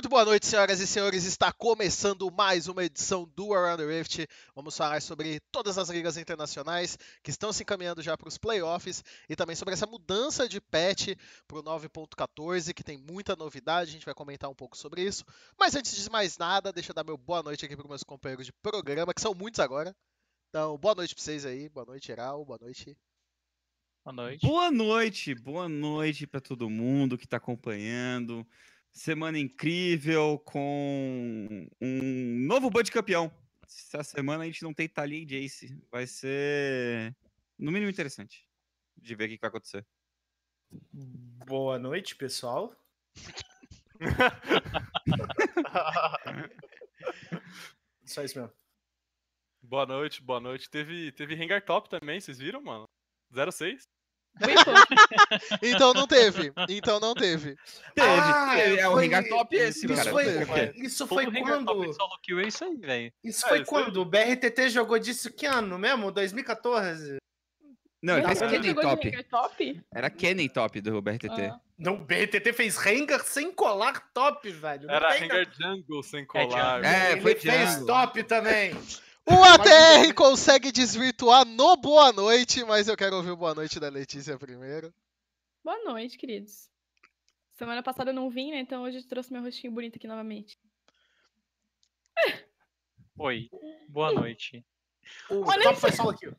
Muito boa noite, senhoras e senhores. Está começando mais uma edição do Around the Rift. Vamos falar sobre todas as ligas internacionais que estão se encaminhando já para os playoffs e também sobre essa mudança de patch para o 9.14, que tem muita novidade. A gente vai comentar um pouco sobre isso. Mas antes de mais nada, deixa eu dar meu boa noite aqui para os meus companheiros de programa, que são muitos agora. Então, boa noite para vocês aí. Boa noite, geral. Boa noite. Boa noite. Boa noite, boa noite para todo mundo que está acompanhando. Semana incrível com um novo Bud campeão. Essa semana a gente não tem Thalia e Jace. Vai ser, no mínimo, interessante de ver o que vai acontecer. Boa noite, pessoal. Só isso mesmo. Boa noite, boa noite. Teve, teve Rengar Top também, vocês viram, mano? 06? então não teve. Então não teve. Teve. Ah, é o Rengar Top esse, isso cara. Foi, isso foi quando. Solo kill é isso aí, velho. Isso foi é, quando? O BRTT jogou disso que ano mesmo? 2014? Não, ele fez Kenny top. top. Era Kenny top do BRTT. Ah. Não, o BRTT fez Rengar sem colar top, velho. Não Era Rengar Jungle sem colar. É, é foi ele fez top também. O ATR consegue desvirtuar no Boa Noite, mas eu quero ouvir o Boa Noite da Letícia primeiro. Boa noite, queridos. Semana passada eu não vim, né? Então hoje eu trouxe meu rostinho bonito aqui novamente. Oi, boa noite. O Olha foi só aqui.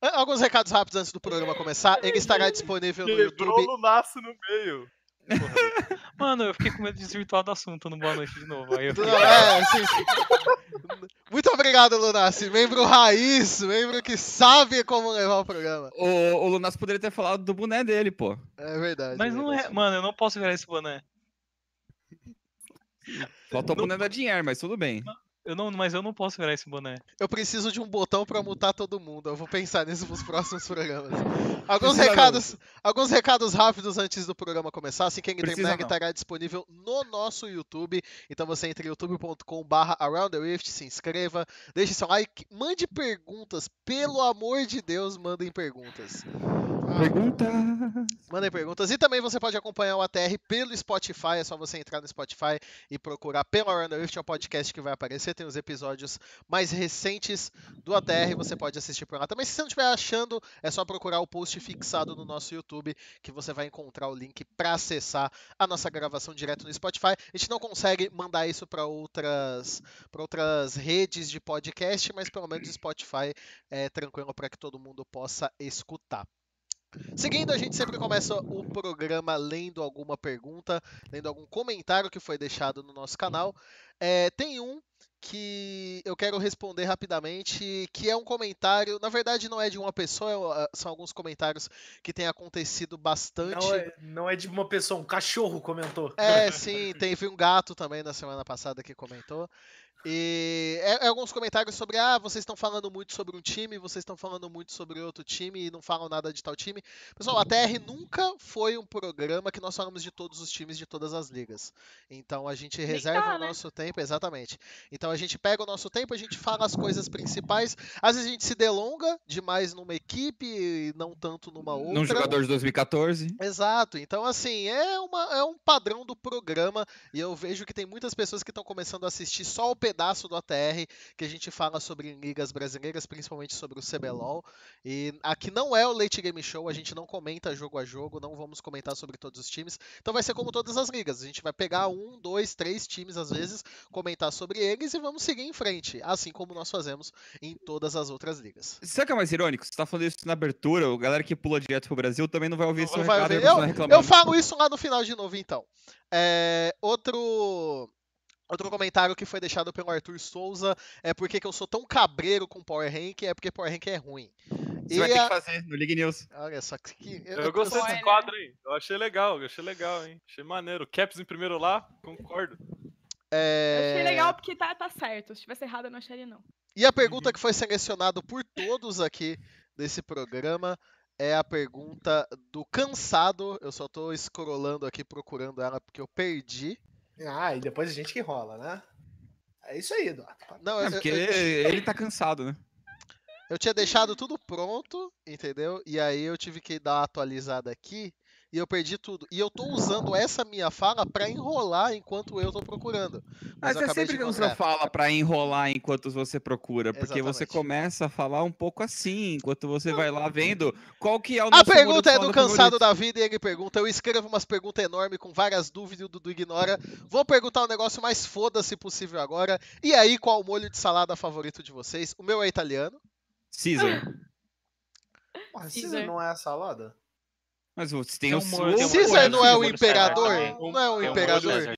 Alguns recados rápidos antes do programa começar. Ele estará disponível no Quebrou YouTube. o Lunaço no meio. Mano, eu fiquei com medo de desvirtuar do assunto no Boa Noite de novo. Aí eu fiquei... é, sim, sim. Muito obrigado, Lunassi. Membro raiz, membro que sabe como levar o programa. O, o Lunassi poderia ter falado do boné dele, pô. É verdade. Mas é não é. Mano, eu não posso virar esse boné. Faltou o boné da Dinheiro, mas tudo bem. Eu não, mas eu não posso virar esse boné. Eu preciso de um botão para mutar todo mundo. Eu vou pensar nisso nos próximos programas. Alguns recados, alguns recados rápidos antes do programa começar. Assim que Mag estará disponível no nosso YouTube. Então você entra em youtube.com/barra Around the Rift, se inscreva, deixe seu like, mande perguntas. Pelo amor de Deus, mandem perguntas. Perguntas. Mandem perguntas. E também você pode acompanhar o ATR pelo Spotify. É só você entrar no Spotify e procurar pelo Around the Rift, é um podcast que vai aparecer. Tem os episódios mais recentes do ATR. Você pode assistir por lá também. Se você não estiver achando, é só procurar o post fixado no nosso YouTube que você vai encontrar o link para acessar a nossa gravação direto no Spotify. A gente não consegue mandar isso para outras, outras redes de podcast, mas pelo menos o Spotify é tranquilo para que todo mundo possa escutar. Seguindo, a gente sempre começa o programa lendo alguma pergunta, lendo algum comentário que foi deixado no nosso canal. É, tem um que eu quero responder rapidamente, que é um comentário, na verdade não é de uma pessoa, é, são alguns comentários que têm acontecido bastante. Não é, não é de uma pessoa, um cachorro comentou. É, sim, teve um gato também na semana passada que comentou. E é, é, alguns comentários sobre, ah, vocês estão falando muito sobre um time, vocês estão falando muito sobre outro time e não falam nada de tal time. Pessoal, a TR nunca foi um programa que nós falamos de todos os times de todas as ligas. Então a gente reserva tá, o né? nosso né? tempo, exatamente. Então a gente pega o nosso tempo, a gente fala as coisas principais. Às vezes a gente se delonga demais numa equipe e não tanto numa outra. Num jogador de 2014. Exato. Então, assim, é, uma, é um padrão do programa e eu vejo que tem muitas pessoas que estão começando a assistir só o pedaço do ATR que a gente fala sobre ligas brasileiras, principalmente sobre o CBLOL. E aqui não é o Late Game Show, a gente não comenta jogo a jogo, não vamos comentar sobre todos os times. Então vai ser como todas as ligas. A gente vai pegar um, dois, três times às vezes, comentar sobre eles e vamos seguir em frente, assim como nós fazemos em todas as outras ligas. Sabe que é mais irônico? Você tá falando isso na abertura, o galera que pula direto pro Brasil também não vai ouvir isso recado. Eu, eu falo isso lá no final de novo, então. É, outro Outro comentário que foi deixado pelo Arthur Souza é porque que eu sou tão cabreiro com Power Rank, é porque Power Rank é ruim. Você e vai ter a... que fazer no League News. Olha só que. Eu, eu gostei desse quadro aí. Eu achei legal, eu achei legal, hein? Achei maneiro. Caps em primeiro lá, concordo. É... Eu achei legal porque tá, tá certo. Se tivesse errado, eu não acharia, não. E a pergunta uhum. que foi selecionada por todos aqui desse programa é a pergunta do cansado. Eu só tô scrollando aqui procurando ela porque eu perdi. Ah, e depois a gente que rola, né? É isso aí, Eduardo. Não, é porque eu, eu, ele tá cansado, né? Eu tinha deixado tudo pronto, entendeu? E aí eu tive que dar uma atualizada aqui. E eu perdi tudo. E eu tô usando essa minha fala pra enrolar enquanto eu tô procurando. Mas eu você acabei de sempre usa fala pra enrolar enquanto você procura, porque você Exatamente. começa a falar um pouco assim, enquanto você vai lá vendo qual que é o A pergunta é do Cansado favorito. da Vida e ele pergunta. Eu escrevo umas perguntas enormes com várias dúvidas e o Dudu ignora. Vou perguntar o negócio mais foda-se possível agora. E aí, qual o molho de salada favorito de vocês? O meu é italiano. Caesar. Porra, Caesar. Caesar não é a salada? Mas você tem Tem o um seu... molho- tem um Caesar não é o imperador? Não é o Tem imperador?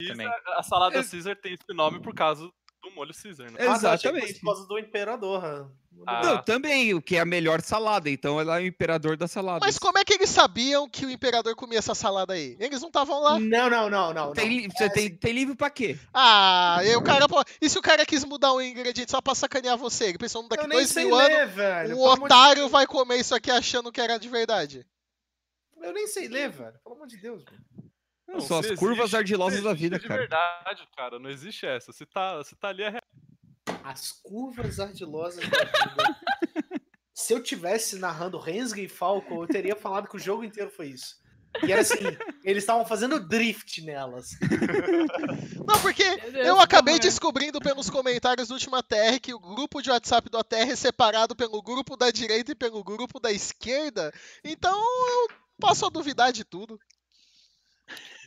A salada É- Caesar tem esse nome por causa do molho Caesar, né? Ah, tá, Exatamente. Por causa do imperador. Ah. Não, também, o que é a melhor salada, então ela é o imperador da salada. Mas como é que eles sabiam que o imperador comia essa salada aí? Eles não estavam lá. Não, não, não, não. Tem, você tem, tem livro pra quê? Ah, e o cara, pô, e se o cara quis mudar um ingrediente só pra sacanear você? Ele pensou, daqui Eu nem dois mil anos, um otário vai comer isso aqui achando que era de verdade. Eu nem sei ler, velho. Pelo amor de Deus, velho. Não, são as curvas existe- ardilosas da vida, de cara. verdade, cara. Não existe essa. Se tá, se tá ali, é real. As curvas ardilosas da vida. Se eu tivesse narrando Rensga e Falco, eu teria falado que o jogo inteiro foi isso. E era assim, eles estavam fazendo drift nelas. Não, porque eu acabei horror. descobrindo pelos comentários do Última TR que o grupo de WhatsApp do ATR é separado pelo grupo da direita e pelo grupo da esquerda. Então eu passo a duvidar de tudo.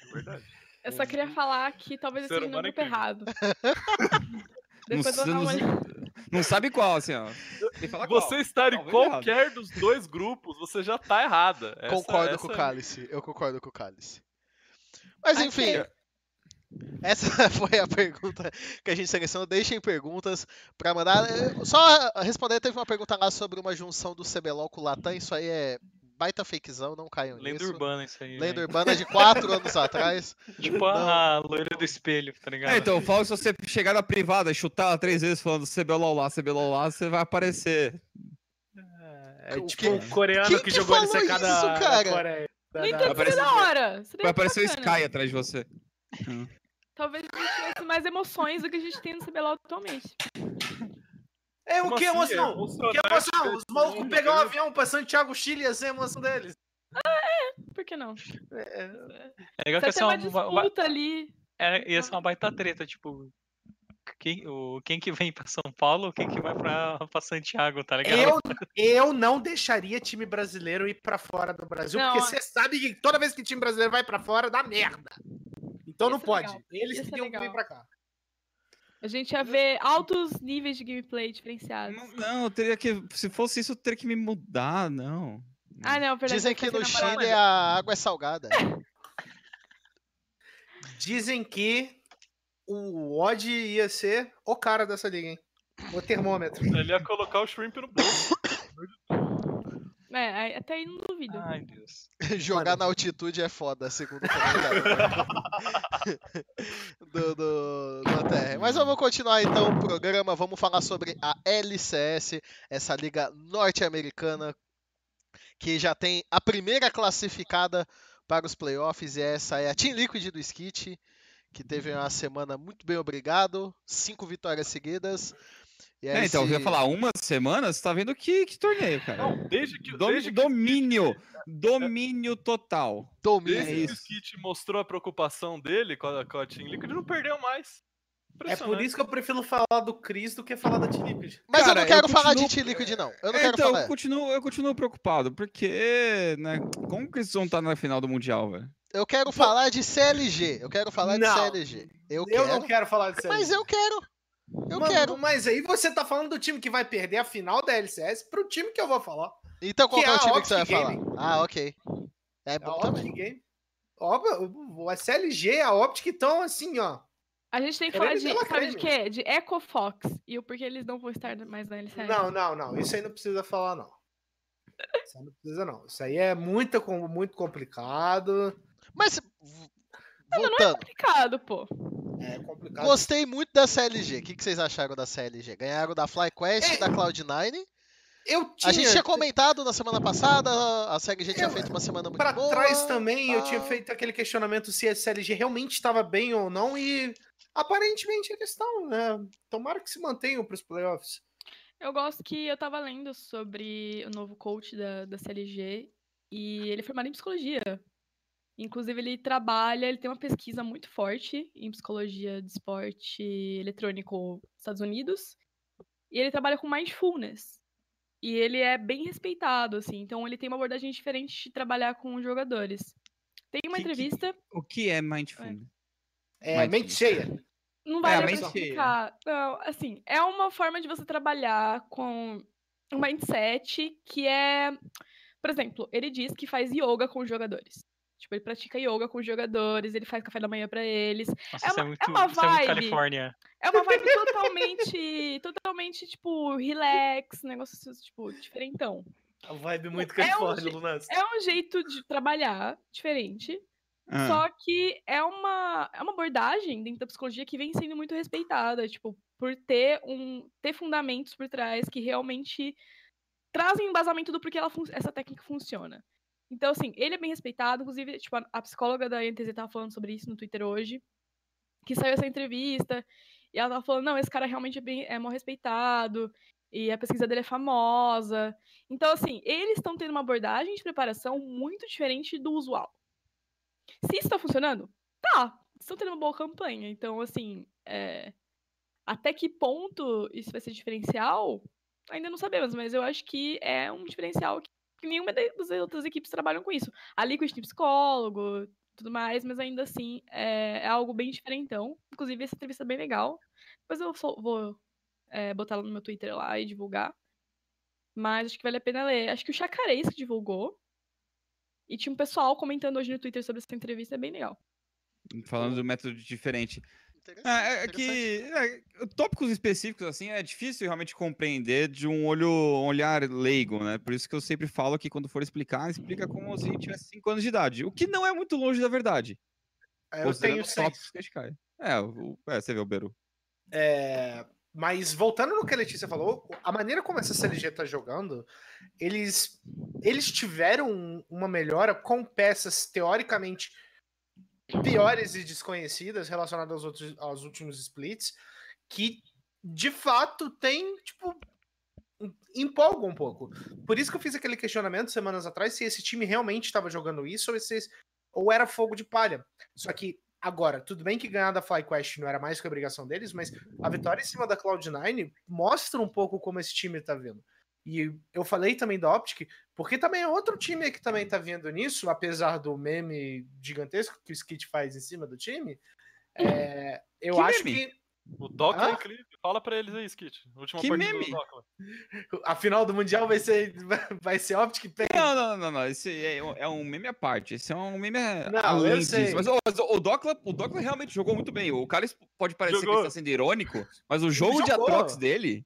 De verdade. Eu só queria falar que talvez eu esteja no é grupo incrível. errado. Não, Depois eu vou dar não- uma não sabe qual, assim, ó. Falar qual. Você estar em qualquer dos dois grupos, você já tá errada. Essa- concordo essa com o é- Cálice. Eu concordo com o Cálice. Mas Ok. enfim, essa foi a pergunta que a gente selecionou. Deixem perguntas pra mandar. Só responder, teve uma pergunta lá sobre uma junção do CBLOL com o Latam. Isso aí é baita fakezão, não caiam Lenda nisso. urbana isso aí. Lenda urbana de quatro anos atrás. Tipo a loira do espelho, tá ligado? É, então, fala se você chegar na privada e chutar ela três vezes falando CBLOL lá, CBLOL lá, você vai aparecer. É O tipo quê? o coreano Quem que, que jogou falou NCK da, isso, da cara? Coreia. Da- No da- Aparece- seria da hora. Seria Vai aparecer o. Sky atrás de você. Talvez a gente tivesse mais emoções do que a gente tem no CBLOL atualmente. É, o Como que assim? emoção? É Que emocionante emoção? Os malucos pegar um avião pra Santiago, Chile, ia ser a emoção deles. Por que não? É, É legal que Você ser tem uma uma, uma- uma- disputa ali. é, ia ser uma baita treta, tipo. Quem, o, quem que vem pra São Paulo, quem que vai pra, pra Santiago, tá ligado? Eu, eu não deixaria time brasileiro ir pra fora do Brasil, Não, porque você sabe que toda vez que time brasileiro vai pra fora, dá merda. Então não é pode. legal. Eles Isso é teriam que vir pra cá. A gente ia ver altos níveis de gameplay diferenciados. Não, não, eu teria que. Se fosse isso, eu teria que me mudar, não. Ah, não, verdade. Dizem vai que no. Chile a água é salgada. Dizem que o Odd ia ser o cara dessa liga, hein? O termômetro. Ele ia colocar o shrimp no bolso. É, até aí não duvido. Ai, Deus. Jogar na altitude é foda, segundo o comentário do, do, do ATR. Mas vamos continuar então o programa. Vamos falar sobre a LCS, essa liga norte-americana que já tem a primeira classificada para os playoffs. E essa é a Team Liquid do Skit, que teve uma semana muito bem obrigado, cinco vitórias seguidas. E É, então, eu ia falar, uma semana, você tá vendo que, que torneio, cara. Não, desde que, Dom- desde que, domínio. Domínio total. domínio. desde É que o. Skit mostrou a preocupação dele com a, com a Team Liquid, ele não perdeu mais. É por isso que eu prefiro falar do Chris do que falar da Team Liquid. Mas Cara, eu eu não quero falar de continuo- Team Liquid, não. Eu não É, quero então, falar. eu continuo, eu continuo preocupado, porque, né, como que eles vão estar na final do Mundial, velho? Eu quero falar de CLG. Eu quero falar Não. de CLG. Eu, Eu quero. não quero falar disso aí. Mas eu quero. Eu Mano, quero. Mas aí você tá falando do time que vai perder a final da LCS pro time que eu vou falar. Então qual que é o é a time que você vai falar? Ah, ok. É É bom a também. Optic Game. Ó, o SLG, a Optic estão assim, ó. A gente tem que falar de, sabe de quê? De Echo Fox. E o porquê eles não vão estar mais na LCS. Não, não, não. Isso aí não precisa falar, não. Isso aí não precisa, não. Isso aí é muito, muito complicado. Mas, v- Não, não é voltando. complicado, pô. É complicado. Gostei muito da CLG. O que, que vocês acharam da CLG? Ganharam da FlyQuest e É. da Cloud9. Eu tinha, A gente tinha comentado na semana passada, a CLG tinha Eu- feito uma semana muito pra boa. trás também, eu tinha tal. feito aquele questionamento se a SLG realmente estava bem ou não, e aparentemente eles estão, né? Tomara que se mantenham para os playoffs. Eu gosto que eu tava lendo sobre o novo coach da, da CLG e ele é formado em psicologia. Inclusive, ele trabalha, ele tem uma pesquisa muito forte em psicologia de esporte eletrônico nos Estados Unidos. E ele trabalha com mindfulness. E ele é bem respeitado, assim. Então, ele tem uma abordagem diferente de trabalhar com os jogadores. Tem uma Que- que- entrevista. O que é Mindfulness? É, Mas- mente cheia. Não É, vai pra mente cheia. explicar. Não, assim, é uma forma de você trabalhar com um mindset que é. Por exemplo, ele diz que faz yoga com os jogadores. Tipo, ele pratica yoga com os jogadores, ele faz café da manhã pra eles. Nossa, É isso é uma- muito, é uma isso é muito vibe. Califórnia. É uma vibe totalmente, totalmente, tipo, relax, negócio, tipo, diferentão. A vibe muito É um Califórnia, Lunas. É um jeito de trabalhar diferente, Ah, só que é uma, é uma abordagem dentro da psicologia que vem sendo muito respeitada, tipo, por ter um ter fundamentos por trás que realmente trazem embasamento do porquê ela essa técnica funciona. Então, assim, ele é bem respeitado, inclusive, tipo, a, psicóloga da INTZ tava falando sobre isso no Twitter hoje, que saiu essa entrevista, e ela tava falando, não, esse cara realmente é bem é mal respeitado, e a pesquisa dele é famosa. Então, assim, eles estão tendo uma abordagem de preparação muito diferente do usual. Se isso tá funcionando, tá. Estão tendo uma boa campanha. Então, assim, é, até que ponto isso vai ser diferencial, ainda não sabemos, mas eu acho que é um diferencial que nenhuma das outras equipes trabalham com isso. A Liquid tem psicólogo, tudo mais, mas ainda assim é, é algo bem diferentão. Inclusive, essa entrevista é bem legal. Depois eu vou é, botar ela no meu Twitter lá e divulgar. Mas acho que vale a pena ler. Acho que o Chacarês que divulgou. E tinha um pessoal comentando hoje no Twitter sobre essa entrevista, é bem legal. falando do método diferente. Interessante, É, é interessante. que é, tópicos específicos, assim, é difícil realmente compreender de um olho, um olhar leigo, né? Por isso que eu sempre falo que quando for explicar, explica como se a gente tivesse 5 anos de idade. O que não é muito longe da verdade. Eu considerando tenho tópicos que a gente cai. É, o- é, você vê o Beru. É, mas voltando no que a Letícia falou, a maneira como essa CLG tá jogando, eles, eles tiveram um- uma melhora com peças teoricamente piores e desconhecidas relacionadas aos, outros, aos últimos splits, que de fato tem, tipo, empolgam um pouco. Por isso que eu fiz aquele questionamento semanas atrás se esse time realmente estava jogando isso ou, se, ou era fogo de palha. Só que agora, tudo bem que ganhar da FlyQuest não era mais que obrigação deles, mas a vitória em cima da Cloud9 mostra um pouco como esse time tá vindo. E eu falei também da Optic, porque também é outro time que também tá vindo nisso, apesar do meme gigantesco que o Skit faz em cima do time. É, eu Que acho meme? que O Doc Ah? é incrível. Fala pra eles aí, Skit. Última Que meme? do a final do Mundial vai ser, vai ser Optic Pain. Não, não, não, não. Esse é, é um meme à parte. Esse é um meme Não, além eu disso. sei. Mas, o, Docla, o Docla realmente jogou muito bem. O Carlos pode parecer que Jogou. ele está sendo irônico, mas o jogo de. Atrox dele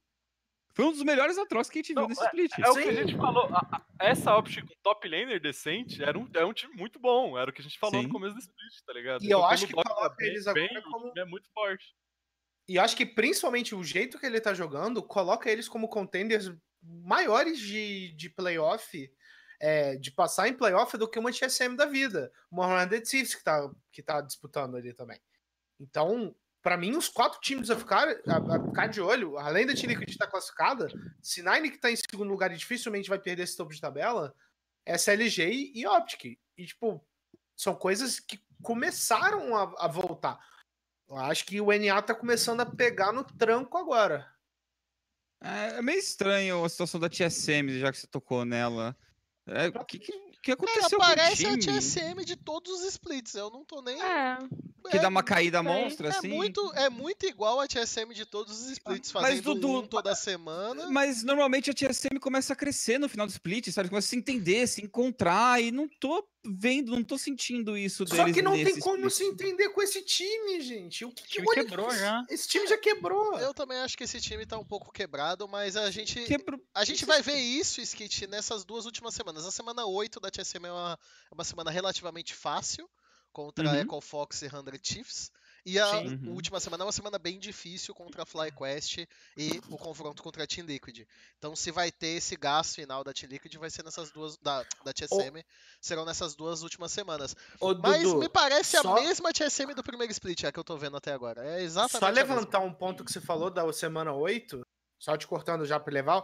foi um dos melhores Atrox que a gente viu Não, nesse split. É o que a gente falou. a- a- essa Optic com top laner decente era um, é um time muito bom. Era o que a gente falou Sim. no começo do split, tá ligado? E eu quando acho que coloca bem- eles agora bem, como- É muito forte. E eu acho que principalmente o jeito que ele tá jogando coloca eles como contenders maiores de, de playoff, é, de passar em playoff do que uma TSM da vida. Uma Horned Thieves que tá, que tá disputando ali também. Então, pra mim, os quatro times a ficar, a, a ficar de olho, além da Team Liquid estar classificada, se Nine que tá em segundo lugar e dificilmente vai perder esse topo de tabela, é SLG e Optic. E, tipo, são coisas que começaram a, a voltar. Eu acho que o NA tá começando a pegar no tranco agora. É, é meio estranho a situação da TSM, já que você tocou nela. É, o que, que, que Cara, aconteceu com o parece a time? TSM de todos os splits. Eu não tô nem. É, Que dá uma caída Sei. monstra, É assim? muito, é muito igual a TSM de todos os splits, Mas, fazendo Dudu, um toda semana. Mas normalmente a TSM começa a crescer no final do split, sabe? Começa a se entender, se encontrar, e não tô vendo, não tô sentindo isso Só deles que não tem como split. se entender com esse time, gente. O que, que time quebrou fez? já. Esse time já quebrou. Eu também acho que esse time tá um pouco quebrado, mas a gente. A gente vai ver isso, Skit, nessas duas últimas semanas. A semana 8 da TSM é uma, é uma semana relativamente fácil contra Uhum. Echo Fox e 100 Chiefs. E a Sim. Uhum. última semana é uma semana bem difícil contra a FlyQuest e o confronto contra a Team Liquid. Então, se vai ter esse gás final da Team Liquid, vai ser nessas duas. Da, da TSM, serão nessas duas últimas semanas. Ô, Mas Dudu, me parece só- a mesma TSM do primeiro split, é que eu tô vendo até agora. É exatamente Só a levantar um ponto que você falou da semana 8, só te cortando já pra levar,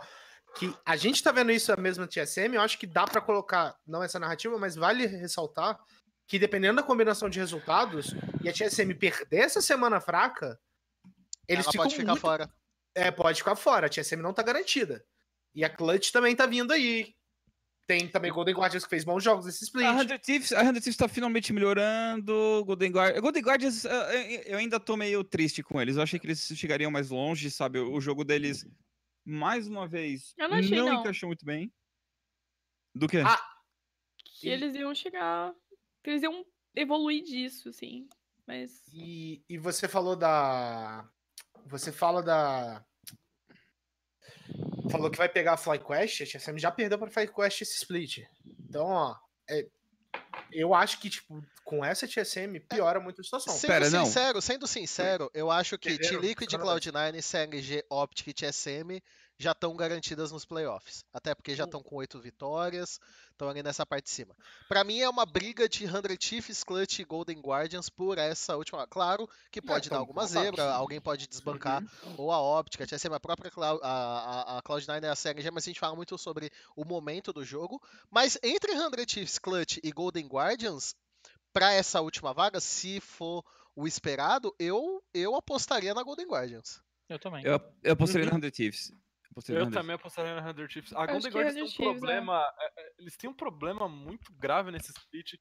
que a gente tá vendo isso a mesma TSM, eu acho que dá pra colocar, não essa narrativa, mas vale ressaltar que dependendo da combinação de resultados, e a TSM perder essa semana fraca, eles Ela ficam pode ficar muito... fora. É, pode ficar fora. A TSM não tá garantida. E a Clutch também tá vindo aí. Tem também Golden Guardians que fez bons jogos nesse split. A 100 Thieves, a 100 Thieves tá finalmente melhorando. Golden Guardians. Golden Guardians, eu ainda tô meio triste com eles. Eu achei que eles chegariam mais longe, sabe? O jogo deles, mais uma vez, Eu não achei, não. encaixou muito bem. Do que? Ah, Que eles iam chegar. Que eles iam evoluir disso, assim. Mas. E, e você falou da. Você fala da. Falou que vai pegar a FlyQuest. A TSM já perdeu pra FlyQuest esse split. Então, ó. é- eu acho que, tipo, com essa TSM piora muito a situação. Sendo Pera, não. sincero, sendo sincero, eu acho que? T-Liquid, Semana Cloud9, CLG, Optic e TSM já estão garantidas nos playoffs. Até porque já estão com oito vitórias, estão ali nessa parte de cima. Pra mim é uma briga de 100 Chiefs, Clutch e Golden Guardians por essa última. Claro que pode dar então, alguma zebra, alguém pode desbancar ou a Optic, a TSM, a própria Cloud, a, a, a Cloud9 e a CLG, mas a gente fala muito sobre o momento do jogo. Mas entre 100 Chiefs, Clutch e Golden Guardians, pra essa última vaga, se for o esperado, eu, eu apostaria na Golden Guardians. Eu também. Eu, eu apostaria Uhum. na 100 Thieves. Apostaria Eu na 100 também apostaria na 100 Chiefs. A Golden Guardians 100 tem um Chiefs, é. problema. é, é, Eles têm um problema muito grave nesse split.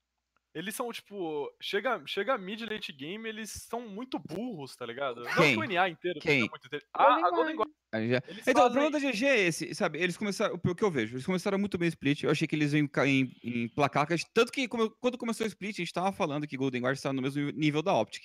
Eles são, tipo, chega, chega mid e late game, eles são muito burros, tá ligado? Não Quem? que o NA inteiro Quem? seja muito inteligente. Ah, a Golden já- Eles Então, o fazem- problema da GG é esse, sabe? Eles começaram, pelo que eu vejo, eles começaram muito bem o split. Eu achei que eles iam ca- em, em placar. Tanto que como- quando começou o split, a gente tava falando que Golden Guardians estava no mesmo nível da Optic.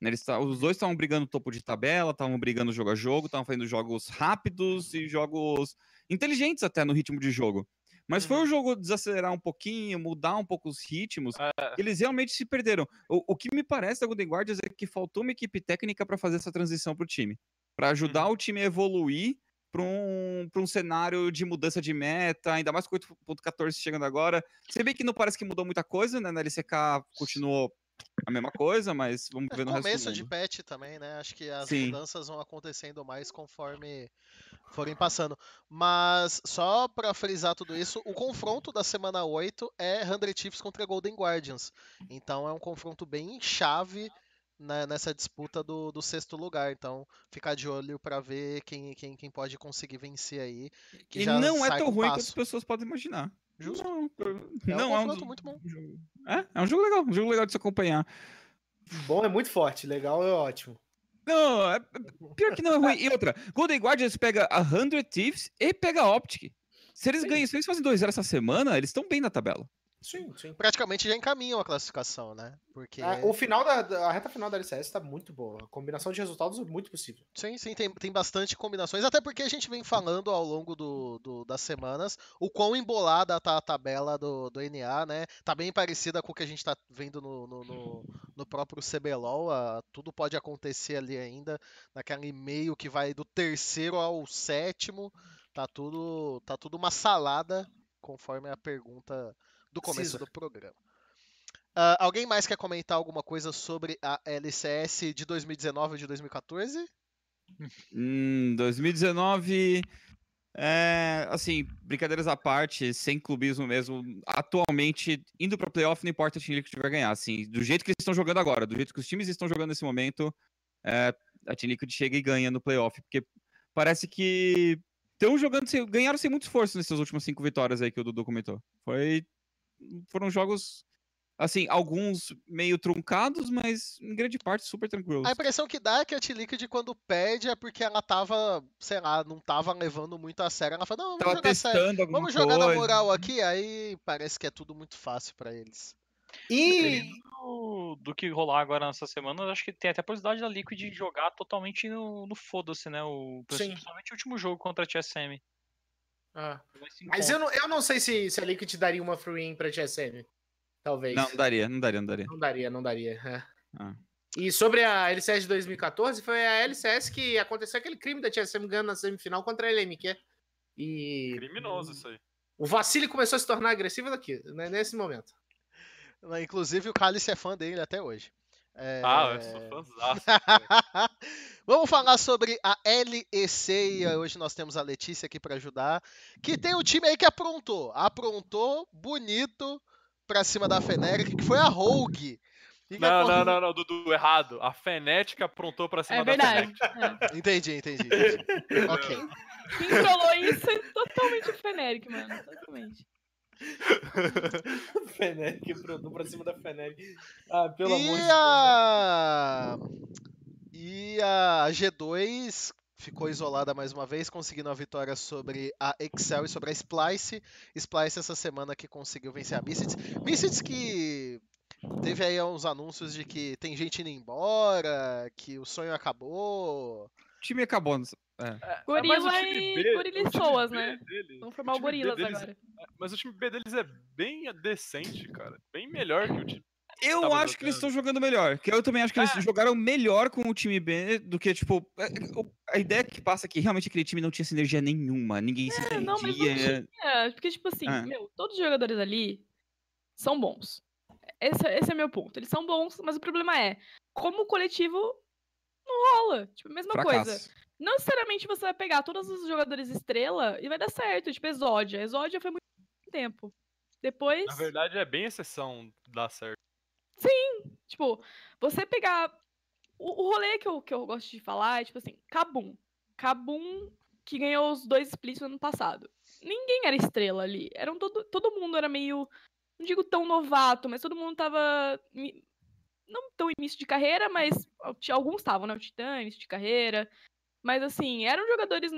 Né, Eles tá- os dois estavam brigando topo de tabela, estavam brigando jogo a jogo, estavam fazendo jogos rápidos e jogos inteligentes até no ritmo de jogo. Mas foi o jogo desacelerar um pouquinho, mudar um pouco os ritmos, eles realmente se perderam. O, o que me parece da Golden Guardians é que faltou uma equipe técnica para fazer essa transição pro time. para ajudar o time a evoluir para um, pra um cenário de mudança de meta, ainda mais com 8.14 chegando agora. Se bem que não parece que mudou muita coisa, né? Na LCK continuou a mesma coisa, mas vamos É ver no resto começo de patch também, né? Acho que as Sim. mudanças vão acontecendo mais conforme forem passando. Mas só pra frisar tudo isso, o confronto da semana 8 é 100 Chiefs contra Golden Guardians. Então é um confronto bem chave né, nessa disputa do, do sexto lugar. Então ficar de olho pra ver quem, quem, quem pode conseguir vencer aí. E não é tão ruim quanto as pessoas podem imaginar. Justo. Não, É um não é um, confronto do- muito bom. um jogo- É, é um jogo legal, um jogo legal de se acompanhar. Bom é muito forte, legal é ótimo. Não, é, pior que não é ruim. E outra, Golden Guardians pega a 100 Thieves e pega a Optic. Se eles Sim. ganham, se eles fazem 2-0 essa semana, eles estão bem na tabela. Sim, sim. Praticamente já encaminham a classificação, né? Porque. Ah, o final da, da- a reta final da LCS tá muito boa. A combinação de resultados é muito possível. Sim, sim, tem, tem bastante combinações, até porque a gente vem falando ao longo do, do- das semanas o quão embolada tá a tabela do, do NA, né? Tá bem parecida com o que a gente tá vendo no, no, no- no próprio CBLOL, ah, tudo pode acontecer ali ainda, naquele meio que vai do terceiro ao sétimo, tá tudo, tá tudo uma salada, conforme a pergunta do começo do programa. Ah, alguém mais quer comentar alguma coisa sobre a LCS de 2019 ou de 2014? Hum, 2019. É, assim, brincadeiras à parte, sem clubismo mesmo. Atualmente, indo pra playoff, não importa o time que vai ganhar. Assim, do jeito que eles estão jogando agora, do jeito que os times estão jogando nesse momento, é, a Team Liquid chega e ganha no playoff. Porque parece que estão jogando, sem, ganharam sem muito esforço nessas últimas cinco vitórias aí que o Dudu comentou. Foi, foram jogos, assim, alguns meio truncados, mas em grande parte super tranquilos. A impressão que dá é que a T-Liquid, quando perde, é porque ela tava, sei lá, não tava levando muito a sério. Ela falou, não, vamos Tava jogar sério. Vamos jogar na coisa. moral aqui, aí parece que é tudo muito fácil pra eles. E do, do que rolar agora nessa semana, eu acho que tem até a possibilidade da Liquid jogar totalmente no, no foda-se, né? O, Sim. principalmente o último jogo contra a TSM. Ah, Mas eu não, eu não sei se, se a Liquid daria uma free win pra TSM. Talvez. Não, não daria, não daria, não daria. Não daria, não daria. é. Ah. E sobre a LCS de 2014, foi a LCS que aconteceu aquele crime da TSM ganhando na semifinal contra a LMQ. E Criminoso isso aí. o Vassili começou a se tornar agressivo daqui, né, nesse momento. Inclusive, o Cálice é fã dele até hoje. É... Ah, eu sou fãzaço. Vamos falar sobre a LEC e hoje nós temos a Letícia aqui para ajudar, que tem um time aí que aprontou, aprontou bonito pra cima da Feneric, que foi a Rogue. Não, não, não, não, Dudu, errado. A Fnatic aprontou pra cima É da verdade. Fnatic. é. Entendi, entendi, entendi. ok. Quem trollou isso é totalmente o Feneric, mano. Totalmente. Feneric pronto pra cima da Feneric. Ah, pelo amor de E Deus. né? a... E a G2 ficou isolada mais uma vez, conseguindo a vitória sobre a Excel e sobre a Splice. Splice essa semana que conseguiu vencer a Misfits. Misfits que teve aí uns anúncios de que tem gente indo embora, que o sonho acabou. Time acabou. nessa- É. É, mas o Gorila time e B- e B né? deles- Vamos formar o Gorilas deles- agora. Mas o time B deles é bem decente, cara. Bem melhor que o time. Eu acho que eles jogando. estão jogando melhor. Que eu também acho que eles É. jogaram melhor com o time B do que, tipo. é, A ideia que passa é que realmente aquele time não tinha sinergia nenhuma. Ninguém se É, não, mas não entendia. É, porque, tipo assim, Ah. meu, todos os jogadores ali são bons. Esse, esse é meu ponto. Eles são bons, mas o problema é, como o coletivo não rola. Tipo, a mesma coisa. Fracasso. Não necessariamente você vai pegar todos os jogadores estrela e vai dar certo. Tipo, Exódia. Exódia foi muito tempo. Depois, Na verdade, é bem exceção dar certo. tipo, você pegar. O, o rolê que eu, que eu gosto de falar é, tipo assim, Kabum. Kabum que ganhou os dois splits no ano passado. Ninguém era estrela ali. Eram todo, todo mundo era meio. Não digo tão novato, mas todo mundo tava. Não tão início de carreira, mas alguns estavam, né? O Titã, início de carreira. Mas assim, eram jogadores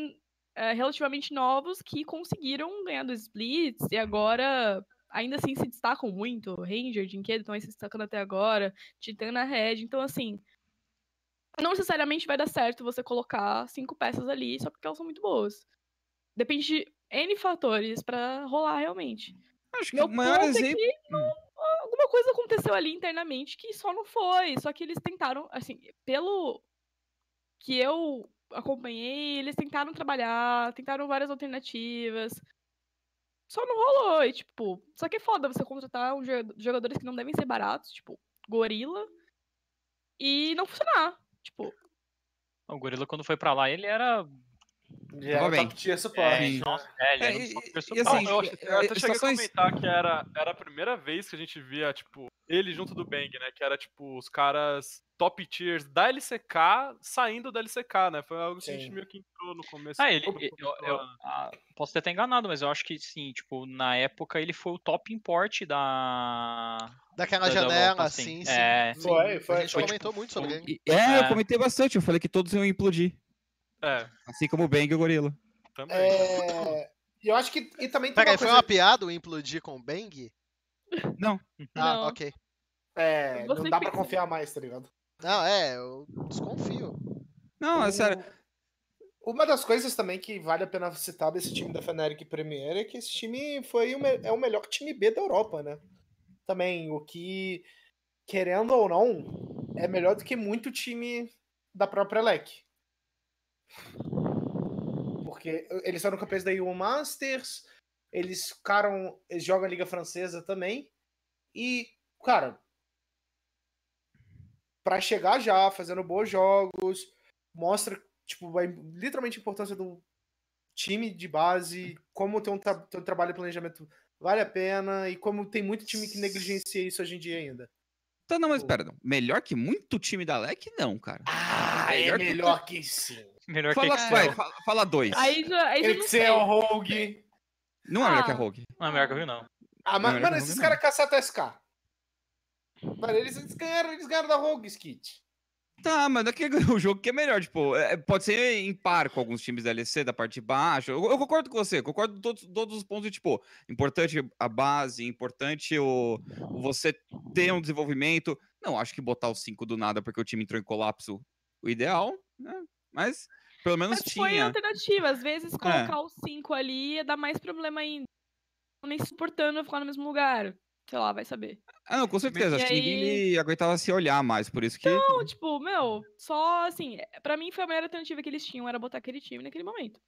eh, relativamente novos que conseguiram ganhar dos splits e agora ainda assim se destacam muito. Ranger, Jinkedo estão aí se destacando até agora. Titã na Red. Então, assim. Não necessariamente vai dar certo você colocar cinco peças ali só porque elas são muito boas. Depende de N fatores pra rolar realmente. Acho que Meu o maior ponto é exemplo. que não- alguma coisa aconteceu ali internamente que só não foi. Só que eles tentaram, assim, pelo que eu acompanhei, eles tentaram trabalhar, tentaram várias alternativas. Só não rolou. E, tipo, só que é foda você contratar um joga- jogadores que não devem ser baratos, tipo, gorila, e não funcionar. Tipo, O Gorila, quando foi pra lá, ele era. Já Tava era bem. top tier É, suporte. nossa, é, ele É, era um e- e suporte. assim, Não, eu, eu até cheguei a comentar que era, era a primeira vez que a gente via, tipo, ele junto do Bang, né? Que era, tipo, os caras top tiers da LCK saindo da LCK, né? Foi algo que a gente Sim. meio que entrou no começo. Ah, ele. eu- eu- ah, posso ter até enganado, mas eu acho que sim, tipo, na época ele foi o top import da. Daquela Da- janela, Europa, sim, assim. sim. É. sim. Foi, foi, A gente foi, comentou muito sobre ele. É, eu É. comentei bastante. Eu falei que todos iam implodir. É, Assim como o Bang e o Gorila. também. É, e eu acho que. E também Peraí, uma foi coisa. uma piada o implodir com o Bang? Não. Ah, Não. ok. É, Você não dá pra confiar mais, tá ligado? Não, é, eu desconfio. Não, é sério. Uma das coisas também que vale a pena citar desse time da Fnatic Premier é que esse time foi o, é o melhor time B da Europa, né? Também, o que, querendo ou não, é melhor do que muito time da própria LEC. Porque eles foram campeões da EU Masters, eles ficaram. Eles jogam a Liga Francesa também. E, cara, pra chegar já, fazendo bons jogos, mostra, tipo, literalmente a importância do time de base, como ter um, tra ter um trabalho de planejamento vale a pena, e como tem muito time que negligencia isso hoje em dia ainda. Tá, não, mas pera. Melhor que muito time da LEC, não, cara. Ah, Melhor é que- melhor que sim. Melhor que Fala, Excel. vai, fala, fala dois. aí já, aí já. Excel, Rogue. Não é melhor que a Ah. Rogue. Não é melhor que eu vi, não. Ah, mas, Não, mano, esses caras caçaram SK. Mano, eles, eles ganharam, eles ganharam da Rogue, Skit. Tá, mas daqui o jogo que é melhor, tipo, é, pode ser em par com alguns times da LEC da parte de baixo. Eu, eu concordo com você, concordo com todos, todos os pontos de, tipo, importante a base, importante o, o você ter um desenvolvimento. Não, acho que botar os cinco do nada porque o time entrou em colapso, o ideal, né? Mas pelo menos Mas foi tinha. alternativa. Às vezes colocar os cinco ali ia dar mais problema ainda. Não Nem suportando ficar no mesmo lugar. Sei lá, vai saber. Ah, não, com certeza. E Acho que ninguém aí- aguentava se olhar mais, por isso que. Não, tipo, meu, só assim, pra mim foi a melhor alternativa que eles tinham, era botar aquele time naquele momento.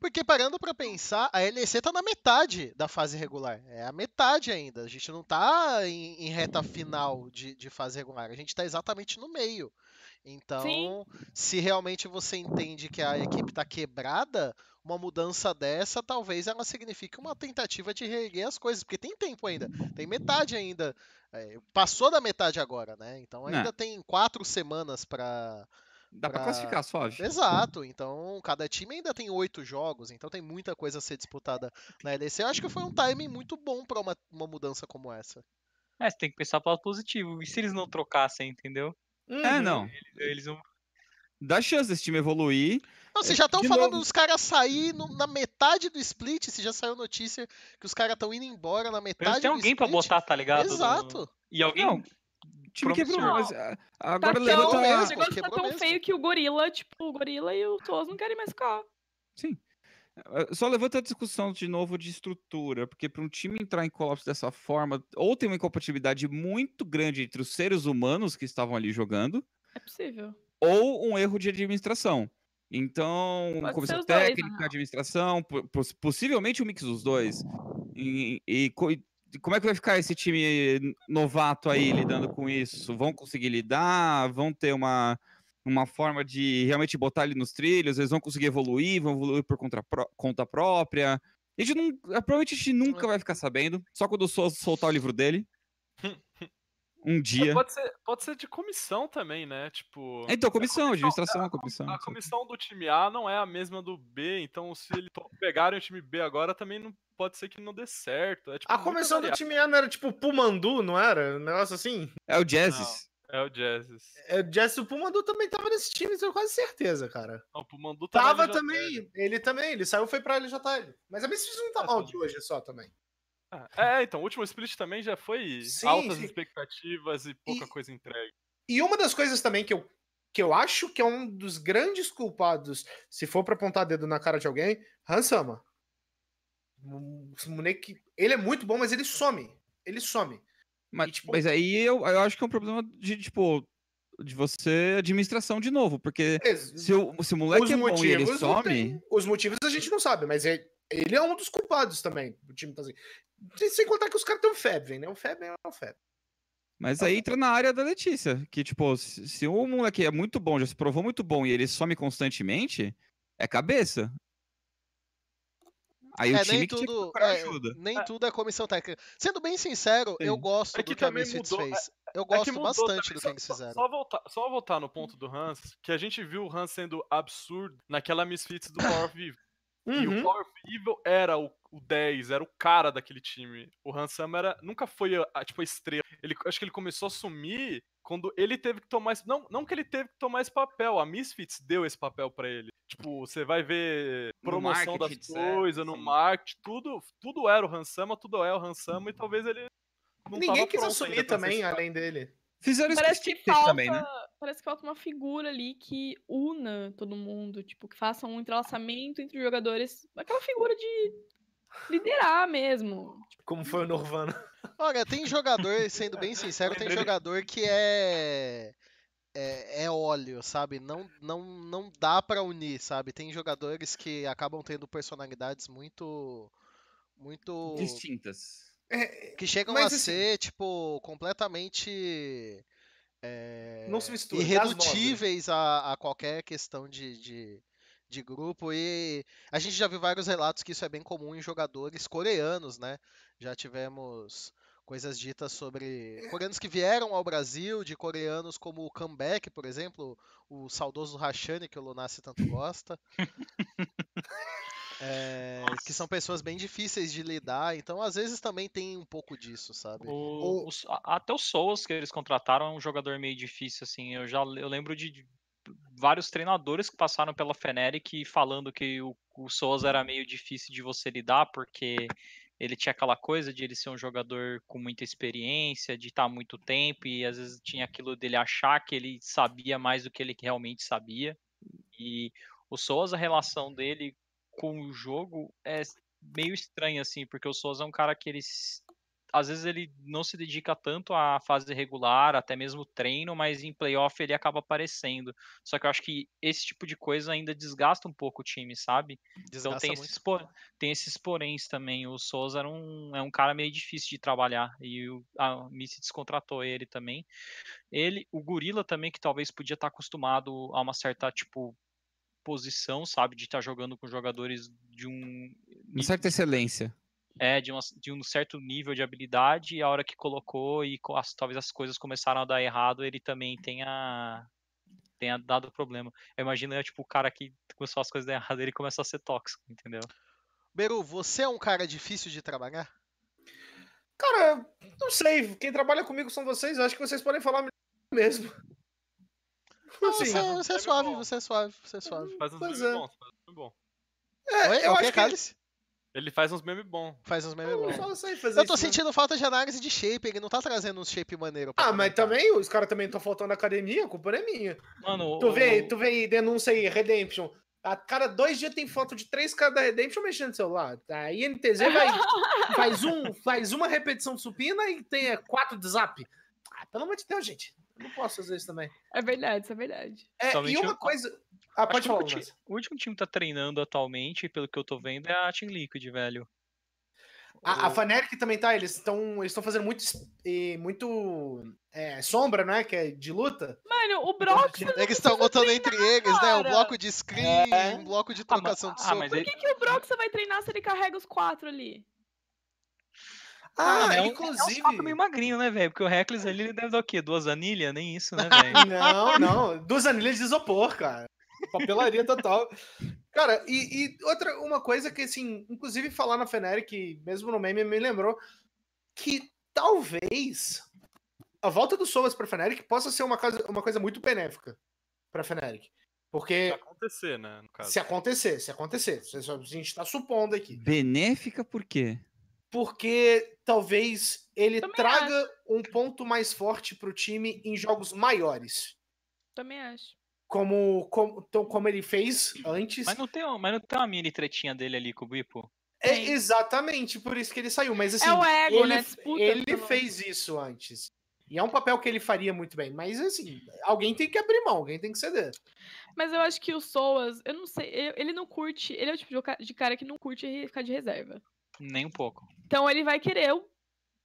Porque parando pra pensar, a LEC tá na metade da fase regular. É a metade ainda. A gente não tá em, em reta final de, de fase regular. A gente tá exatamente no meio. Então, se realmente você entende que a equipe tá quebrada, uma mudança dessa talvez ela signifique uma tentativa de reerguer as coisas, porque tem tempo ainda, tem metade ainda, é, passou da metade agora, né? Então É. ainda tem quatro semanas para Dá pra pra- classificar suave. Exato, então cada time ainda tem oito jogos, então tem muita coisa a ser disputada na LEC. Eu acho que foi um timing muito bom para uma, uma mudança como essa. É, você tem que pensar pro lado positivo. E se eles não trocassem, entendeu? É, Uhum. não. Eles não. Dá chance desse time evoluir. Não, vocês É, já estão falando novo. dos caras sair no- na metade do split, se já saiu notícia que os caras estão indo embora na metade Eles têm do alguém pra split. botar, tá ligado? No- Exato. E alguém. Não, O time quebrou, mas ah, Tá agora tão, levanta- o negócio tá tão mesmo. feio que o gorila, tipo, o gorila e o Toas não querem mais ficar. Sim. Eh, Só levanta a discussão de novo de estrutura, porque para um time entrar em colapso dessa forma, ou tem uma incompatibilidade muito grande entre os seres humanos que estavam ali jogando, É possível. ou um erro de administração. Então, Pode comissão os dois, técnica, real. administração, po- poss- possivelmente um mix dos dois. E, e e como é que vai ficar esse time novato aí lidando com isso? Vão conseguir lidar? Vão ter uma, uma forma de realmente botar ele nos trilhos? Eles vão conseguir evoluir? Vão evoluir por conta, conta própria? A gente não, provavelmente a gente nunca vai ficar sabendo, só quando o Souza soltar o livro dele. Um É, dia. Pode ser, pode ser de comissão também, né? Tipo. Então, comissão, comissão- administração, a com- comissão. A comissão do time A não é a mesma do B, então se eles pegarem o time B agora, também não pode ser que não dê certo. É, tipo, A comissão do variável. time A não era tipo Pumandu, não era? Um negócio assim? É o Jazzes. É o Jazzes. É, O Jesse do Pumandu também tava nesse time, tenho quase certeza, cara. Não, pro Mandu tá na Tava LJL. também, ele também, ele saiu foi pra LJL. Mas a Misfits não tá Ah, mal de hoje só também. Ah, É, então, o último split também já foi Sim, altas sim. expectativas e pouca E- coisa entregue. E uma das coisas também que eu, que eu acho que é um dos grandes culpados, se for pra apontar dedo na cara de alguém, Hansama. Ele é muito bom, mas ele some. Ele some. Mas, E, tipo- mas aí eu, eu acho que é um problema de, tipo, de você administração de novo, porque se o, se o moleque é bom e ele some, tem- os motivos a gente não sabe, mas é- ele é um dos culpados também. O time tá assim. Sem- contar que os caras têm um Febvem, né? O Febvem é o Febvem. mas aí entra na área da Letícia, que, tipo, se, se o moleque é muito bom, já se provou muito bom e ele some constantemente, é cabeça. Aí o É, time nem que tinha que tudo, procurar é, ajuda. nem tudo é comissão técnica. Sendo bem sincero, eu Sim. gosto É que do que a Misfits mudou, fez. Eu É gosto mudou bastante também. do que eles só- fizeram. Só voltar, só voltar no ponto do Hans, que a gente viu o Hans sendo absurdo naquela Misfits do Power of Evil. E o Uhum. Power of Evil era o, o 10, era o cara daquele time. O Hansama era, nunca foi a, a, tipo, a estrela. Ele, acho que ele começou a sumir quando ele teve que tomar esse. Não, não que ele teve que tomar esse papel, a Misfits deu esse papel pra ele. Tipo, você vai ver promoção das coisas, no marketing, tudo, tudo era o Hansama, tudo é o Hansama, e talvez ele. Não Ninguém tava quis assumir também, além dele. Fizeram isso Parece que Stick falta. também, né? Parece que falta uma figura ali que una todo mundo, tipo, que faça um entrelaçamento entre os jogadores. Aquela figura de liderar mesmo. Como foi o Norvana. Olha, tem jogador, sendo bem sincero, tem jogador que é. É, é óleo, sabe? Não, não, não dá pra unir, sabe? Tem jogadores que acabam tendo personalidades muito. Muito. Distintas. É, Que chegam Mas, a assim- ser, tipo, completamente. é, Não se mistura, gás irredutíveis a, a qualquer questão de, de, de grupo. E a gente já viu vários relatos que isso é bem comum em jogadores coreanos, né? Já tivemos coisas ditas sobre coreanos que vieram ao Brasil, de coreanos como o Comeback, por exemplo, o saudoso Rashani, que o Lunassi tanto gosta. É, que são pessoas bem difíceis de lidar, então às vezes também tem um pouco disso, sabe? O- os- a- até o Souls que eles contrataram é um jogador meio difícil, assim. Eu já eu lembro de vários treinadores que passaram pela Fnatic falando que o, o Souls era meio difícil de você lidar, porque ele tinha aquela coisa de ele ser um jogador com muita experiência, de estar muito tempo, e às vezes tinha aquilo dele achar que ele sabia mais do que ele realmente sabia. E o Souza, a relação dele com o jogo é meio estranha, assim, porque o Souza é um cara que ele às vezes ele não se dedica tanto à fase regular, até mesmo treino, mas em playoff ele acaba aparecendo. Só que eu acho que esse tipo de coisa ainda desgasta um pouco o time, sabe? Desgasta então tem muito. esses, por- tem esses poréns também. O Souza era um, é um cara meio difícil de trabalhar e o, a Missy descontratou ele também. Ele, o Gorila também, que talvez podia estar acostumado a uma certa, tipo, posição, sabe? De estar jogando com jogadores de um Uma certa excelência. É, de, uma- de um certo nível de habilidade, e a hora que colocou e as- talvez as coisas começaram a dar errado, ele também tenha, tenha dado problema. Eu imagino, é, tipo, o cara que começou as coisas a dar errado, ele começou a ser tóxico, entendeu? Beru, você é um cara difícil de trabalhar? Cara, não sei. Quem trabalha comigo são vocês. Eu acho que vocês podem falar mesmo. Não, Assim, você, você é é suave, bom. você é suave, você é suave. Faz Pois memes é. bons, faz memes bons. é, Oi? eu o acho que, que? Ele faz uns memes bons. Faz uns memes eu bons. só sei fazer Eu tô isso, né? sentindo falta de análise de shape, ele não tá trazendo um shape maneiro. Ah, mas também os caras também estão faltando na academia, a culpa não é minha. Mano, Tu vê, o- tu vê aí, denúncia aí, Redemption. A cada dois dias tem foto de três caras da Redemption mexendo no celular. A INTZ vai, faz, um, faz uma repetição de supina e tem é, quatro de zap. Ah, pelo amor de Deus, gente. Eu não posso fazer isso também. É verdade, isso é verdade. É, e uma eu- coisa. Ah, acho pode que falar, o, último, Lucas. o último time que tá treinando atualmente, pelo que eu tô vendo, é a Team Liquid, velho. A, a Fnatic também tá, eles estão eles estão fazendo muito, e muito é, sombra, né? Que é de luta. Mano, o Brox. Eles estão lutando entre eles, né? Um cara. bloco de screen, É. um bloco de Ah, trocação de ah, soco. mas Por ele- que, que o Brox vai treinar se ele carrega os quatro ali? Ah, é um, inclusive. É um meio magrinho, né, velho? Porque o Reckless ali ele deve dar o quê? Duas anilhas? Nem isso, né, velho? Não, não. Duas anilhas de isopor, cara. Papelaria total. Cara, e, e outra, uma coisa que, assim, inclusive falar na Feneric, mesmo no meme, me lembrou que talvez a volta do Solas pra Feneric possa ser uma coisa, uma coisa muito benéfica pra Feneric. Se Porque acontecer, né? No caso. se acontecer, se acontecer, se- a gente tá supondo aqui. Benéfica por quê? Porque talvez ele Também traga um ponto mais forte pro time em jogos maiores. Também acho. Como, como, então, como ele fez antes. Mas não, tem, mas não tem uma mini tretinha dele ali com o Bipo? É exatamente por isso que ele saiu. Mas assim, é o ego, ele, né? Disputa ele fez isso antes. E é um papel que ele faria muito bem. Mas assim, alguém tem que abrir mão, alguém tem que ceder. Mas eu acho que o Soas, eu não sei, ele- não curte. Ele é o tipo de ca- de cara que não curte ficar de reserva. Nem um pouco. Então ele vai querer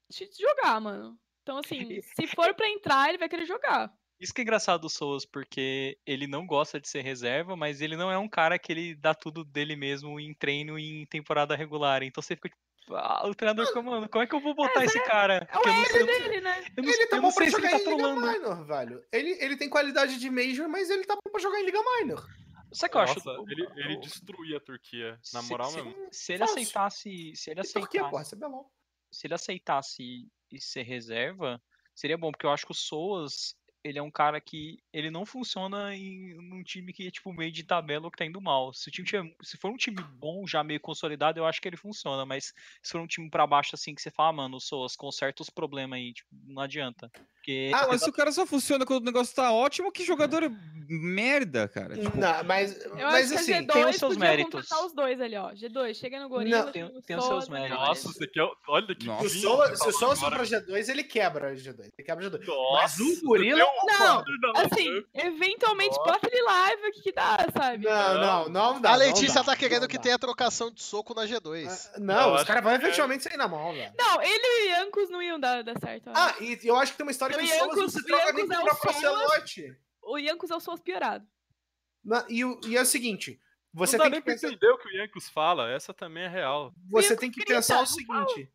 te jogar, mano. Então, assim, se for pra entrar, ele vai querer jogar. Isso que é engraçado do Souls, porque ele não gosta de ser reserva, mas ele não é um cara que ele dá tudo dele mesmo em treino e em temporada regular. Então você fica tipo, ah, o treinador fica, mano, como é que eu vou botar esse cara? É o eu não sei, ego dele, né? eu não, Ele tá eu bom pra jogar tá em Liga. Minor, velho. Ele, ele tem qualidade de Major, mas ele tá bom pra jogar em Liga Minor. Sabe o que eu acho? Ele, ele destruía a Turquia, na se- moral se, mesmo. Se ele Fácil. aceitasse. Se ele E Turquia, aceitasse. porra, é belão. se ele aceitasse e ser reserva, seria bom, porque eu acho que o Soas, ele é um cara que ele não funciona em num time que é tipo meio de tabela ou que tá indo mal. Se o time tiver, se for um time bom, já meio consolidado, eu acho que ele funciona, mas se for um time pra baixo assim que você fala, ah, mano, o Soas conserta os problemas aí, tipo, não adianta. Porque Ah, mas se o cara só funciona quando o negócio tá ótimo, que jogador merda, cara. Tipo, Não, mas, Eu mas acho assim, que a G2 tem os seus méritos. os dois ali, ó. G2, chega no Gorila, tem- chega no tem os seus Soas, méritos. Nossa, você quer. Olha que. Nossa. se o o falando for pra agora. G2, ele quebra a G2. Ele quebra a G2. Nossa, Mas o Gorila Não, concordo. Assim, eventualmente Nossa. bota ele live, o que que dá, sabe? Não, não, não dá. a não Letícia dá, tá querendo não que tenha trocação de soco na G2. Ah, Não, Eu os caras vão que é. efetivamente sair na mão, velho. Não, ele e o Yankos não iam dar, dar certo. Ah, e eu acho que tem uma história que o Solas não Iancos- se troca nem com é o próprio Solas. Ocelote. O Yankos é o Soas piorado. Na- E, o- e é o seguinte, você não dá tem que nem pensar, entender o que o Yankees fala, essa também é real. você tem que pensar o não seguinte.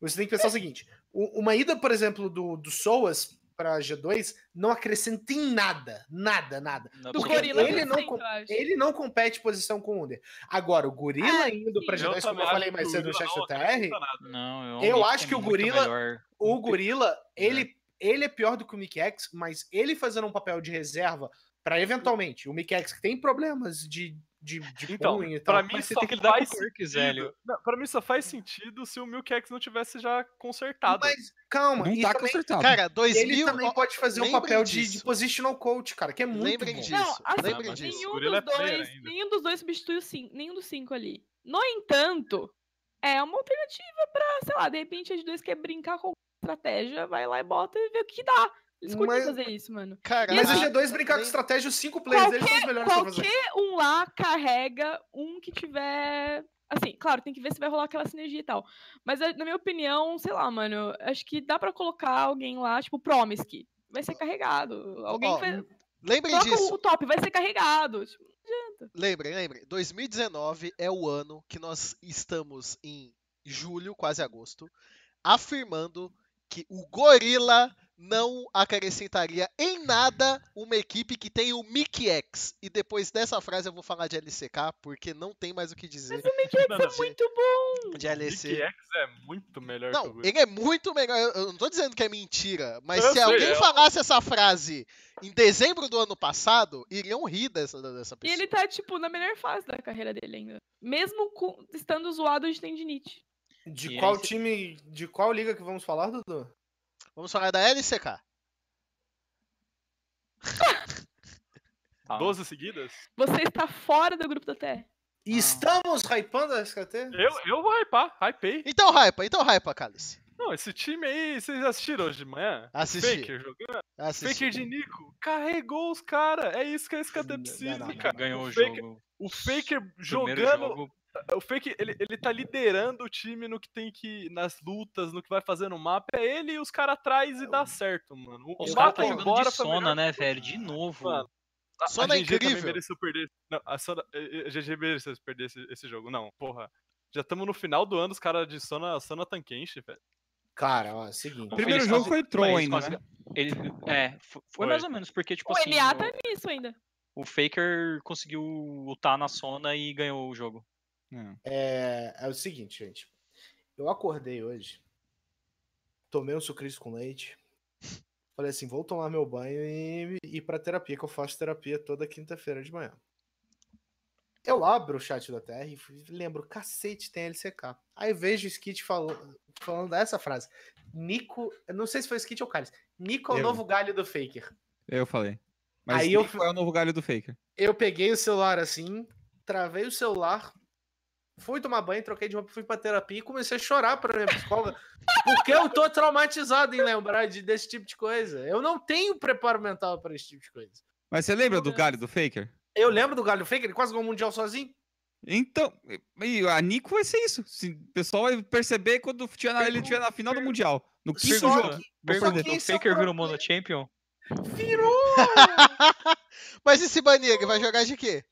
Você tem que pensar o seguinte, uma ida, por exemplo, do, do Soas pra G2 não acrescenta em nada, nada, nada. Não, Porque Gorila ele não com- eu. Ele não compete posição com o Under. Agora, o Gorila É, indo pra sim. G2, como eu falei acho mais que cedo no chat do TR. Não, Eu Omni acho é que o Gorila- melhor. o Gorila, ele, ele é pior do que o Mikex, mas ele fazendo um papel de reserva pra eventualmente, o Mikex que tem problemas de, de, de Então, e tal. pra mim Mas você só tem que lidar com Quirks, sentido- velho. Não, pra mim só faz sentido se o Milkex não tivesse já consertado. Mas calma, não tá também- consertado. Cara, 2000. ele também pode fazer um papel de, de positional coach, cara, que é muito Lembrem bom. disso. Não, assim, lembrem mas disso. nenhum dos dois, nenhum dos dois substitui o cinco, nenhum dos cinco ali. No entanto, é uma alternativa pra, sei lá, de repente a G2 quer brincar com estratégia, vai lá e bota e vê o que dá. Eles curtem Mas- fazer isso, mano. Cara, Mas assim, o G2 brincar com estratégia, os cinco players deles são os melhores pra fazer. Qualquer um lá carrega um que tiver. Assim, claro, tem que ver se vai rolar aquela sinergia e tal. Mas eh, na minha opinião, sei lá, mano, acho que dá pra colocar alguém lá, tipo, Promise, que vai ser carregado. Alguém que vai. lembrem disso. o top, vai ser carregado. Tipo, Lembrem, lembrem. 2019 é o ano que nós estamos em julho, quase agosto, afirmando que o Gorila não acrescentaria em nada uma equipe que tem o Mickey X. E depois dessa frase eu vou falar de LCK, porque não tem mais o que dizer Mas o Mickey X Não, é não. muito bom. de LC. Nick X é muito melhor que o Não, ele é muito melhor. Eu eu não tô dizendo que é mentira, mas Eu se sei, alguém é. falasse essa frase em dezembro do ano passado, iriam rir dessa, dessa E pessoa. ele tá, tipo, na melhor fase da carreira dele ainda. Mesmo com- estando zoado de tendinite. De E qual time, de qual liga que vamos falar, Dudu? Vamos falar da LCK. Tá. 12 seguidas? Você está fora do grupo da TR. Estamos hypando a SKT? Eu, eu vou hypar, hypei. Então hypa, então hypa, Cálice. Não, esse time aí, vocês assistiram hoje de manhã? Assisti. Faker jogando? Assisti. Faker de Nico. Carregou os caras. É isso que a SKT Não, precisa, não, não. cara. Ganhou o Faker- jogo. O Faker jogando. jogo, O Faker, ele, ele tá liderando o time no que tem que. nas lutas, no que vai fazer no mapa. É ele e os caras atrás e dá certo, mano. O, Os o caras tá jogando embora de Sona, melhor né, velho? De novo. Mano, A, Sona a é GG incrível. mereceu perder. Não, a Sona. A GG mereceu perder esse, esse jogo. Não, porra. Já estamos no final do ano, os caras de Sona, Sona Tankenshi, velho. Cara, ó, é o seguinte. Bom, Primeiro jogo foi eles ainda, né? Ele, é, fo- foi, Foi. mais ou menos, porque, tipo o assim, LA o, tá nisso ainda. o Faker conseguiu lutar na Sona e ganhou o jogo. É. É, é o seguinte, gente. Eu acordei hoje, tomei um sucrilhos com leite, falei assim, vou tomar meu banho e ir pra terapia, que eu faço terapia toda quinta-feira de manhã. Eu abro o chat da TR e lembro, cacete, tem LCK. Aí vejo o Skit falando, falando essa frase. Nico, não sei se foi o Skit ou o Carlos. Nico é o Eu. novo galho do Faker. Eu falei. Mas Aí Aí eu- é o novo galho do Faker? Eu peguei o celular assim, travei o celular, fui tomar banho, troquei de roupa, fui pra terapia e comecei a chorar pra minha psicóloga. porque eu tô traumatizado em lembrar de, desse tipo de coisa. Eu não tenho preparo mental pra esse tipo de coisa. Mas você lembra do galho do Faker? Eu lembro do Galho Faker, ele quase ganhou o Mundial sozinho. Então, e a Nico vai ser isso. O pessoal vai perceber quando tiver na- ele estiver na final do Mundial. No quinto jogo. o é Faker virou. Mono Champion? Virou Mas e se banir, ele vai jogar de quê?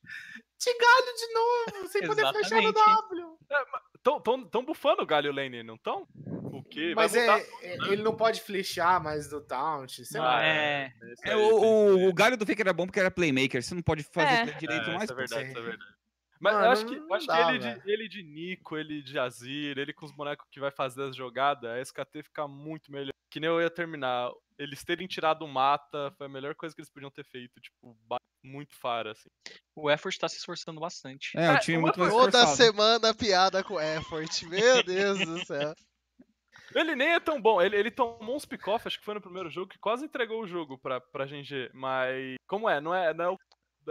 De galho de novo, sem poder fechar no. W. Tão, tão, tão bufando o Galho Lane, não tão? O quê? Vai Mas é, é- ele não pode flechar mais do Taunt, sei lá. Ah, É, Isso É, aí, o, o, o galho do Faker era bom porque era playmaker. Você não pode fazer É. direito É, mais. isso é verdade, isso é verdade. Mas eu acho que, eu acho que dá, ele, de, ele de Nico, ele de Azir, ele com os bonecos que vai fazer as jogadas, a SKT fica muito melhor. Que nem eu ia terminar. Eles terem tirado o mata foi a melhor coisa que eles podiam ter feito. Tipo, muito fara, assim. o Effort tá se esforçando bastante. É, o É, time uma muito mais Toda esforçado. semana piada com effort. Meu Deus do céu. Ele nem é tão bom. Ele, ele tomou uns pick-off, acho que foi no primeiro jogo, que quase entregou o jogo pra, pra GG. Mas, como é? Não é, não é, o-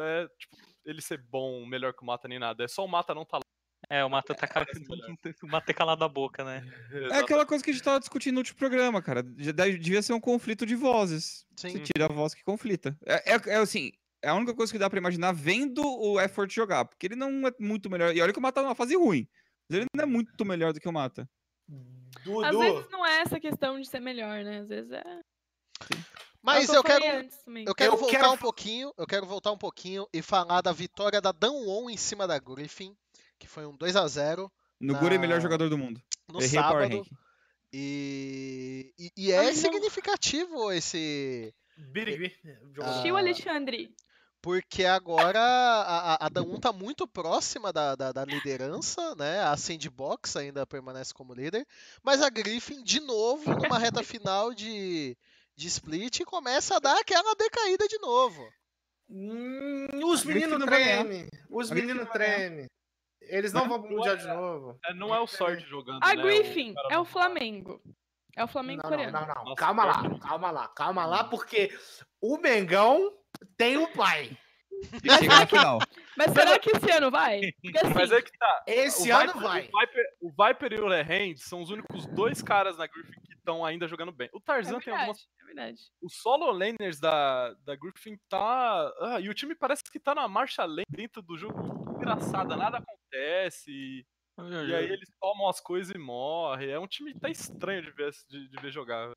é, tipo, ele ser bom, melhor que o Mata nem nada. É só o Mata não tá lá. É, o Mata tá cara... o Mata ter calado a boca, né? É aquela coisa que a gente tava discutindo no último programa, cara. Devia ser um conflito de vozes. Sim. Você tira a voz que conflita. É, é- é assim, é a única coisa que dá pra imaginar vendo o Effort jogar. Porque ele não é muito melhor. E olha que o Mata tá numa fase ruim. Mas ele não é muito melhor do que o Mata. Às Dudu, vezes não é essa questão de ser melhor, né? Às vezes é. Mas eu eu quero, eu quero Eu voltar quero um pouquinho. Eu quero voltar um pouquinho e falar da vitória da Danwon em cima da Griffin, que foi um 2 a 0 No Guri é o melhor jogador do mundo. no Errei sábado. E, e, e é Ai, não. significativo esse. Birigui. Tio Alexandre. Porque agora a, a, a Danwon tá muito próxima da, da, da liderança, né? A Sandbox ainda permanece como líder. Mas a Griffin, de novo, numa reta final de, de split, começa a dar aquela decaída de novo. Hum, os meninos não tremem. Os meninos não tremem. Eles não Não, vão pro não Mundial é- de novo. É, não é o sorte jogando. A né? Griffin cara é não o Flamengo. É o Flamengo Não, não, coreano. não, não. Nossa, Calma lá, calma lá, calma lá, porque o Mengão tem o pai. E chega na final. Mas será que esse ano vai? Assim, Mas é que tá. Esse o ano Viper, vai. O Viper, o Viper e o Lehend são os únicos dois caras na Griffin que estão ainda jogando bem. O é Tarzan tem algumas. verdade, é verdade. Os solo laners da, da Griffin tá. Ah, e o time parece que tá na marcha lenta dentro do jogo. Engraçada, nada acontece. E, e aí eles tomam as coisas e morrem. É um time que tá estranho de ver, de, de ver jogar.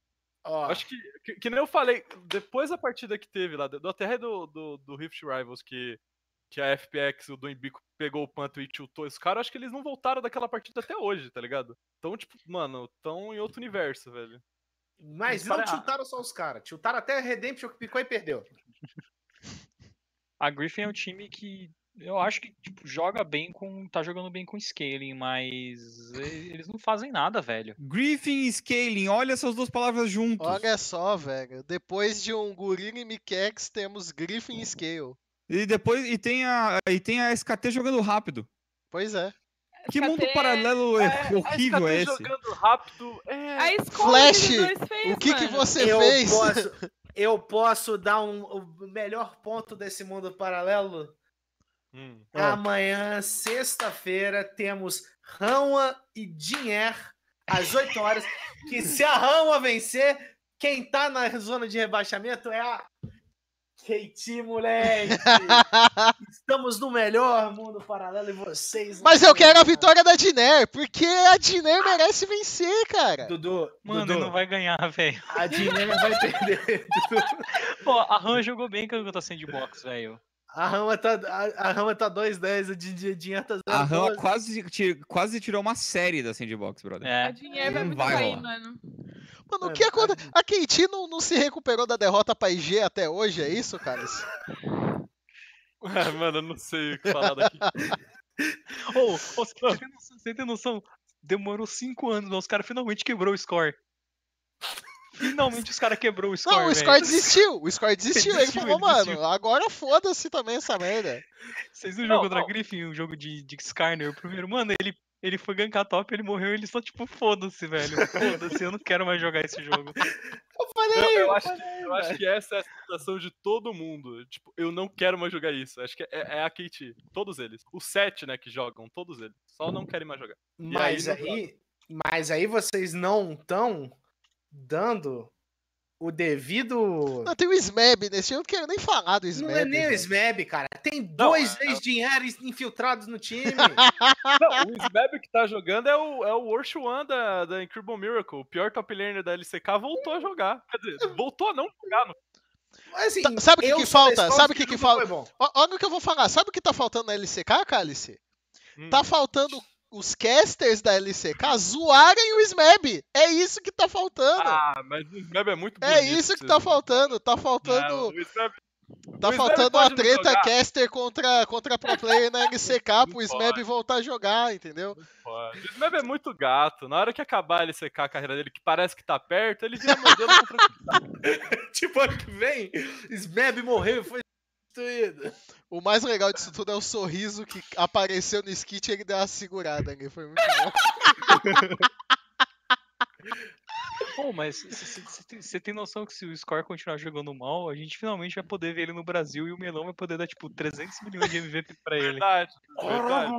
Ó, Acho que, que, que nem eu falei, depois da partida que teve lá, do até do, do, do Rift Rivals, que, que a FPX, o do Embico, pegou o panto e tiltou esse cara, acho que eles não voltaram daquela partida até hoje, tá ligado? Então, tipo, mano, tão em outro universo, velho. mas Para- não tiltaram só os caras. Tiltaram até a Redemption que picou e perdeu. A Griffin é um time que eu acho que tipo, joga bem com. tá jogando bem com scaling, mas eles não fazem nada, velho. Griffin e Scaling, olha essas duas palavras juntos. Olha só, velho. Depois de um Gorilla e Mikex, temos Griffin e Scale. E depois e tem a e tem a SKT jogando rápido. Pois é. Que SKT mundo paralelo É, horrível a é SKT esse? jogando rápido. É. A Flash, fez, O que, que você eu fez? posso, eu posso dar um, o melhor ponto desse mundo paralelo? Hum. Ah. Amanhã, sexta-feira, temos Rama e Dinher às 8 horas. Que se a Rama vencer, quem tá na zona de rebaixamento é a KT, moleque. Estamos no melhor mundo paralelo e vocês. Mas eu quero a vitória da Diner, porque a Diner merece vencer, cara. Dudu, Mano, Dudu, não vai ganhar, velho. a Diner vai perder. Dudu. Pô, a Han jogou bem contra a Sandbox, velho. A Rama tá, a, a Rama tá 2-10, a Di- Dinher tá 0 A Rama quase, quase tirou uma série da Sandbox, brother. A É. dinheiro vai Não muito vai bem, mano. Mano, o É, que a- acontece? A KT não, não se recuperou da derrota pra IG até hoje, é isso, cara? É, mano, eu não sei o que falar daqui. Ô, ô, você tem noção? Você tem noção? Demorou 5 anos, mas os caras finalmente quebrou o score. Finalmente os caras quebrou o score. Não, o. Score desistiu. O Score desistiu. Ele Desistiu, falou, ele mano, desistiu. agora foda-se também essa merda. Vocês não Não, jogam contra não. a Griffin, um jogo de, de Skarner, o primeiro? Mano, ele, ele foi gankar top, ele morreu, ele só tipo, foda-se, velho. Foda-se, eu não quero mais jogar esse jogo. Eu falei, Eu, eu eu acho, que, falei, eu acho que essa é a sensação de todo mundo. Tipo, eu não quero mais jogar isso. Acho que é, é a KT. Todos eles. Os sete, né, que jogam, todos eles. Só não querem mais jogar. Mas aí não aí, mas aí vocês não estão dando o devido. Não, tem o Smeb nesse time, eu não quero nem falar do Smeb. Não é nem o. Smeb, cara. Tem dois é- ex-dinheiros infiltrados no time. Não, o Smeb que tá jogando é o, é o Worst One da, da Incredible Miracle. O pior top laner da LCK voltou a jogar. Quer dizer, voltou a não jogar. No... Mas, assim, Tá- sabe o que que falta? Sabe o que que que falta? Olha o que eu vou falar. Sabe o que tá faltando na LCK, Cálice? Hum. Tá faltando os casters da LCK zoarem o Smeb. É isso que tá faltando. Ah, mas o Smeb é muito bonito. é isso que tá faltando. Tá faltando. Não, o Smeb, Tá faltando uma treta jogar. caster contra, contra pro player na LCK pro Smeb voltar a jogar, entendeu? o Smeb é muito gato. Na hora que acabar a LCK, a carreira dele, que parece que tá perto, ele vira modelo contra tipo, ano que vem, Smeb morreu e foi destruído. O mais legal disso tudo é o sorriso que apareceu no skit e ele deu uma segurada ali. Foi muito bom. Pô, mas você tem noção que se o Score continuar jogando mal, a gente finalmente vai poder ver ele no Brasil e o Melão vai poder dar, tipo, 300 milhões de MVP pra ele. Verdade. verdade.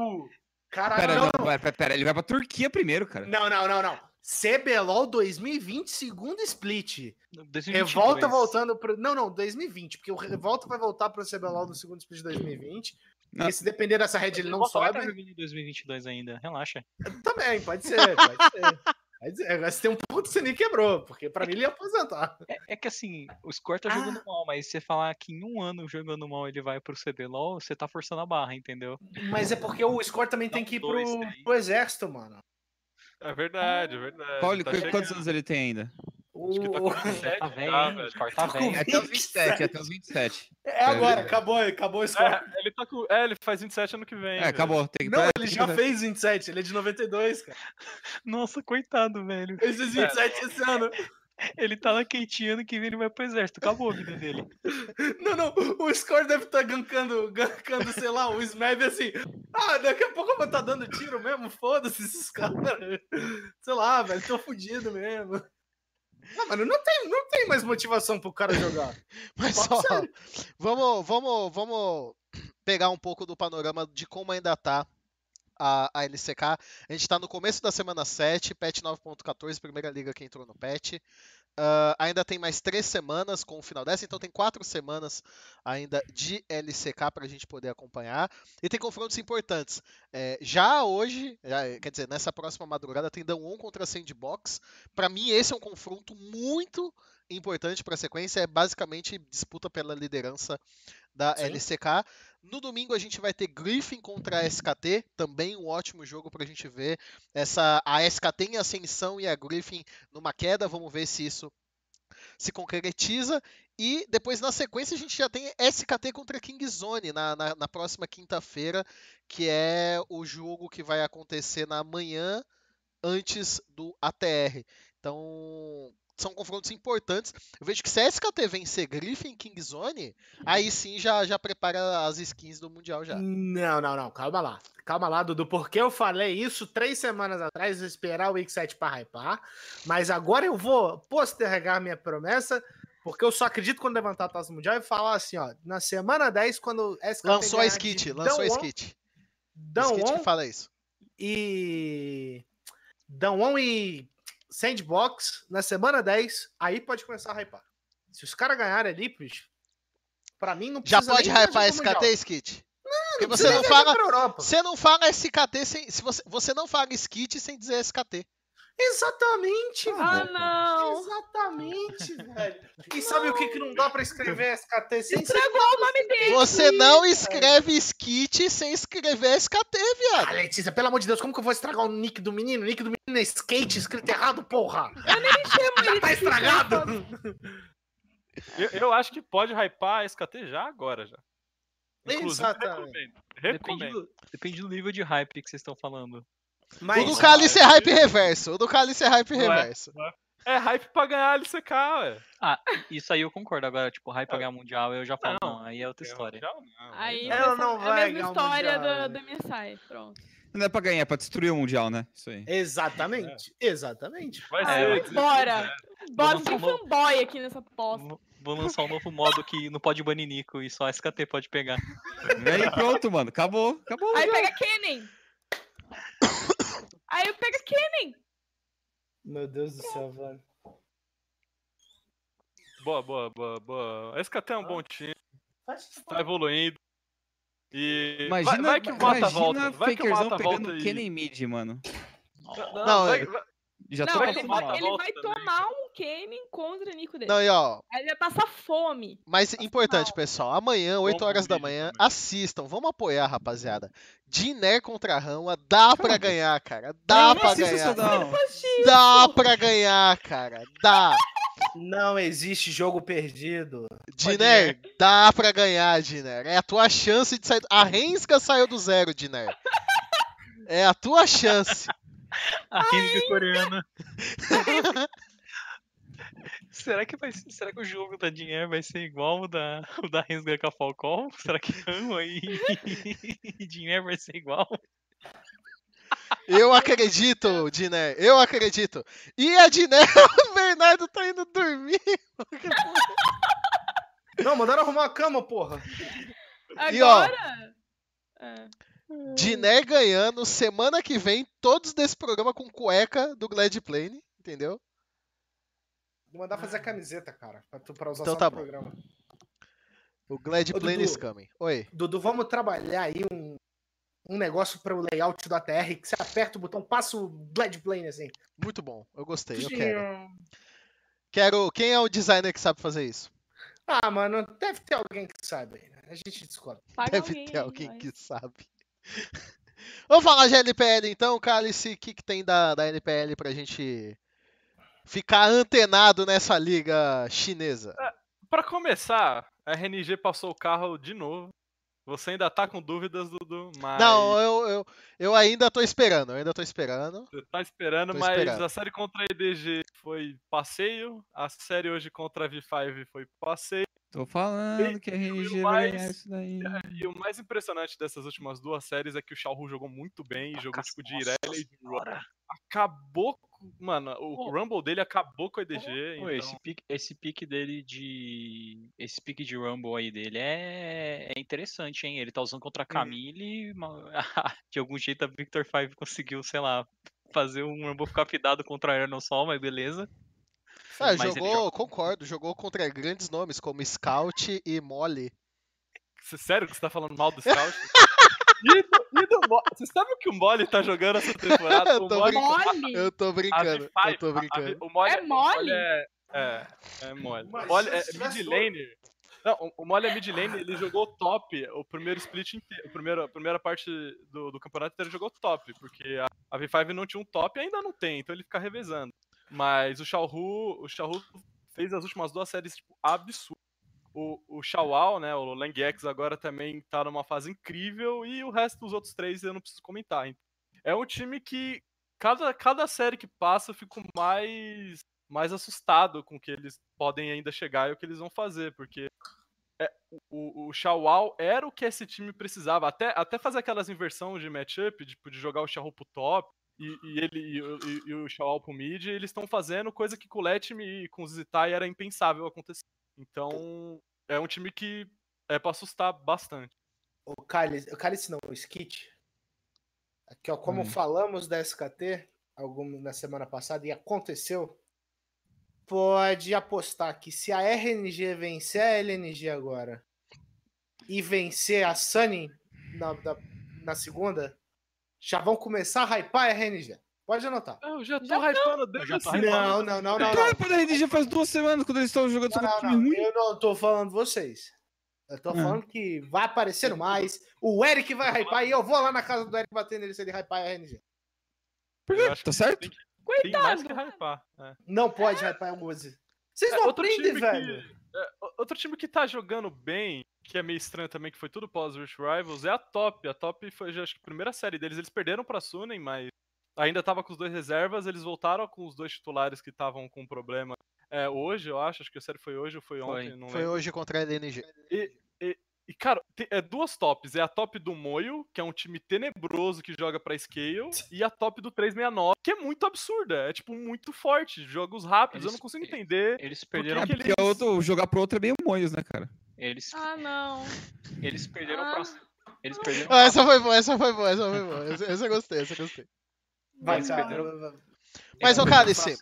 Caralho, Pera, não, não, pera, pera, pera, ele vai pra Turquia primeiro, cara. não, não, não, não. CBLOL 2020, segundo split. 2022. Revolta voltando pro. Não, não, 2020, porque o Revolta vai voltar pro CBLOL no segundo split de 2020. Não. Porque se depender dessa rede ele não vai sobe. tá jogando em 2022 ainda, relaxa. Também, pode ser, pode ser. Você tem um ponto que você nem quebrou, porque pra mim ele ia aposentar. É, é que assim, o Score tá jogando mal, mas se você falar que em um ano jogando mal ele vai pro CBLOL, você tá forçando a barra, entendeu? Mas é porque o Score também tem que ir pro, pro exército, mano. É verdade, é verdade. Qual- Tá quantos anos ele tem ainda? O... que tá com 27 Tá velho. Tá Tá com velho. É até os 27, até os 27. É agora, acabou, acabou Score. É, ele tá com. É, ele faz 27 ano que vem. É, velho. acabou. Tem que Não, pra- ele já que- fez 27, ele é de 92, cara. Nossa, coitado, velho. Ele fez 27 esse ano. Ele tá na Kate ano que vem ele vai pro exército. Acabou a vida dele. Não, não, o Score deve estar gankando, gankando, sei lá, o Smeb assim. Ah, daqui a pouco eu vou estar dando tiro mesmo, foda-se esses caras. Sei lá, velho, tô fudido mesmo. Não, mano, não tem, não tem mais motivação pro cara jogar. Mas Fala ó, vamos, vamos, vamos pegar um pouco do panorama de como ainda tá a, a LCK. A gente está no começo da semana 7, patch 9.14, primeira liga que entrou no patch. Uh, ainda tem mais três semanas com o final dessa, então tem quatro semanas ainda de LCK para a gente poder acompanhar. E tem confrontos importantes. É, já hoje, já, quer dizer, nessa próxima madrugada, tem Dawn contra Sandbox. Para mim, esse é um confronto muito importante para a sequência. É basicamente disputa pela liderança da Sim. LCK. No domingo a gente vai ter Griffin contra a SKT, também um ótimo jogo para a gente ver. Essa, a SKT em ascensão e a Griffin numa queda, vamos ver se isso se concretiza. E depois na sequência a gente já tem SKT contra Kingzone na, na, na próxima quinta-feira, que é o jogo que vai acontecer na manhã antes do ATR. Então, são confrontos importantes. Eu vejo que se a SKT vencer Griffin e Kingzone, aí sim já, já prepara as skins do Mundial já. Não, não, não. Calma lá. Calma lá, Dudu. Porque eu falei isso três semanas atrás, esperar o Week 7 para hypar. Mas agora eu vou postergar minha promessa. Porque eu só acredito quando levantar a taça mundial e falar assim, ó. Na semana 10, quando SKT Lançou a skit, lançou a skit. Dão fala isso. E. Dão e Sandbox na semana 10, aí pode começar a hypar. Se os caras ganharem ali, bicho, pra mim não precisa Já pode hypar SKT, Skit? Não, Porque você não fala. Você não fala SKT sem. Se você, você não fala Skit sem dizer SKT. Exatamente, ah, velho. não! Exatamente, velho. E sabe o que, que não dá pra escrever SKT sem Estragou o nome dele! Você não escreve skit sem escrever SKT, viado. Ah, Letícia, pelo amor de Deus, como que eu vou estragar o nick do menino? O nick do menino é skate escrito errado, porra! Eu nem chamo ele Tá estragado! Eu, eu, acho que pode hypar a SKT já agora, já. Inclusive, recomendo. recomendo. Depende, do, depende do nível de hype que vocês estão falando. Mas, o do Cálice é hype reverso. O do Cálice é hype reverso. É, é. hype pra ganhar a LCK, ué. Ah, isso aí eu concordo. Agora, tipo, hype pra ganhar mundial, eu já falo, não, não aí é outra história. Mundial, não. Aí ela não vai é a mesma história do, do MSI, pronto. Não é pra ganhar, é pra destruir o Mundial, né? Isso aí. Exatamente, é. exatamente. Vai ah, ser. Bora! Bora ser fanboy aqui nessa posta. Vou lançar um novo modo que não pode banir Nico e só SKT pode pegar. E aí, pronto, mano. Acabou. Acabou. Aí pega Kennen. Aí eu pego Kennen. Meu Deus do céu, velho. Boa, boa, boa, boa. Esse SKT é um bom time. Tá evoluindo. E imagina, vai, vai que mata a volta. Vai que mata a volta e... Kennen mid, mano. Não, não vai, vai... Já não, ele, vai, ele vai tomar um Kennen contra o Nico dele. Não, e ó. Ele vai passar fome. Mas importante, pessoal. Amanhã, 8 horas da manhã, assistam. Vamos apoiar, rapaziada. Diner contra Rama, dá pra ganhar, cara. Dá não, pra ganhar. Dá pra ganhar, cara. Dá. Não existe jogo perdido. Diner, dá pra ganhar, Diner. É a tua chance de sair. A Rensga saiu do zero, Diner. É a tua chance. A Rensga coreana. será, que vai, será que o jogo da Diner vai ser igual o da, o da Rensga com a Falcon? Será que Rama e, e Diner vai ser igual? Eu acredito, Diné. Eu acredito. E a Diné, o Bernardo tá indo dormir. Não, mandaram arrumar a cama, porra. Agora? E, ó, é. Diné ganhando semana que vem, todos desse programa com cueca do Glad Plane, entendeu? Vou mandar fazer a camiseta, cara, pra, tu, pra usar então, só tá no bom. programa. O Glad Plane is coming. Oi. Dudu, vamos trabalhar aí um, um negócio para o layout do ATR que você aperta o botão, passa o Glad Plane assim. Muito bom, eu gostei, eu quero. Quero. Quem é o designer que sabe fazer isso? Ah, mano, deve ter alguém que sabe. Né? A gente descobre. Paga deve alguém, ter alguém mas... que sabe. Vamos falar de NPL então, Cálice. O que, que tem da, da NPL pra gente ficar antenado nessa liga chinesa? É, para começar, a RNG passou o carro de novo. Você ainda tá com dúvidas, Dudu, mas. Não, eu, eu, eu ainda tô esperando, eu ainda tô esperando. Você tá esperando, tô mas esperando. a série contra a EDG foi passeio, a série hoje contra a V5 foi passeio. Tô falando e, que a RNG vai ganhar isso daí. É, e o mais impressionante dessas últimas duas séries é que o Xiaohu jogou muito bem, jogou tipo de Irelia e de Roar. acabou. com- Mano, o Pô. Rumble dele acabou com o EDG. Pô, então... esse, pique, esse pique dele de. Esse pique de Rumble aí dele é, é interessante, hein? Ele tá usando contra a Camille. ma- De algum jeito a Victor 5 conseguiu, sei lá, fazer um Rumble ficar fidado contra a Arnon Sol, mas beleza. Ah, Mas ele jogou, joga- concordo, jogou contra grandes nomes como Scout e. Cê- Sério que você tá falando mal do Scout? e do, e do Mo- Você sabe o que o Molly tá jogando essa temporada? Eu O tô brincando. Mole? Eu tô a brincando, V5, eu tô a- a brincando. o Molly, É o mole? é, é, é mole. Mas se é mid lane. Não, o- Molly é mid lane, ele jogou top o primeiro split inteiro, a primeira, a primeira parte do, do campeonato inteiro jogou top, porque a, a V5 não tinha um top e ainda não tem, então ele fica revezando. Mas o Xiaohu, o Xiaohu fez as últimas duas séries tipo, absurdas. O, o Xiaowao, né, o Langx agora também tá numa fase incrível e o resto dos outros três eu não preciso comentar. É um time que cada, cada série que passa eu fico mais mais assustado com o que eles podem ainda chegar e o que eles vão fazer, porque é, o, o era o que esse time precisava, até, até fazer aquelas inversões de matchup, tipo, de jogar o Xiaohu pro top e, e ele e, o- e, e o Xiaowao pro mid, eles estão fazendo coisa que com o Letme e com o Zitai era impensável acontecer. Então, é um time que é pra assustar bastante. O Cálice, o Cálice não, o Skit. Aqui, ó, como Hum. falamos da SKT algum, na semana passada e aconteceu, pode apostar que se a RNG vencer a LNG agora e vencer a Sunny na, da- na segunda, já vão começar a hypar a RNG. Pode anotar. Eu já tô Já hypando desde já tô assim. Não, não, não, não. Pior da RNG faz duas semanas quando eles estão jogando Não, não, time não. ruim. Eu não tô falando vocês. Eu tô Ah. falando que vai aparecendo mais. O Eric vai hypar e eu vou lá na casa do Eric bater nele se ele hypar a RNG. Por quê? Tá certo? Tem, tem mais que Coitado. hypar. é. Não pode hypar o Uzi. Vocês É, não aprendem, velho. É, outro time que tá jogando bem, que é meio estranho também, que foi tudo pós-Rich Rivals, é a Top. A Top foi, já, acho que a primeira série deles. Eles perderam pra Sunen, mas ainda tava com os dois reservas. Eles voltaram com os dois titulares que estavam com problema é, hoje, eu acho. Acho que a série foi hoje ou foi Foi. ontem. Não Foi lembro. hoje contra a LNG. E, cara, tem- é duas tops. É a top do Moio, que é um time tenebroso que joga pra Scale, e a top do 369, que é muito absurda. É, tipo, muito forte. Jogos rápidos. eu Eles- não consigo e- entender. Eles perderam. É que porque eles- outro, jogar pro outro é meio moios, né, cara? Eles, Ah, não. eles perderam Ah. pra. Eles perderam Ah, essa foi boa, essa foi boa, essa foi boa. Essa, essa eu gostei, essa eu gostei. Vai, Eles cara. perderam- vai, vai. Mas, ô Cálice,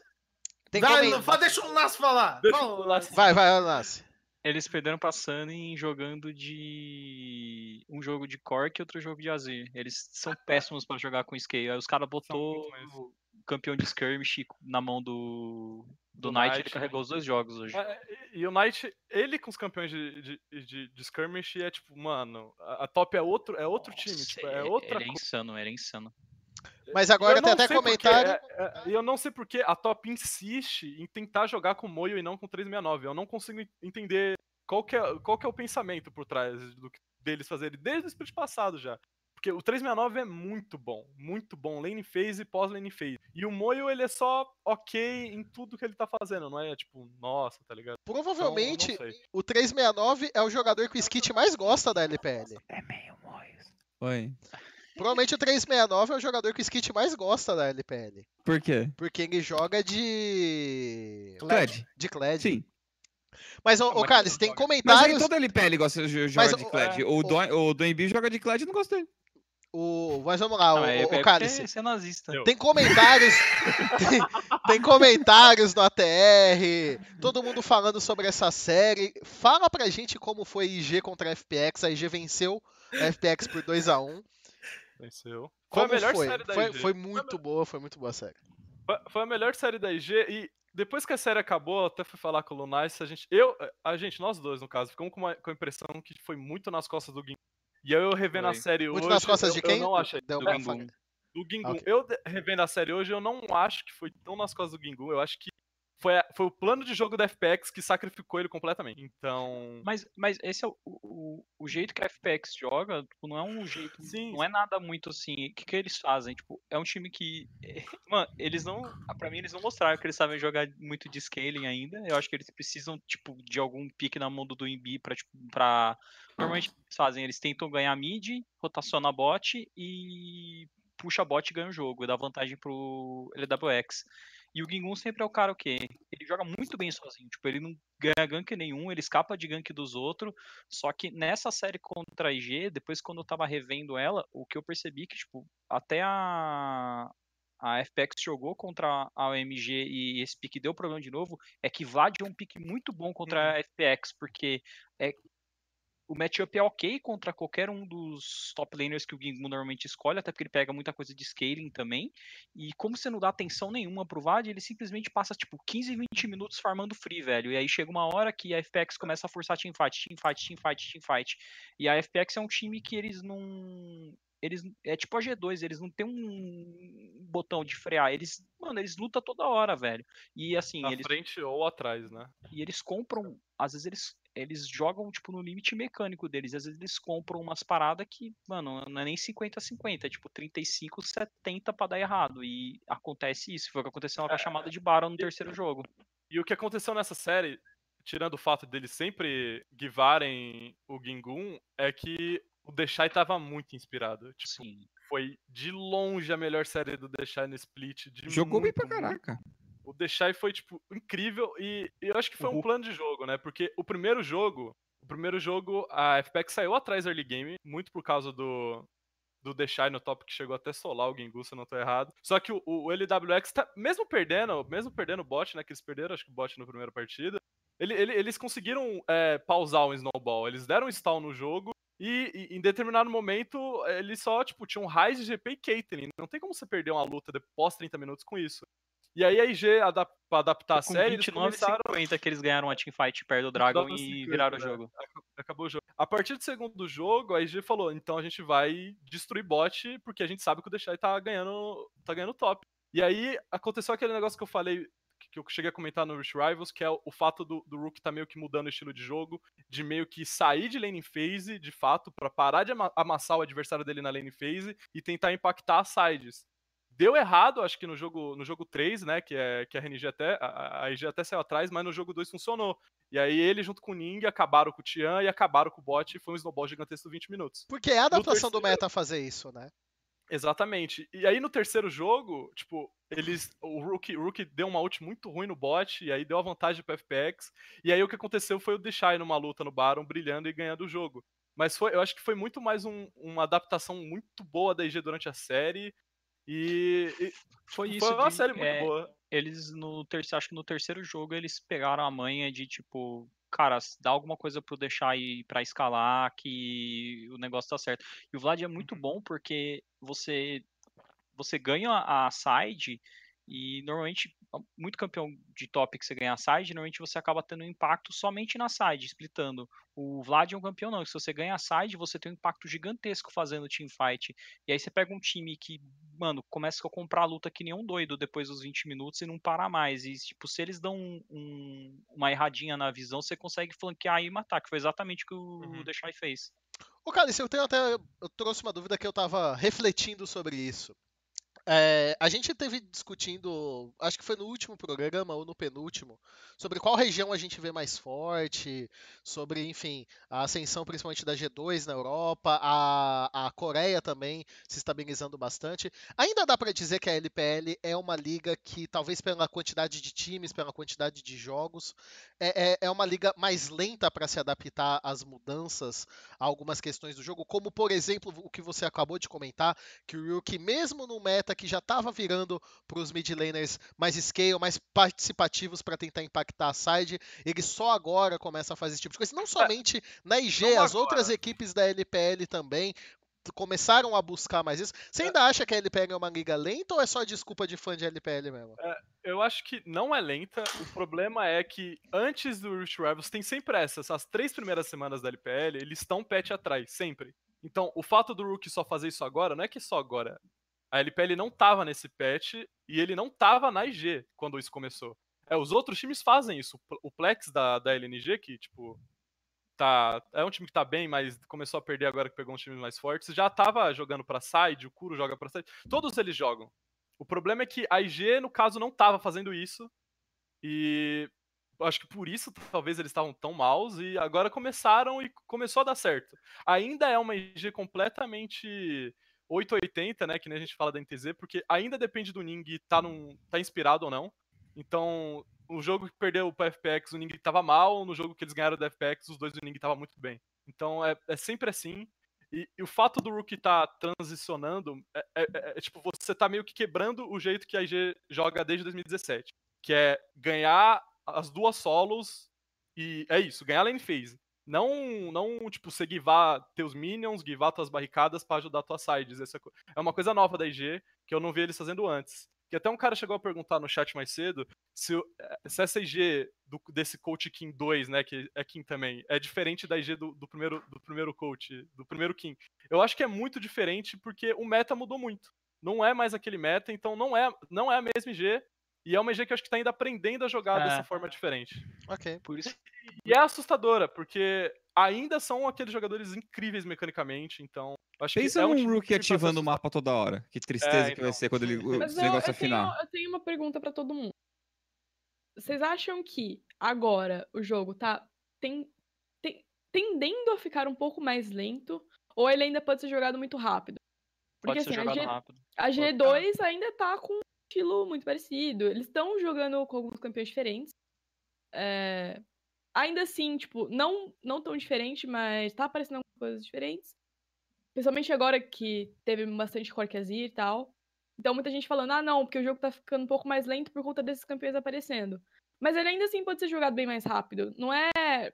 Vai, deixa o Nas falar. Deixa Nas- Vai, vai, Nasce. Eles perderam pra Sunny jogando de. Um jogo de Cork e outro jogo de Azir. Eles são péssimos pra jogar com Scale. Aí os caras botou o campeão de skirmish na mão do. Do, Do Knight, ele Knight, carregou os dois jogos hoje. É, e- e o Knight, ele com os campeões de, de, de, de skirmish é tipo, mano, a, top é outro, é outro time, Nossa, tipo, é ele- outra Ele é insano, ele é insano. Mas agora eu tem não até comentário. é, é, E eu não sei porque a top insiste em tentar jogar com Moio e não com 369. Eu não consigo en- entender qual que é, qual que é o pensamento por trás do que- deles fazerem desde o split passado já. Porque o 369 é muito bom, muito bom, lane phase e pós-lane phase. E o Moio, ele é só ok em tudo que ele tá fazendo, não é tipo, nossa, tá ligado? Então, Provavelmente sei. o 369 é o jogador que o Skit mais gosta da LPL. Oi. Provavelmente o 369 é o jogador que o Skit mais gosta da LPL. Por quê? Porque ele joga de. Kled. De Kled. Sim. Mas, ô, Ah, ô mas Cálice, tem Mas aí comentários. toda LPL gosta de jogar Mas de o- Kled. é, O, o- Don, o Doembi joga de Kled e não gostei. O... Mas vamos lá, Não, o, é, é o, porque Cálice. você é nazista. Tem comentários. tem, tem comentários no ATR. Todo mundo falando sobre essa série. Fala pra gente como foi IG contra a FPX. A IG venceu a FPX por 2x1. Venceu. Como Foi a melhor foi? série da Foi, IG. foi muito boa, foi muito boa a série. Foi- Foi a melhor série da IG e depois que a série acabou, eu até fui falar com o Lunais, a gente, eu, a gente, nós dois no caso, ficamos com, uma, com a impressão que foi muito nas costas do Gin. E aí eu revendo a Foi. série Muito hoje, nas costas eu, de eu quem? não achei. Deu do falar. Do Gingun. Ok. Eu revendo a série hoje, eu não acho que foi tão nas costas do Gingun. Eu acho que foi, a- foi o plano de jogo da FPX que sacrificou ele completamente. Então. Mas, mas esse é o, o, o jeito que a FPX joga, tipo, não é um jeito. Sim, Não é nada muito assim. O que, que eles fazem? Tipo, é um time que. Mano, eles não. Pra mim, eles não mostraram que eles sabem jogar muito de scaling ainda. Eu acho que eles precisam, tipo, de algum pique na mão do Doembi pra, tipo, pra. Normalmente o que eles fazem, eles tentam ganhar mid, rotaciona bot e puxa bot e ganha o jogo, e dá vantagem pro LWX. E o Gingun sempre é o cara o quê? Ele joga muito bem sozinho. Tipo, ele não ganha gank nenhum, ele escapa de gank dos outros. Só que nessa série contra a IG, depois quando eu tava revendo ela, o que eu percebi que, tipo, até a, a FPX jogou contra a OMG e esse pique deu problema de novo, é que Vlad é um pique muito bom contra uhum. a FPX, porque é o matchup é ok contra qualquer um dos top laners que o Gingu normalmente escolhe, até porque ele pega muita coisa de scaling também. E como você não dá atenção nenhuma pro VAD, ele simplesmente passa tipo 15, 20 minutos farmando free, velho. E aí chega uma hora que a FPX começa a forçar teamfight, teamfight, teamfight, teamfight. E a FPX é um time que eles não eles é tipo a G2, eles não tem um botão de frear, eles, mano, eles lutam toda hora, velho. E assim, Na eles frente ou atrás, né? E eles compram, às vezes eles eles jogam tipo no limite mecânico deles, às vezes eles compram umas paradas que, mano, não é nem 50 50, é tipo 35 70 para dar errado e acontece isso, foi o que aconteceu na é, chamada de Baron no terceiro jogo. E o que aconteceu nessa série, tirando o fato deles sempre givarem o Gingun, é que o Deshai tava muito inspirado. Tipo, Sim. Foi de longe a melhor série do Deshai no split. Jogou muito, bem pra caraca. O Deshai foi, tipo, incrível e, e eu acho que foi uhum. um plano de jogo, né? Porque o primeiro jogo, o primeiro jogo, a FPX saiu atrás early game, muito por causa do, do Deshai no top que chegou até solar o Gengu, se eu não tô errado. Só que o, o LWX, tá, mesmo perdendo, mesmo perdendo o bot, né? Que eles perderam, acho que o bot na primeira partida. Ele, ele, eles conseguiram é, pausar o snowball. Eles deram stall no jogo e, e, em determinado momento, eles só, tipo, tinham Raiz, GP e Caitlyn. Não tem como você perder uma luta depois 30 minutos com isso. E aí a IG, adap pra adaptar a série, 29, eles começaram... 50 que eles ganharam a teamfight perto do Dragon e 50, viraram o né? jogo. Acabou o jogo. A partir do segundo jogo, a IG falou, então a gente vai destruir bot, porque a gente sabe que o Deixai tá ganhando, tá ganhando top. E aí aconteceu aquele negócio que eu falei que eu cheguei a comentar no Rich Rivals, que é o, fato do, do Rook tá meio que mudando o estilo de jogo, de meio que sair de lane phase, de fato, para parar de amassar o adversário dele na lane phase e tentar impactar as sides. Deu errado, acho que no jogo, no jogo 3, né, que, é, que a RNG até, a, a IG até saiu atrás, mas no jogo 2 funcionou. E aí ele junto com o Ning acabaram com o Tian e acabaram com o bot e foi um snowball gigantesco de 20 minutos. Porque é a adaptação terceiro... do meta fazer isso, né? Exatamente. E aí no terceiro jogo, tipo, eles. O Rookie, o Rookie deu uma ult muito ruim no bot, e aí deu a vantagem pro FPX. E aí o que aconteceu foi o Deixai numa luta no Baron, brilhando e ganhando o jogo. Mas foi, eu acho que foi muito mais um, uma adaptação muito boa da IG durante a série. E, e foi isso. Foi uma de, série muito é, boa. Eles no terceiro, acho que no terceiro jogo eles pegaram a manha de tipo, cara, dá alguma coisa para deixar aí para escalar que o negócio tá certo. E o Vlad é muito uhum. bom porque você você ganha a side e normalmente muito campeão de top que você ganha a side, normalmente você acaba tendo um impacto somente na side, splitando. O Vlad é um campeão não, se você ganha a side, você tem um impacto gigantesco fazendo teamfight. E aí você pega um time que, mano, começa a comprar a luta que nem um doido depois dos 20 minutos e não para mais. E, tipo, se eles dão um, um, uma erradinha na visão, você consegue flanquear e matar, que foi exatamente o que o uhum. Deixai fez. Ô, Cálice, eu tenho até. Eu trouxe uma dúvida que eu tava refletindo sobre isso. É, a gente teve discutindo, acho que foi no último programa ou no penúltimo, sobre qual região a gente vê mais forte, sobre, enfim, a ascensão principalmente da G2 na Europa, a, a Coreia também se estabilizando bastante. Ainda dá para dizer que a LPL é uma liga que, talvez pela quantidade de times, pela quantidade de jogos, é, é, é uma liga mais lenta para se adaptar às mudanças, a algumas questões do jogo, como, por exemplo, o que você acabou de comentar, que o Ryuk, mesmo no meta que já estava virando para os mid laners mais scale, mais participativos para tentar impactar a side, ele só agora começa a fazer esse tipo de coisa. Não é, somente na IG, as agora. outras equipes da LPL também começaram a buscar mais isso. Você é. ainda acha que a LPL é uma liga lenta ou é só desculpa de fã de LPL mesmo? É, eu acho que não é lenta. O problema é que antes do Rift Rivals tem sempre essas. As três primeiras semanas da LPL, eles estão patch atrás, sempre. Então, o fato do Rookie só fazer isso agora, não é que só agora. A LPL não tava nesse patch e ele não tava na IG quando isso começou. É, os outros times fazem isso. O Plex da, da LNG, que, tipo, tá, é um time que tá bem, mas começou a perder agora que pegou uns times mais fortes, já tava jogando pra side, o Kuro joga pra side. Todos eles jogam. O problema é que a IG, no caso, não tava fazendo isso. E acho que por isso talvez eles estavam tão maus e agora começaram e começou a dar certo. Ainda é uma IG completamente 880, né, que nem a gente fala da NTZ, porque ainda depende do Ning tá, num, tá inspirado ou não. Então, o jogo que perdeu o FPX, o Ning tava mal, no jogo que eles ganharam do FPX, os dois do Ning tava muito bem. Então, é, é sempre assim. E, e, o fato do Rookie tá transicionando é, é, é, é, tipo, você tá meio que quebrando o jeito que a IG joga desde 2017. Que é ganhar as duas solos e é isso, ganhar lane phase. Não, não tipo, você givar teus minions, givar tuas barricadas para ajudar tuas sides. Essa é uma coisa nova da IG que eu não vi eles fazendo antes. Que até um cara chegou a perguntar no chat mais cedo se, eh, se essa IG do, desse Coach King 2, né, que é King também, é diferente da IG do, do, primeiro, do primeiro Coach, do primeiro King. Eu acho que é muito diferente porque o meta mudou muito. Não é mais aquele meta, então não é, não é a mesma IG. E é uma IG que eu acho que tá ainda aprendendo a jogar é. dessa forma diferente. Ok. Por isso. E é assustadora, porque ainda são aqueles jogadores incríveis mecanicamente, então. Acho Pensa que é um Rookie ativando o mapa toda hora. Que tristeza é, então. que vai então. ser quando ele Mas o eu, negócio eu afinar. Tenho, eu tenho uma pergunta para todo mundo. Vocês acham que agora o jogo tá tem, tem, tendendo a ficar um pouco mais lento? Ou ele ainda pode ser jogado muito rápido? Porque pode assim, a, G, rápido. a G2 ainda tá com um estilo muito parecido. Eles estão jogando com alguns campeões diferentes. É, ainda assim, tipo, não, não tão diferente, mas tá aparecendo algumas coisas diferentes. Principalmente agora que teve bastante Corkezir e tal. Então muita gente falando, ah não, porque o jogo tá ficando um pouco mais lento por conta desses campeões aparecendo. Mas ele ainda assim pode ser jogado bem mais rápido. Não é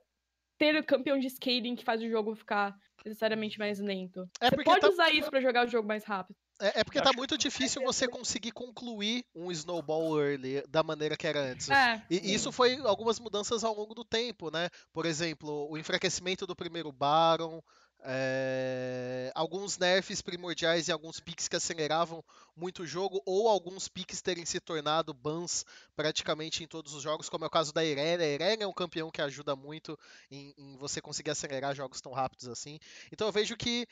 ter o campeão de scaling que faz o jogo ficar necessariamente mais lento. É você pode tá... usar isso para jogar o jogo mais rápido. É, é porque tá muito difícil você conseguir concluir um snowball early da maneira que era antes. É. E isso foi algumas mudanças ao longo do tempo, né? Por exemplo, o enfraquecimento do primeiro Baron, é, alguns nerfs primordiais e alguns picks que aceleravam muito o jogo, ou alguns picks terem se tornado bans praticamente em todos os jogos, como é o caso da Irene. A Irene é um campeão que ajuda muito em, em você conseguir acelerar jogos tão rápidos assim. Então eu vejo que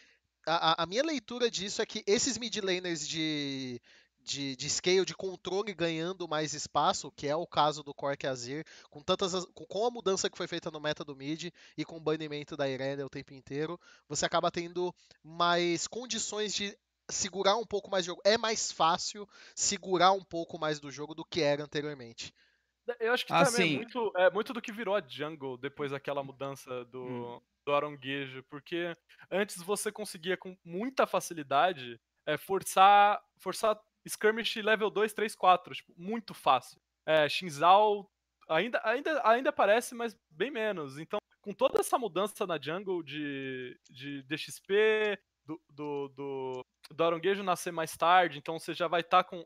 a, a, minha leitura disso é que esses mid laners de, de, de, scale, de controle ganhando mais espaço, que é o caso do Cork Azir, com, tantas, com a mudança que foi feita no meta do mid e com o banimento da Irelia o tempo inteiro, você acaba tendo mais condições de segurar um pouco mais o jogo. É mais fácil segurar um pouco mais do jogo do que era anteriormente. Eu acho que também é, muito, é muito do que virou a jungle depois daquela mudança do, hum do aronguejo, porque antes você conseguia com muita facilidade é, forçar, forçar skirmish level 2, 3, 4, tipo, muito fácil. É, Shinzal ainda, ainda, ainda aparece, mas bem menos. Então, com toda essa mudança na jungle de, de DXP, do, do, do, do aronguejo nascer mais tarde, então você já vai estar tá com.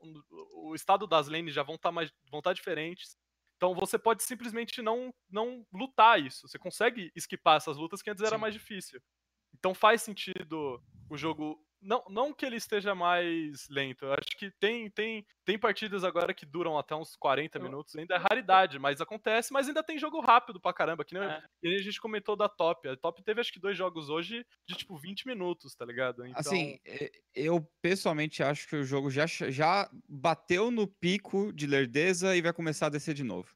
O estado das lanes já vão estar tá mais. vão estar tá diferentes. Então você pode simplesmente não, não lutar isso. Você consegue esquipar essas lutas que antes Sim. era mais difícil. Então faz sentido o jogo não, não que ele esteja mais lento. Eu acho que tem, tem, tem partidas agora que duram até uns 40 minutos. Ainda é raridade, mas acontece. Mas ainda tem jogo rápido pra caramba. Que nem é. a gente comentou da Top. A Top teve acho que dois jogos hoje de tipo 20 minutos, tá ligado? Então... Assim, eu pessoalmente acho que o jogo já, já bateu no pico de lerdeza e vai começar a descer de novo.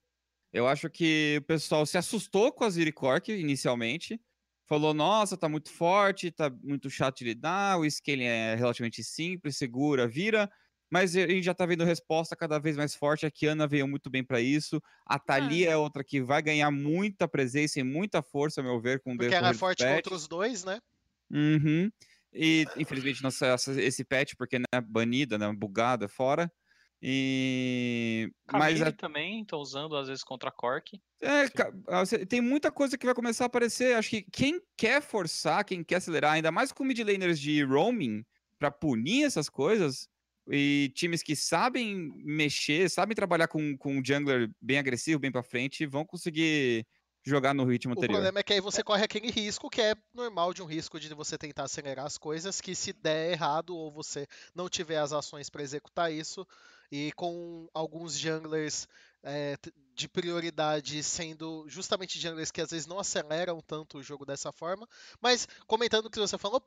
Eu acho que o pessoal se assustou com a Ziricork inicialmente falou: nossa, tá muito forte, tá muito chato de lidar, o scaling é relativamente simples, segura, vira. Mas a gente já tá vendo resposta cada vez mais forte. A Kiana veio muito bem para isso. A Thalia é. é. outra que vai ganhar muita presença e muita força, a meu ver, com o Porque ela é forte patch. contra os dois, né? Uhum. E infelizmente nossa, esse patch, porque né, banida, né, bugada fora. E. Camille Mas a... também estão usando, às vezes, contra a Cork. É, ah, tem muita coisa que vai começar a aparecer. Acho que quem quer forçar, quem quer acelerar, ainda mais com mid laners de roaming, para punir essas coisas, e times que sabem mexer, sabem trabalhar com, com um jungler bem agressivo, bem para frente, vão conseguir jogar no ritmo anterior. O problema é que aí você corre aquele risco que é normal de um risco de você tentar acelerar as coisas, que se der errado ou você não tiver as ações para executar isso, e com alguns junglers é, de prioridade sendo justamente junglers que às vezes não aceleram tanto o jogo dessa forma. Mas comentando o que você falou,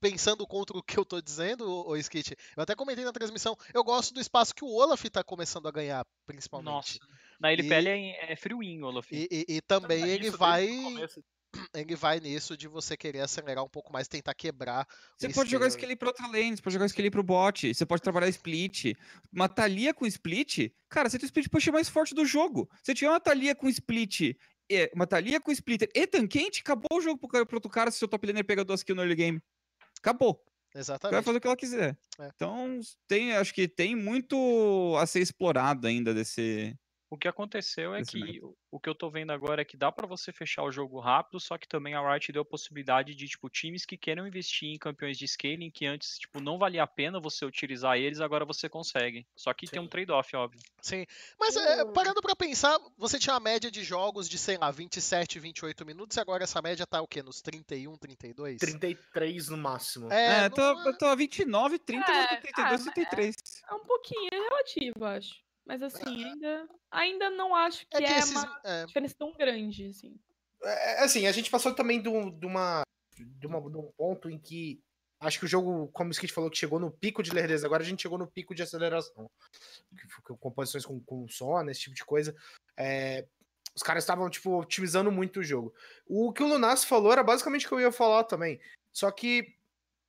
pensando contra o que eu tô dizendo, o Skit, eu até comentei na transmissão, eu gosto do espaço que o Olaf tá começando a ganhar, principalmente. Nossa. Na LPL e, é, é frioinho, Olaf. E, e, e também ele vai ele vai nisso de você querer acelerar um pouco mais, tentar quebrar. Você pode jogar scale. Skelly pra outra lane, você pode jogar Skelly pro bot, você pode trabalhar split. Uma Thalia com split, cara, você tem o split push mais forte do jogo. Se tiver uma Thalia com split, e- uma Thalia com splitter e tanquente, acabou o jogo pro, cara- pro outro cara se seu top laner pega duas kills no early game. Acabou. Vai Exatamente. fazer o que ela quiser. É. Então, tem, acho que tem muito a ser explorado ainda desse. O que aconteceu é Esse que o- o que eu tô vendo agora é que dá pra você fechar o jogo rápido, só que também a Riot deu a possibilidade de, tipo, times que queiram investir em campeões de scaling, que antes, tipo, não valia a pena você utilizar eles, agora você consegue. Só que tem um Sim. trade-off, óbvio. Sim. Mas é, parando pra pensar, você tinha uma média de jogos de, sei lá, 27, 28 minutos, e agora essa média tá o quê? Nos 31, 32? 33 no máximo. É, É, não tô, é- eu tô a 29, 30, É, 32, ah, mas 33. É um pouquinho é relativo, acho. Mas assim, ainda, ainda não acho que é é, que esses. uma é, diferença tão grande, assim. É, assim, a gente passou também de, um- uma, de, uma- de um ponto em que acho que o jogo, como o Skit falou, que chegou no pico de lerdeza, agora a gente chegou no pico de aceleração. Composições com, com som, esse tipo de coisa. É, os caras estavam, tipo, otimizando muito o jogo. O que o Lunas falou era basicamente o que eu ia falar também. Só que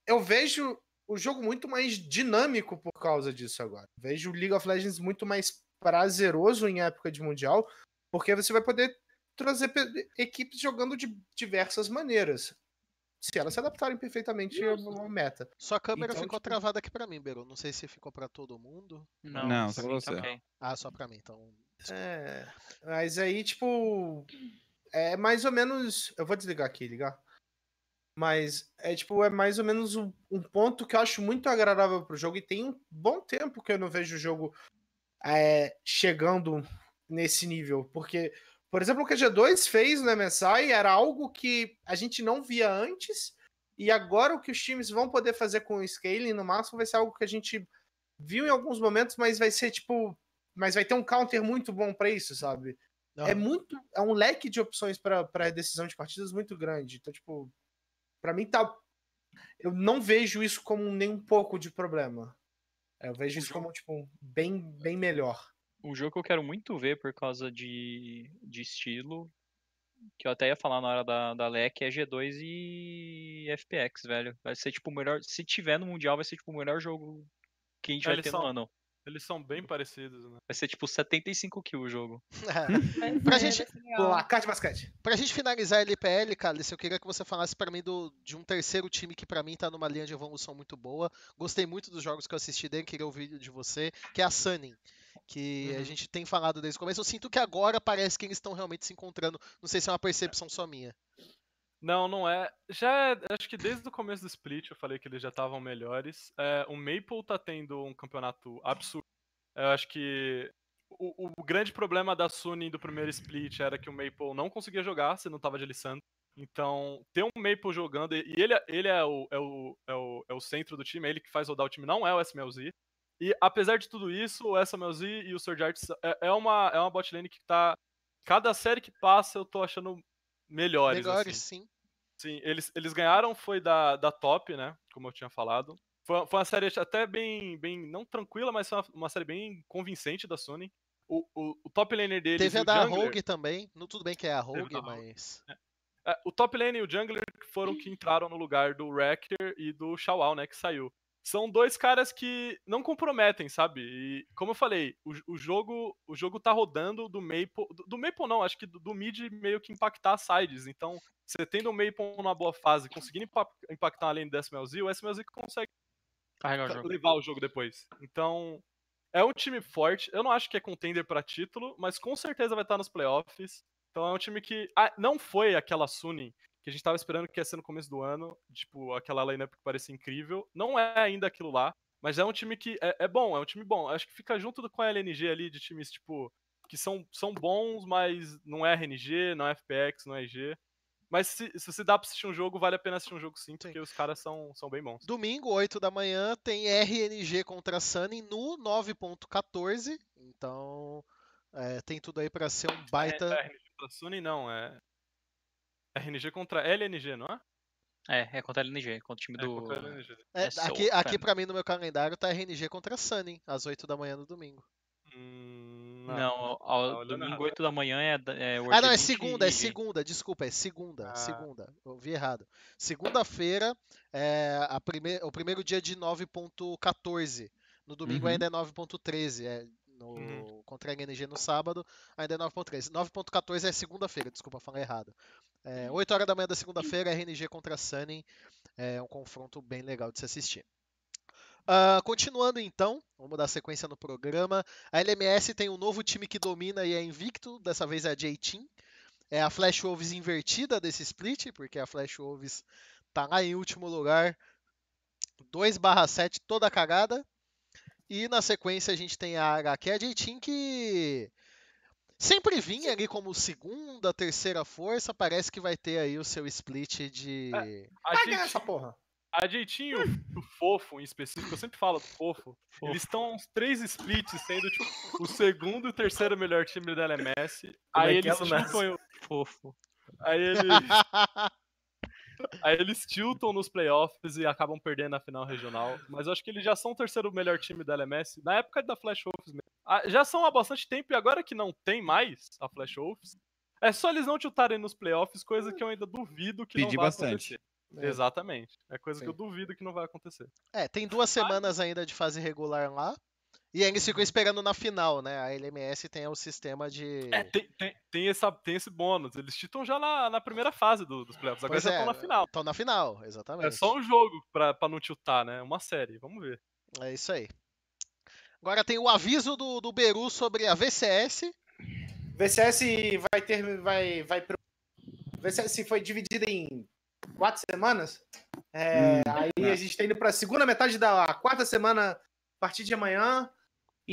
eu vejo o jogo muito mais dinâmico por causa disso agora. Vejo o League of Legends muito mais prazeroso em época de Mundial, porque você vai poder trazer pe- equipes jogando de diversas maneiras. Se elas se adaptarem perfeitamente ao ao meta. Sua câmera Então, ficou tipo- travada aqui pra mim, Beru. Não sei se ficou pra todo mundo. Não, Não, só pra você. Ah, só pra mim, então. É, mas aí, tipo, é mais ou menos. Eu vou desligar aqui, ligar. Mas é tipo, é mais ou menos um, um ponto que eu acho muito agradável pro jogo. E tem um bom tempo que eu não vejo o jogo é, chegando nesse nível. Porque, por exemplo, o que a G2 fez no MSI era algo que a gente não via antes. E agora o que os times vão poder fazer com o scaling no máximo vai ser algo que a gente viu em alguns momentos, mas vai ser tipo. Mas vai ter um counter muito bom pra isso, sabe? É Aham. muito. É um leque de opções para decisão de partidas muito grande. Então, tipo, pra mim tá. Eu não vejo isso como nem um pouco de problema. Eu vejo isso como, tipo, bem, bem melhor. Um jogo que eu quero muito ver por causa de, de estilo, que eu até ia falar na hora da, da LEC, é G2 e FPX, velho. Vai ser tipo o melhor. Se tiver no Mundial, vai ser tipo o melhor jogo que a gente É, vai ter são- no ano. Eles são bem parecidos, né? Vai ser tipo 75 kills o jogo. Vai Pra ser- gente- legal. Placar de basquete. Pra gente finalizar a LPL, Cálice, eu queria que você falasse pra mim do, de um terceiro time que pra mim tá numa linha de evolução muito boa. Gostei muito dos jogos que eu assisti dele, queria ouvir de você, que é a Sunning. Que a Uhum. gente tem falado desde o começo. Eu sinto que agora parece que eles estão realmente se encontrando. Não sei se é uma percepção só minha. Não, não é. Já é, acho que desde o começo do split eu falei que eles já estavam melhores. É, o Maple tá tendo um campeonato absurdo. Eu acho que o, o grande problema da Sunny do primeiro split era que o Maple não conseguia jogar, se não tava de Lissandro. Então, ter um Maple jogando, e ele, ele é, o, é, o, é, o, é o centro do time, é ele que faz rodar o time, não é o SMLZ. E apesar de tudo isso, o SMLZ e o Surge Arts é, é uma, é uma bot lane que tá. Cada série que passa eu tô achando melhores. Melhores, assim. sim. Sim, eles, eles ganharam, foi da, da top, né? Como eu tinha falado. Foi, foi uma série até bem, bem, não tranquila, mas foi uma, uma série bem convincente da Sony. O, o, o top laner deles Teve a da jungler, Rogue também. Não, tudo bem que é a Rogue, mas. é, o top lane e o jungler foram que entraram no lugar do Wrecker e do Shawal, né? Que saiu. São dois caras que não comprometem, sabe? E como eu falei, o, o jogo o jogo tá rodando do Maple. Do, do Maple não, acho que do, do mid meio que impactar as sides. Então, você tendo o Maple numa boa fase, conseguindo impa- impactar a lane do SMLZ, o SMLZ consegue Carregar o jogo. levar o jogo depois. Então, é um time forte. Eu não acho que é contender pra título, mas com certeza vai estar nos playoffs. Então é um time que ah, não foi aquela Sunny que a gente tava esperando que ia ser no começo do ano, tipo, aquela lineup que parecia incrível. Não é ainda aquilo lá, mas é um time que é, é bom, é um time bom. Acho que fica junto com a LNG ali de times, tipo, que são, são bons, mas não é RNG, não é FPX, não é IG. Mas se, se você dá pra assistir um jogo, vale a pena assistir um jogo sim, porque os caras são, são bem bons. Domingo, 8 da manhã, tem RNG contra Sunny no 9.14. Então, é, tem tudo aí pra ser um baita. É, RNG contra Sony não, é. RNG contra LNG, não é? É, é contra a LNG, contra o time É do. LNG. É, é aqui, aqui fan. pra mim no meu calendário tá RNG contra Sunny, às 8 da manhã no domingo. Hum, Não, ao, olhando domingo errado. 8 da manhã é, da- é Ah, não, é segunda, é segunda, desculpa, é segunda, Ah. segunda. Eu vi errado. Segunda-feira é a prime... o primeiro dia de 9.14. No domingo Uhum. ainda é 9.13. É no... Uhum. Contra a NG no sábado, ainda é 9.13. 9.14 é segunda-feira, desculpa, falei errado. É, 8 horas da manhã da segunda-feira, RNG contra Sunny. É um confronto bem legal de se assistir. Ah, continuando então, vamos dar sequência no programa. A LMS tem um novo time que domina e é invicto, dessa vez é a J-Team. É a Flash Wolves invertida desse split, porque a Flash Wolves tá lá em último lugar, 2/7 toda cagada. E na sequência a gente tem a HQ, a J-Team que sempre vinha ali como segunda, terceira força, parece que vai ter aí o seu split de A Vai ganhar gente, essa porra. a jeitinho do fofo em específico, eu sempre falo do fofo. Eles estão uns três splits, sendo tipo, o segundo e o terceiro melhor time da LMS. Como aí é é, eles Lunas? tiltam, Fofo. aí eles, aí eles tiltam nos playoffs e acabam perdendo na final regional. Mas eu acho que eles já são o terceiro melhor time da LMS, na época da Flash Wolves mesmo. Ah, Já são há bastante tempo e agora que não tem mais a Flash Wolves, é só eles não tiltarem nos playoffs, coisa que eu ainda duvido que Pedi não vai bastante. acontecer. Exatamente. É coisa que Sim. eu duvido que não vai acontecer. É, tem duas semanas ainda de fase regular lá. E eles ficam esperando na final, né? A LMS tem o sistema de. É, tem, tem, tem, essa, tem esse bônus. Eles titam já na, na primeira fase do- dos playoffs. Agora Pois já é, estão na final. Estão na final, exatamente. É só um jogo pra, pra não tiltar, né? Uma série. Vamos ver. É isso aí. Agora tem o aviso do, do Beru sobre a VCS. VCS vai ter. Vai, vai pro... VCS foi dividida em quatro semanas. É, aí a gente tá indo pra segunda metade da quarta semana, a partir de amanhã.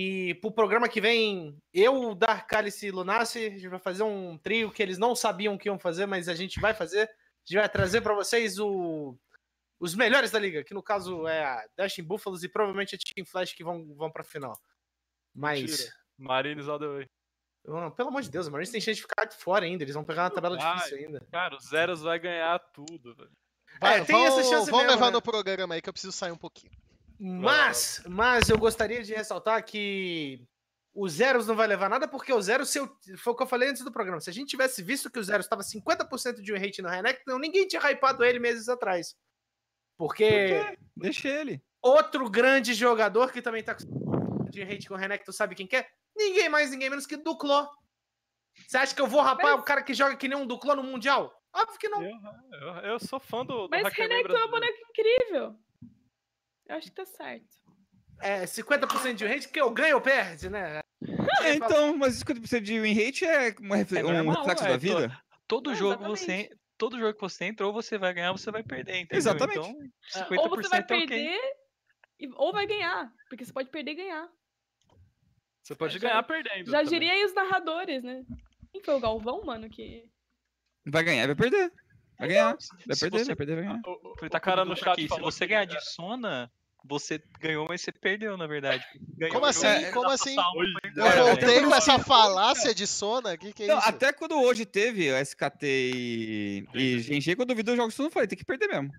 E pro programa que vem, eu, Dark Cálice e Lunace, a gente vai fazer um trio que eles não sabiam que iam fazer, mas a gente vai fazer. A gente vai trazer pra vocês o, os melhores da liga, que no caso é a Dashing Buffaloes e provavelmente a Team Flash que vão, vão pra final. Mas. Mentira. Marines all the way. Pelo amor de Deus, o Marines tem chance de ficar de fora ainda. Eles vão pegar uma tabela vai. difícil ainda. Cara, o Zeros vai ganhar tudo, velho. Vai, É, tem essa chance mesmo, levar né? no programa aí que eu preciso sair um pouquinho. Mas, mas eu gostaria de ressaltar que o Zeros não vai levar nada, porque o Zeros, se eu- foi o que eu falei antes do programa. Se a gente tivesse visto que o Zeros estava 50% de win rate no Renekton, ninguém tinha hypado ele meses atrás. Porque Deixa ele. outro grande jogador que também tá com de rate com o Renekton, sabe quem que é? Ninguém mais, ninguém menos que Duclo. Você acha que eu vou rapar o cara que joga que nem um Duclo no Mundial? Óbvio que não. Eu, eu, eu sou fã do, do Mas Renekton é um boneco incrível. Eu acho que tá certo. É 50% de win rate, que eu ganho ou perde, né? É, então, mas 50% de win rate é uma É um normal, reflexo é, da tô- vida? Todo É, jogo exatamente. você. Todo jogo que você entra, ou você vai ganhar ou você vai perder, entendeu? Exatamente. Então, É, 50% Ou você vai é perder, e- ou vai ganhar. Porque você pode perder e ganhar. Você pode Já- ganhar perdendo. Já diria aí os narradores, né? Quem foi o Galvão, mano, que... Vai ganhar, vai perder. Vai ganhar. Vai perder, você- vai perder, vai ganhar. O, o- Ele o tá cara no chat aqui. Se você ganhar de Sona, você ganhou, mas você perdeu, na verdade. Ganhou Como assim? Como dá assim? pra Eu voltei com essa falácia de Sona? O que, que é Não, isso? até quando hoje teve SKT e, e GG, quando eu vi dois jogos, eu não falei, tem que perder mesmo.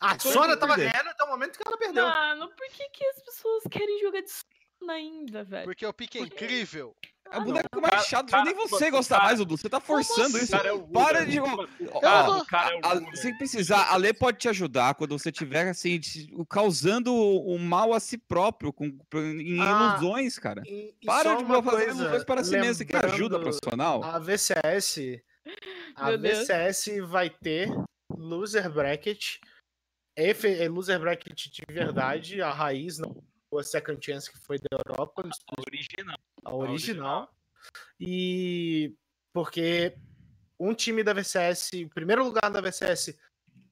A Sona tava ganhando até o momento que ela perdeu. Mano, por que, que as pessoas querem jogar de Sona ainda, velho? Porque o pique é incrível. É o Ah, boneco não. mais Cara- chato, cara- nem você mano, gosta cara- mais, Dudu. Você tá forçando assim? isso. cara é o Para de. Ó, cara, o cara é o A- sem precisar, a Lê pode te ajudar quando você tiver assim, te- causando o mal a si próprio, com, em Ah, ilusões, cara. E- e Para só de uma fazer coisa, ilusões para si mesmo. Você quer ajuda profissional? A VCS, a. VCS vai ter loser bracket, efe- é loser bracket de verdade, a raiz, não a second chance que foi da Europa, Original. a original. E porque um time da VCS, o primeiro lugar da VCS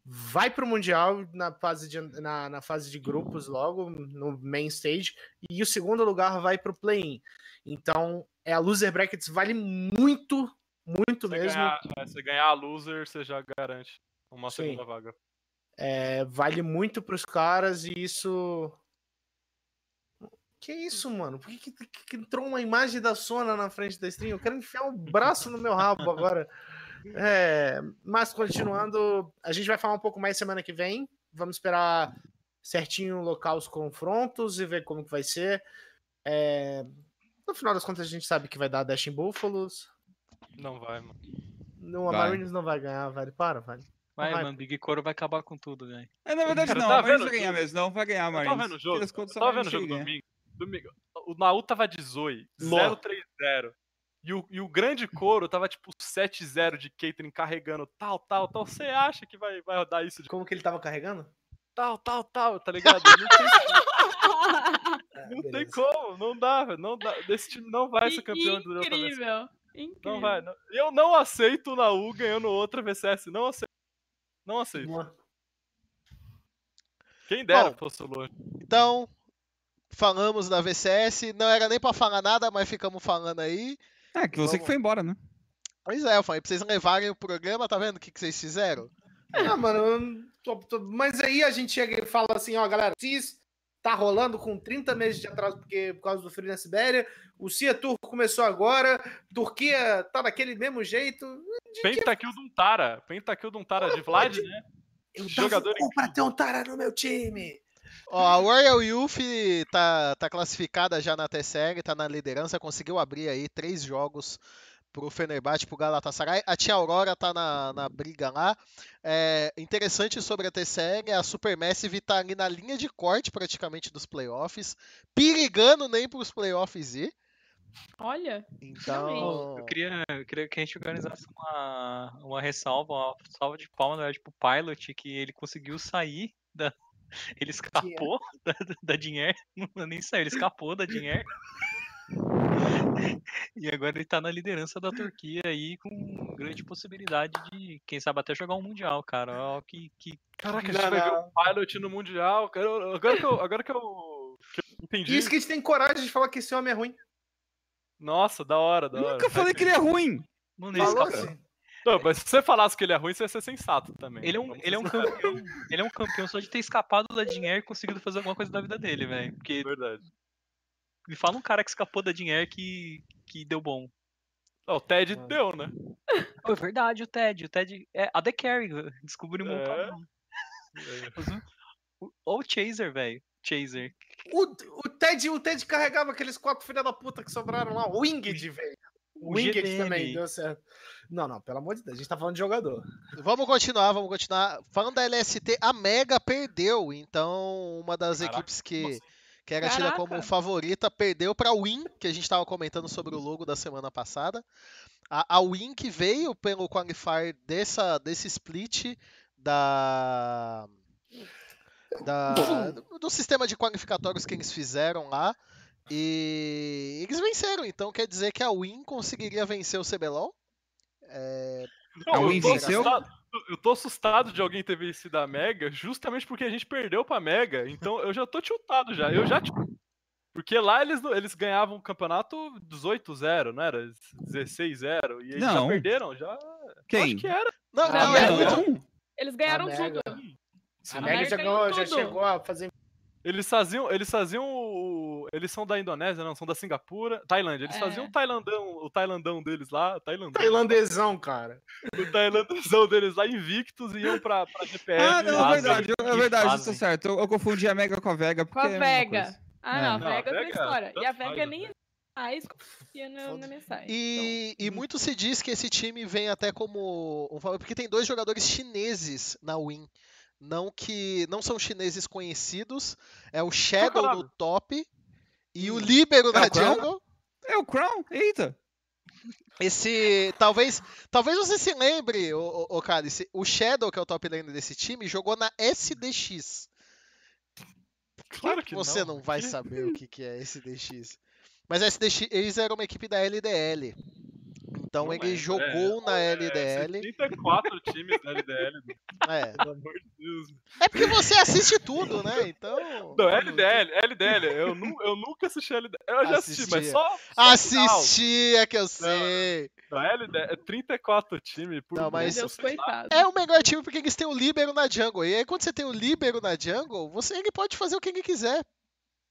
vai pro Mundial na fase de, na, na fase de grupos logo, no main stage, e o segundo lugar vai pro play-in. Então, é a loser brackets vale muito, muito Você mesmo. ganhar, é, você ganhar a loser, você já garante uma Sim. segunda vaga. É, vale muito pros caras e isso. Que isso, mano? Por que, que, que- entrou uma imagem da Sona na frente da stream? Eu quero enfiar o braço no meu rabo agora. É, mas continuando, a gente vai falar um pouco mais semana que vem. Vamos esperar certinho locar os confrontos e ver como que vai ser. É, No final das contas, a gente sabe que vai dar Dashing Buffaloes. Não vai, mano. Não, a Vai. Marines não vai ganhar, velho. Para, velho. Vai, vai. mano, Big Coro vai acabar com tudo, velho. É, na verdade, não. tá a Marines vai ganhar mesmo. Não, vai ganhar Marines. tava vendo o jogo. Contas, tava vendo o jogo ganhar. domingo. Domingo. O Naú tava de Zoe, Nó. 0-3-0. E o, e o grande coro tava tipo 7-0 de Caitlyn carregando tal, tal, tal. Você acha que vai, vai dar isso de Como que ele tava carregando? tal, tal, tal, tá ligado? Não tem, É, não tem como, não dá, velho. Não dá. Esse time não vai ser campeão do. Incrível. Incrível. Não vai. não- Eu não aceito o Naú ganhando outra VCS. Não aceito. Não aceito. Quem dera Bom. fosse o Lua. Então, falamos da VCS. Não era nem pra falar nada, mas ficamos falando aí. É, que você que Vamos- foi embora, né? Pois é, eu falei pra vocês levarem o programa, tá vendo o que, que vocês fizeram? Ah, mano, eu não tô- tô- mas aí a gente chega e fala assim, ó, galera, CIS tá rolando com 30 meses de atraso porque, por causa do frio na Sibéria, o CIA Turco começou agora, Turquia tá daquele mesmo jeito. Pentakill de um Tara. Pentakill de um Tara de Vlad, né? Eu Jogador dava um pra ter um Tara no meu time. Ó, a Royal Youth tá, tá classificada já na TSR, tá na liderança, conseguiu abrir aí três jogos pro Fenerbahçe, pro Galatasaray. A Tia Aurora tá na, na briga lá. É, interessante sobre a TSR, a Supermassive tá ali na linha de corte praticamente dos playoffs, perigando nem pros playoffs ir. Olha, Então, Eu queria, eu queria que a gente organizasse uma, uma ressalva, uma salva de palmas, verdade, pro Pilot, que ele conseguiu sair da. Ele escapou da, da Dinheiro. Não nem saiu, ele escapou da Dinheiro. E agora ele tá na liderança da Turquia aí, com grande possibilidade de, quem sabe, até jogar um Mundial, cara. Ó, que, que Caraca, a gente vai ver o Pilot no Mundial. cara, Agora que eu, agora que eu, que eu entendi. Isso que a gente tem coragem de falar que esse homem é ruim. Nossa, da hora, da hora. Nunca falei que ele é ruim. Mano, ele, Falou escapou. assim. Não, mas se você falasse que ele é ruim, você ia ser sensato também. ele é um, Vamos ele é um campeão. Ele é um campeão só de ter escapado da Dinheiro e conseguido fazer alguma coisa da vida dele, velho. Porque Verdade. me fala um cara que escapou da Dinheiro que, que deu bom. Não, o Ted Mano. deu, né? Pô, é verdade, o Ted. O Ted é a The Carry. Descobrimos um É. padrão. Mas o- o- Ó o Chaser, velho. Chaser. O, o, Ted, o Ted carregava aqueles quatro filha da puta que sobraram lá. O Winged, velho. O dele. também deu certo. Não, não, pelo amor de Deus, a gente tá falando de jogador. vamos continuar, vamos continuar. Falando da LST, a Mega perdeu, então uma das Caraca, equipes que, assim? que era tida como favorita perdeu para a Win, que a gente estava comentando sobre o logo da semana passada. A, a Win que veio pelo qualifier dessa, desse split da, da do, do sistema de qualificatórios que eles fizeram lá. E eles venceram, então quer dizer que a Win conseguiria vencer o CBLOL? É, Não, A eu Win tô venceu? assustado- Eu tô assustado de alguém ter vencido a Mega justamente porque a gente perdeu pra Mega. Então eu já tô tiltado já. Eu já. tipo, Porque lá eles, não- eles ganhavam o campeonato 18-0, não era? 16-0. E eles já Não. perderam? Já. Quem? Acho que era. não, Ah, não, é não. Não. eles ganharam A tudo. Mega. A A Mega já, ganhou já chegou a fazer. Eles faziam. Eles faziam o. Eles são da Indonésia, não, são da Singapura. Tailândia. Eles É. faziam o Tailandão, o Tailandão deles lá. Tailandão. Tailandesão, cara. O Tailandão deles lá invictos e iam pra, pra GPL. Ah, não, é verdade, é verdade, fase. tá certo. Eu, eu confundi a Mega com a Vega. Com Porque a é a Vega. Ah, É. não, a Não, a Vega é outra Vega, história. E a Vega né? nem mais confia na, na mensagem. E, e muito se diz que esse time vem até como um porque tem dois jogadores chineses na Win. Não que não são chineses conhecidos, é o Shadow nome? no top e o Libero É na jungle. É o Crown? Eita. Esse, talvez, talvez você se lembre, o, o, o Cálice, o Shadow, que é o top laner desse time, jogou na SDX. Claro que você não, vai saber o que, que é SDX. Mas a SDX, eles eram uma equipe da LDL. Então Não ele lembro, jogou na É, LDL. 34 times da LDL. É. Pelo amor de Deus. É porque você assiste tudo, né? Então. Não, LDL, LDL. Eu, nu, eu nunca assisti LDL. Eu já assisti, mas Assistia. só. só. Assistir é que eu sei. Não, LDL é 34 times por Não, mas- Deus. É o melhor time porque eles têm o Libero na jungle. E aí, quando você tem o Libero na jungle, você, ele pode fazer o que ele quiser.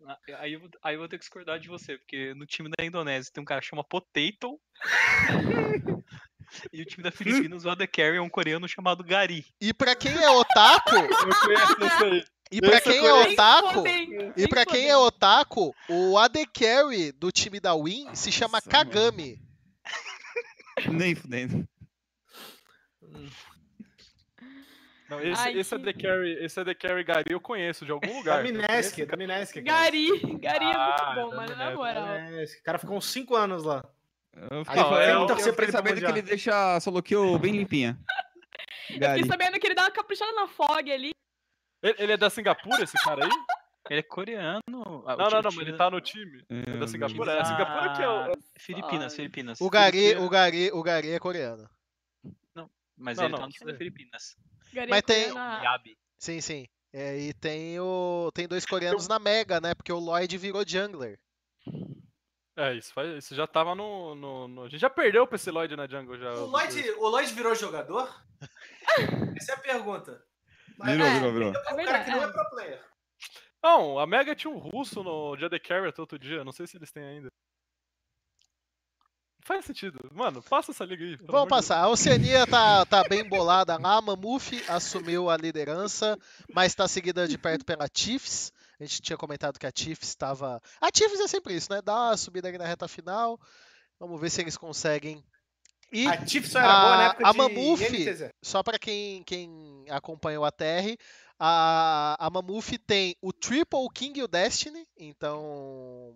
Ah, Aí eu, vou- aí eu vou ter que discordar de você, porque no time da Indonésia tem um cara que chama Potato. e o time da Filipinas, o The Carry, é um coreano chamado Gari. E pra quem é otaku, Eu conheço. E pra Esse eu quem é otaku, e pra quem é otaku, o AD Carry do time da Win se chama mano. Kagami. Nem fudendo. Não, esse, Ai, esse, é que- the carry, esse é The Carry Gary eu conheço de algum Da lugar. Minesk, da Minesk. cara. Gari, Gari é muito Ah, bom, da mano, na moral. O cara ficou uns 5 anos lá. Eu fiquei, eu, torcer pra ele sabendo que ele deixa a solo kill bem limpinha. Eu fiquei sabendo que ele dá uma caprichada na fog ali. Ele, ele é da Singapura, esse cara aí? Ele é coreano. Ah, Não, não, não, mas ele tá no time. É É, da Singapura. É a Singapura que é o. da- Filipinas. Filipinas. O Gari, o Gari, o Gari é coreano. Mas Não, ele não, tá no time da. Filipinas. Gari Mas é tem- coreana. Yabi. Sim, sim. É, e tem o tem dois coreanos na Mega, né? Porque o Lloyd virou jungler. É, isso, faz, isso já tava no, no, no- A gente já perdeu pra esse Lloyd na jungle já. O Lloyd, o Lloyd virou jogador? Essa é a pergunta. Mas Virou, É. virou, virou. é um É cara que não é pro player. Não, a Mega tinha um russo no dia The Carry até outro dia. Não sei se eles têm ainda. Faz sentido. Mano, passa essa liga aí. Vamos passar. A Oceania tá, tá bem bolada lá. A Mamuf assumiu a liderança, mas está seguida de perto pela Chiefs. A gente tinha comentado que a Chiefs estava. A Chiefs é sempre isso, né? Dá uma subida ali na reta final. Vamos ver se eles conseguem. E A Chiefs só era boa na a- época a de Mamuf- só para quem, quem acompanhou a TR, a, a Mamuf tem o Triple King e o Destiny, então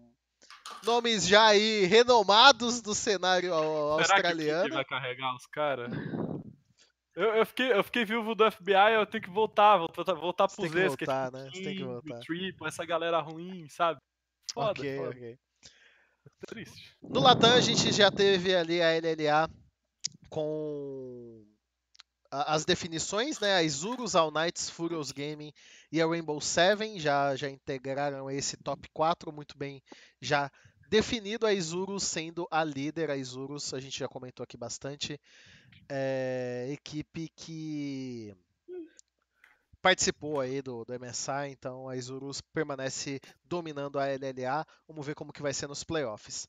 nomes já aí renomados do cenário au- Deus. Será que australiano. Vai carregar os caras? Eu, eu, fiquei, eu fiquei viúvo do FBI, eu tenho que voltar, voltar, voltar Você pro tem que Zez, que é voltar, tipo né? Você tem que voltar. Triple, essa galera ruim, sabe? Foda, ok, foda. ok. Triste. No Latam a gente já teve ali a LLA com as definições, né? A Isurus, All Knights, Furious Gaming e a Rainbow Seven já, já integraram esse top 4 muito bem já definido. A Isurus sendo a líder. A Isurus, a gente já comentou aqui bastante, é, equipe que participou aí do, do MSI, então a Isurus permanece dominando a LLA. Vamos ver como que vai ser nos playoffs.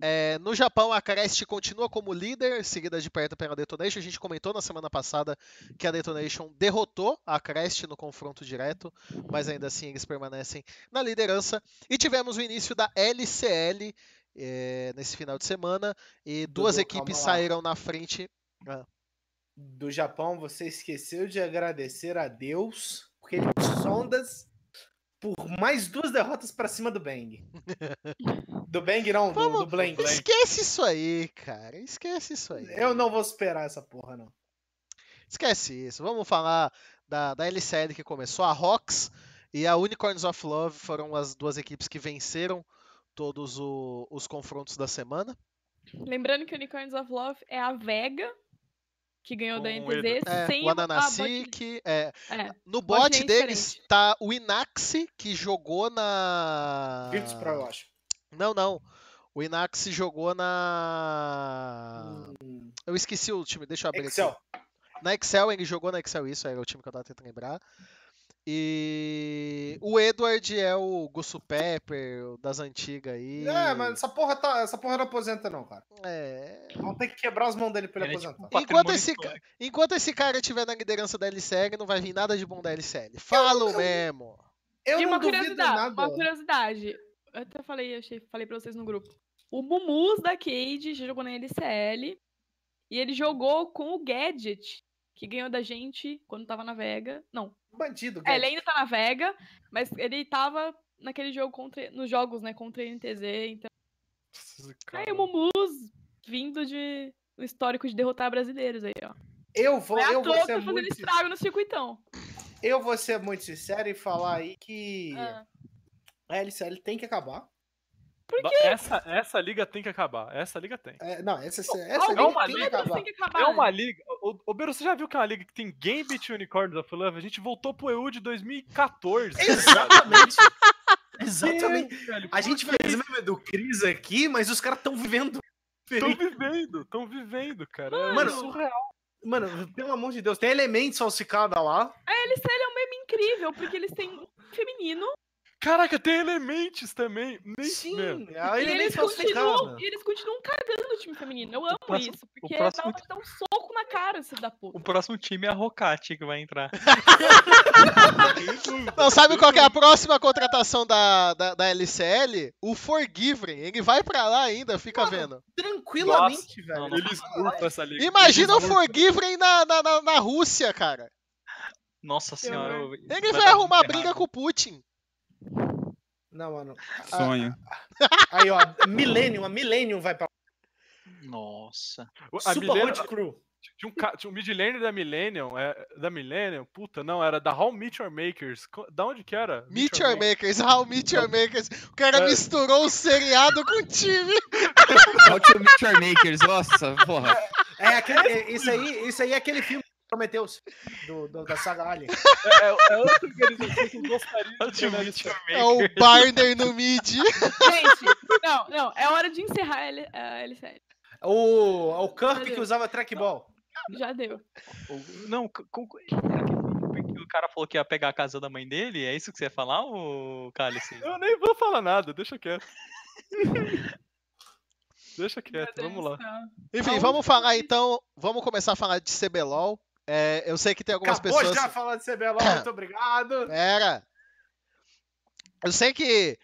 É, no Japão, a Crest continua como líder, seguida de perto pela Detonation. A gente comentou na semana passada que a Detonation derrotou a Crest no confronto direto, mas ainda assim eles permanecem na liderança. E tivemos o início da LCL é, nesse final de semana, e duas Dudu, equipes saíram na frente. Do Japão, você esqueceu de agradecer a Deus, porque ele sondas por mais duas derrotas pra cima do Bang. Do Bang não, do, Vamos- do Blank. Esquece isso aí, cara. Esquece isso aí. Eu não vou superar essa porra, não. Esquece isso. Vamos falar da, da LCL que começou. A Rox e a Unicorns of Love foram as duas equipes que venceram todos o- os confrontos da semana. Lembrando que o Unicorns of Love é a Vega, que ganhou da NTZ, É, sem o Ananasik. É, É, no bot deles diferente. tá o Inaxi, que jogou na. Virtus Pro, eu acho. Não, não. O Inaxi jogou na. Hum, Eu esqueci o time, deixa eu abrir aqui. Excel. Na Excel, ele jogou na Excel, isso era o time que eu tava tentando lembrar. E o Edward é o Gusso Pepper, das antigas aí. É, mas essa porra, tá, essa porra não aposenta, não, cara. É. Vamos ter que quebrar as mãos dele pra ele Ele é aposentar. tipo- Enquanto esse, histórico. enquanto esse cara estiver na liderança da LCL, não vai vir nada de bom da LCL. Falo mesmo. Eu e não uma duvido curiosidade, nada. uma curiosidade. Eu até falei, achei, falei pra vocês no grupo. O Mumus da Cade já jogou na LCL. E ele jogou com o Gadget, que ganhou da gente quando tava na Vega. Não, Bandido, é, cara. ele ainda tá na Vega, mas ele tava naquele jogo contra. Nos jogos, né, contra a NTZ. Então. Aí o Mumus vindo de. O histórico de derrotar brasileiros aí, ó. Eu vou, é eu vou ser tá fazendo muito, estrago no circuitão. eu vou ser muito sincero e falar aí que Ah. a LCL tem que acabar. Essa, essa liga tem que acabar. Essa liga tem. É, não, essa, essa Alguém liga uma tem que liga, acabar. tem que acabar. É uma liga. O, o Beiro, você já viu que é uma liga que tem Gambit e Unicorns of Love? A gente voltou pro EU de 2014. Exatamente. Exatamente. velho. A gente fez meme do Cris aqui, mas os caras estão vivendo. Estão vivendo, estão vivendo, cara. É Mano, surreal. Mano, pelo amor de Deus, tem elementos falsificados lá. A LCL é um meme incrível, porque eles têm um feminino Caraca, tem Elementes também. Nem, Sim, e eles elementos continuam, e eles continuam cagando o time feminino. Eu amo próximo- isso, porque dá próximo- dar um soco na cara, esse da O puta. próximo time é a Rocate que vai entrar. Não, sabe qual que é a próxima contratação da, da, da LCL? O Forgiven. Ele vai pra lá ainda, fica Mano, vendo. Tranquilamente, Nossa, velho. não, Eles burpam essa liga. Imagina o Eles burpam. Forgiven na, na, na, na Rússia, cara. Nossa senhora. eu- Ele vai, dar arrumar briga errado. com o Putin. Não, mano. Sonho. Aí, ó, Millennium, a Millennium vai pra Nossa. A Super Millennium, Hot Crew. tinha um, ca- tinha um mid-laner da Millennium, é, da Millennium, puta, não, era da How Meet Your Makers. Da onde que era? Meet Your Makers, How Meet Your Makers. O cara É. misturou o seriado com o time. Ultimate Your Makers, nossa, porra. É, aquele, é, isso, aí, isso aí é aquele filme Prometheus, do, do- da saga Alien. É, é, é organização que eu gostaria de nessa- É o Barner no mid. Gente, não, não, é hora de encerrar a L- a LCL. O, o Kirk que usava trackball. Já deu. O- Não, com- porque o cara falou que ia pegar a casa da mãe dele, é isso que você ia falar, ô Cálice? Eu nem vou falar nada, deixa quieto. deixa quieto, vamos lá. céu. Enfim, Aonde vamos falar então. Vamos começar a falar de CBLOL. É, eu sei que tem algumas Acabou pessoas. já falar de CBLOL, muito obrigado. Pera. Eu sei que.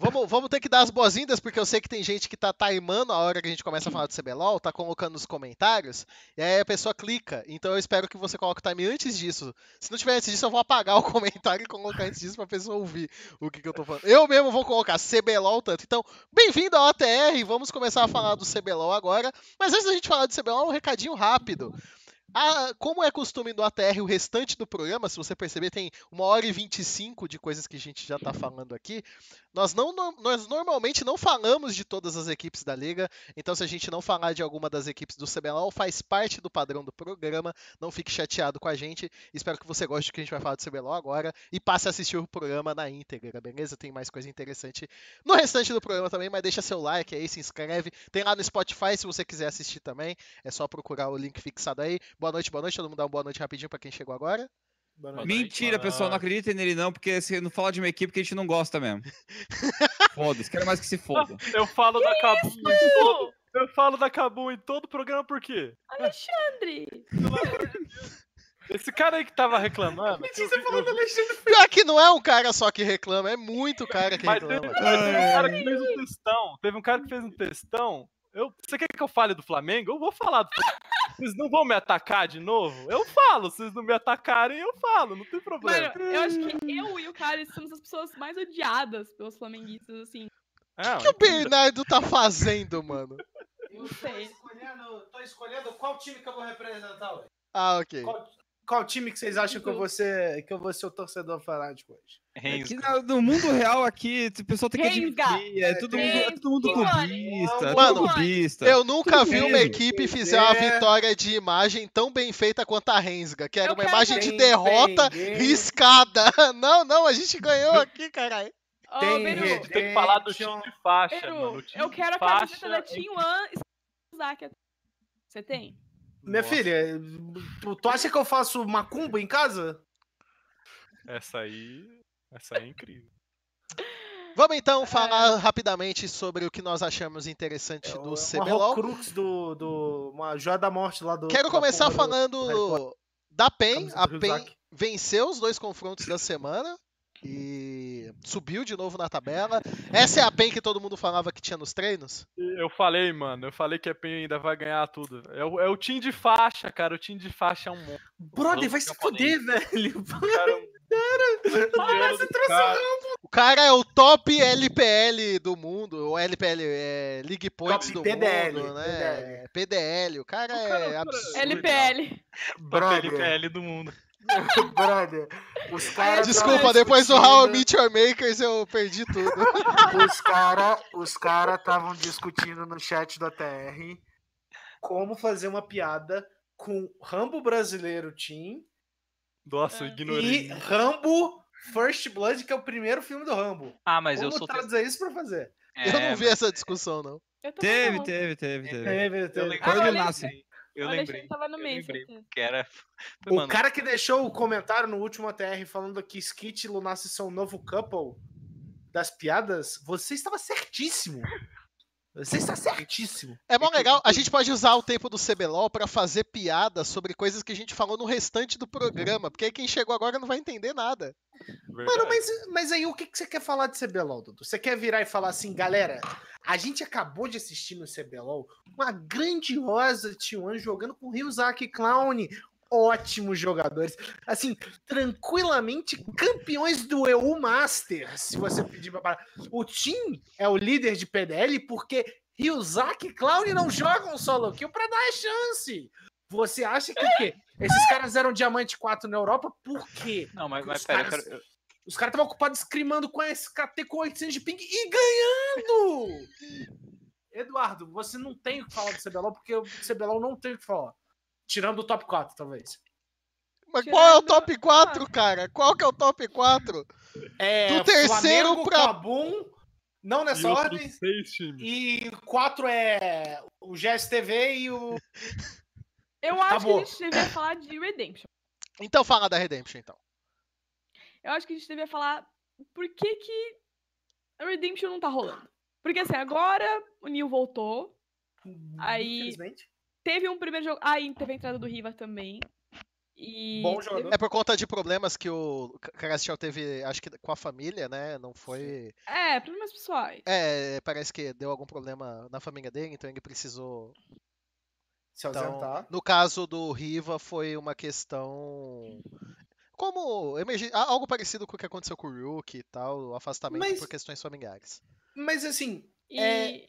Vamos, vamos ter que dar as boas-vindas, porque eu sei que tem gente que tá timando a hora que a gente começa a falar do CBLOL, tá colocando nos comentários, e aí a pessoa clica. Então eu espero que você coloque o time antes disso. Se não tiver antes disso, eu vou apagar o comentário e colocar antes disso pra pessoa ouvir o que, que eu tô falando. Eu mesmo vou colocar CBLOL tanto. Então, bem-vindo ao ATR, vamos começar a falar do CBLOL agora. Mas antes da gente falar do CBLOL, um recadinho rápido. Ah, como é costume do ATR, o restante do programa, se você perceber, tem uma hora e 25 de coisas que a gente já está falando aqui. Nós, não, nós normalmente não falamos de todas as equipes da liga, então se a gente não falar de alguma das equipes do CBLOL, faz parte do padrão do programa. Não fique chateado com a gente. Espero que você goste do que a gente vai falar do CBLOL agora e passe a assistir o programa na íntegra, beleza? Tem mais coisa interessante no restante do programa também, mas deixa seu like aí, se inscreve. Tem lá no Spotify se você quiser assistir também. É só procurar o link fixado aí. Boa noite, boa noite. Todo mundo dá uma boa noite rapidinho pra quem chegou agora. Boa noite. Mentira, pessoal, não acreditem nele não, porque você não fala de uma equipe que a gente não gosta mesmo. Foda-se, quero mais que se foda. Eu falo da Cabum em todo. Eu falo da Cabum em todo programa por quê? Alexandre! Esse cara aí que tava reclamando. que eu vi- eu vi- Pior que não é um cara só que reclama, é muito cara que Mas teve, reclama. mas teve um cara que fez um textão. Teve um cara que fez um textão. Eu, você quer que eu fale do Flamengo? Eu vou falar do Flamengo. Vocês não vão me atacar de novo? Eu falo. Se vocês não me atacarem, eu falo. Não tem problema. Mano, eu acho que eu e o Kari somos as pessoas mais odiadas pelos flamenguistas, assim. Não, O que o Bernardo tá fazendo, mano? Eu Não sei. escolhendo, tô escolhendo qual time que eu vou representar hoje. Ah, ok. Qual, qual time que vocês acham que eu vou ser, que eu vou ser o torcedor fanático hoje? Aqui Rensga. no, mundo real aqui, o pessoal tem que admitir, é todo mundo, é todo mundo clubista, é Mano, clubista. Eu nunca Tudo vi uma equipe fizer uma É. vitória de imagem tão bem feita quanto a Rensga, que era Eu uma imagem de derrota riscada. Não, não, a gente ganhou aqui, caralho. Ô, Tem Beru, tem que falar do time de faixa, Beru, mano. Eu quero a camiseta faixa da é Team One Zaki. Você tem? Minha Nossa. filha, tu, tu acha que eu faço macumba em casa? Essa aí. Essa aí é incrível. Vamos então falar rapidamente sobre o que nós achamos interessante do É uma CBLOL. Horcrux do, do. Uma joia da morte lá do. Quero começar do- falando Potter. da PEN. A do PEN venceu os dois confrontos da semana e subiu de novo na tabela. Essa é a PEN que todo mundo falava que tinha nos treinos? Eu falei, mano. Eu falei que a PEN ainda vai ganhar tudo. É o, é o time de faixa, cara. O time de faixa é um monstro. Brother, vai se fuder, velho. Cara, Você trouxe cara, O cara é o top LPL do mundo, o LPL é League Points Top do PDL, mundo, né? PDL. O cara O cara- é cara- absurdo. LPL. Brother, PLPL do mundo. brother. Os caras. Desculpa, depois do How I Meet Your Makers eu perdi tudo. Os caras os cara estavam discutindo no chat do ATR como fazer uma piada com Rambo Brasileiro Team Nossa, eu É. ignorei. e Rambo First Blood, que é o primeiro filme do Rambo. Ah, mas eu Como sou. traduzir isso pra fazer? Eu não vi essa discussão, não. Eu Teve, teve, teve, teve. Teve, Eu teve. lembrei, Quando ele eu nasce. eu O lembrei. Tava no eu meio. Que era. O Mano, cara que deixou o comentário no último ATR falando que Skit e Lunassi são o novo couple das piadas, você estava certíssimo. Você está certíssimo. É bom legal, a gente pode usar o tempo do CBLOL pra fazer piada sobre coisas que a gente falou no restante do programa, porque aí quem chegou agora não vai entender nada. Mano, mas, mas aí o que, que você quer falar de CBLOL, Dudu? Você quer virar e falar assim, galera, a gente acabou de assistir no CBLOL uma grandiosa T1 jogando com Ryuzaki Clown, ótimos jogadores. Assim, tranquilamente campeões do EU Master, se você pedir pra parar. O Tim é o líder de PDL porque Ryuzaki e Clown não jogam solo kill pra dar a chance. Você acha que o quê? Esses caras eram diamante 4 na Europa, por quê? Não, mas, mas Os pera, caras- quero- Os caras estavam ocupados scrimando com a SKT com 800 de ping e ganhando! Eduardo, você não tem o que falar do CBLOL, porque o CBLOL não tem o que falar. Tirando o top 4, talvez. Mas qual é o Tirando- top 4, cara? Qual que é o top 4? É, Do terceiro Flamengo, pra- Kabum, não nessa E ordem. seis times. E 4 é o GSTV e o. Eu acho Acabou. que a gente devia falar de Redemption. Então fala da Redemption, então. Eu acho que a gente devia falar por que que a Redemption não tá rolando. Porque assim, agora o Neil voltou, Aí- Infelizmente. Teve um primeiro jogo. Aí teve a entrada do Riva também. E. Bom jogador. É por conta de problemas que o Carastiel teve, acho que com a família, né? Não foi. É, problemas pessoais. É, parece que deu algum problema na família dele, então ele precisou. Se Então, ausentar. no caso do Riva, foi uma questão. Como algo parecido com o que aconteceu com o Rook e tal, o afastamento Mas- por questões familiares. Mas assim, E. É,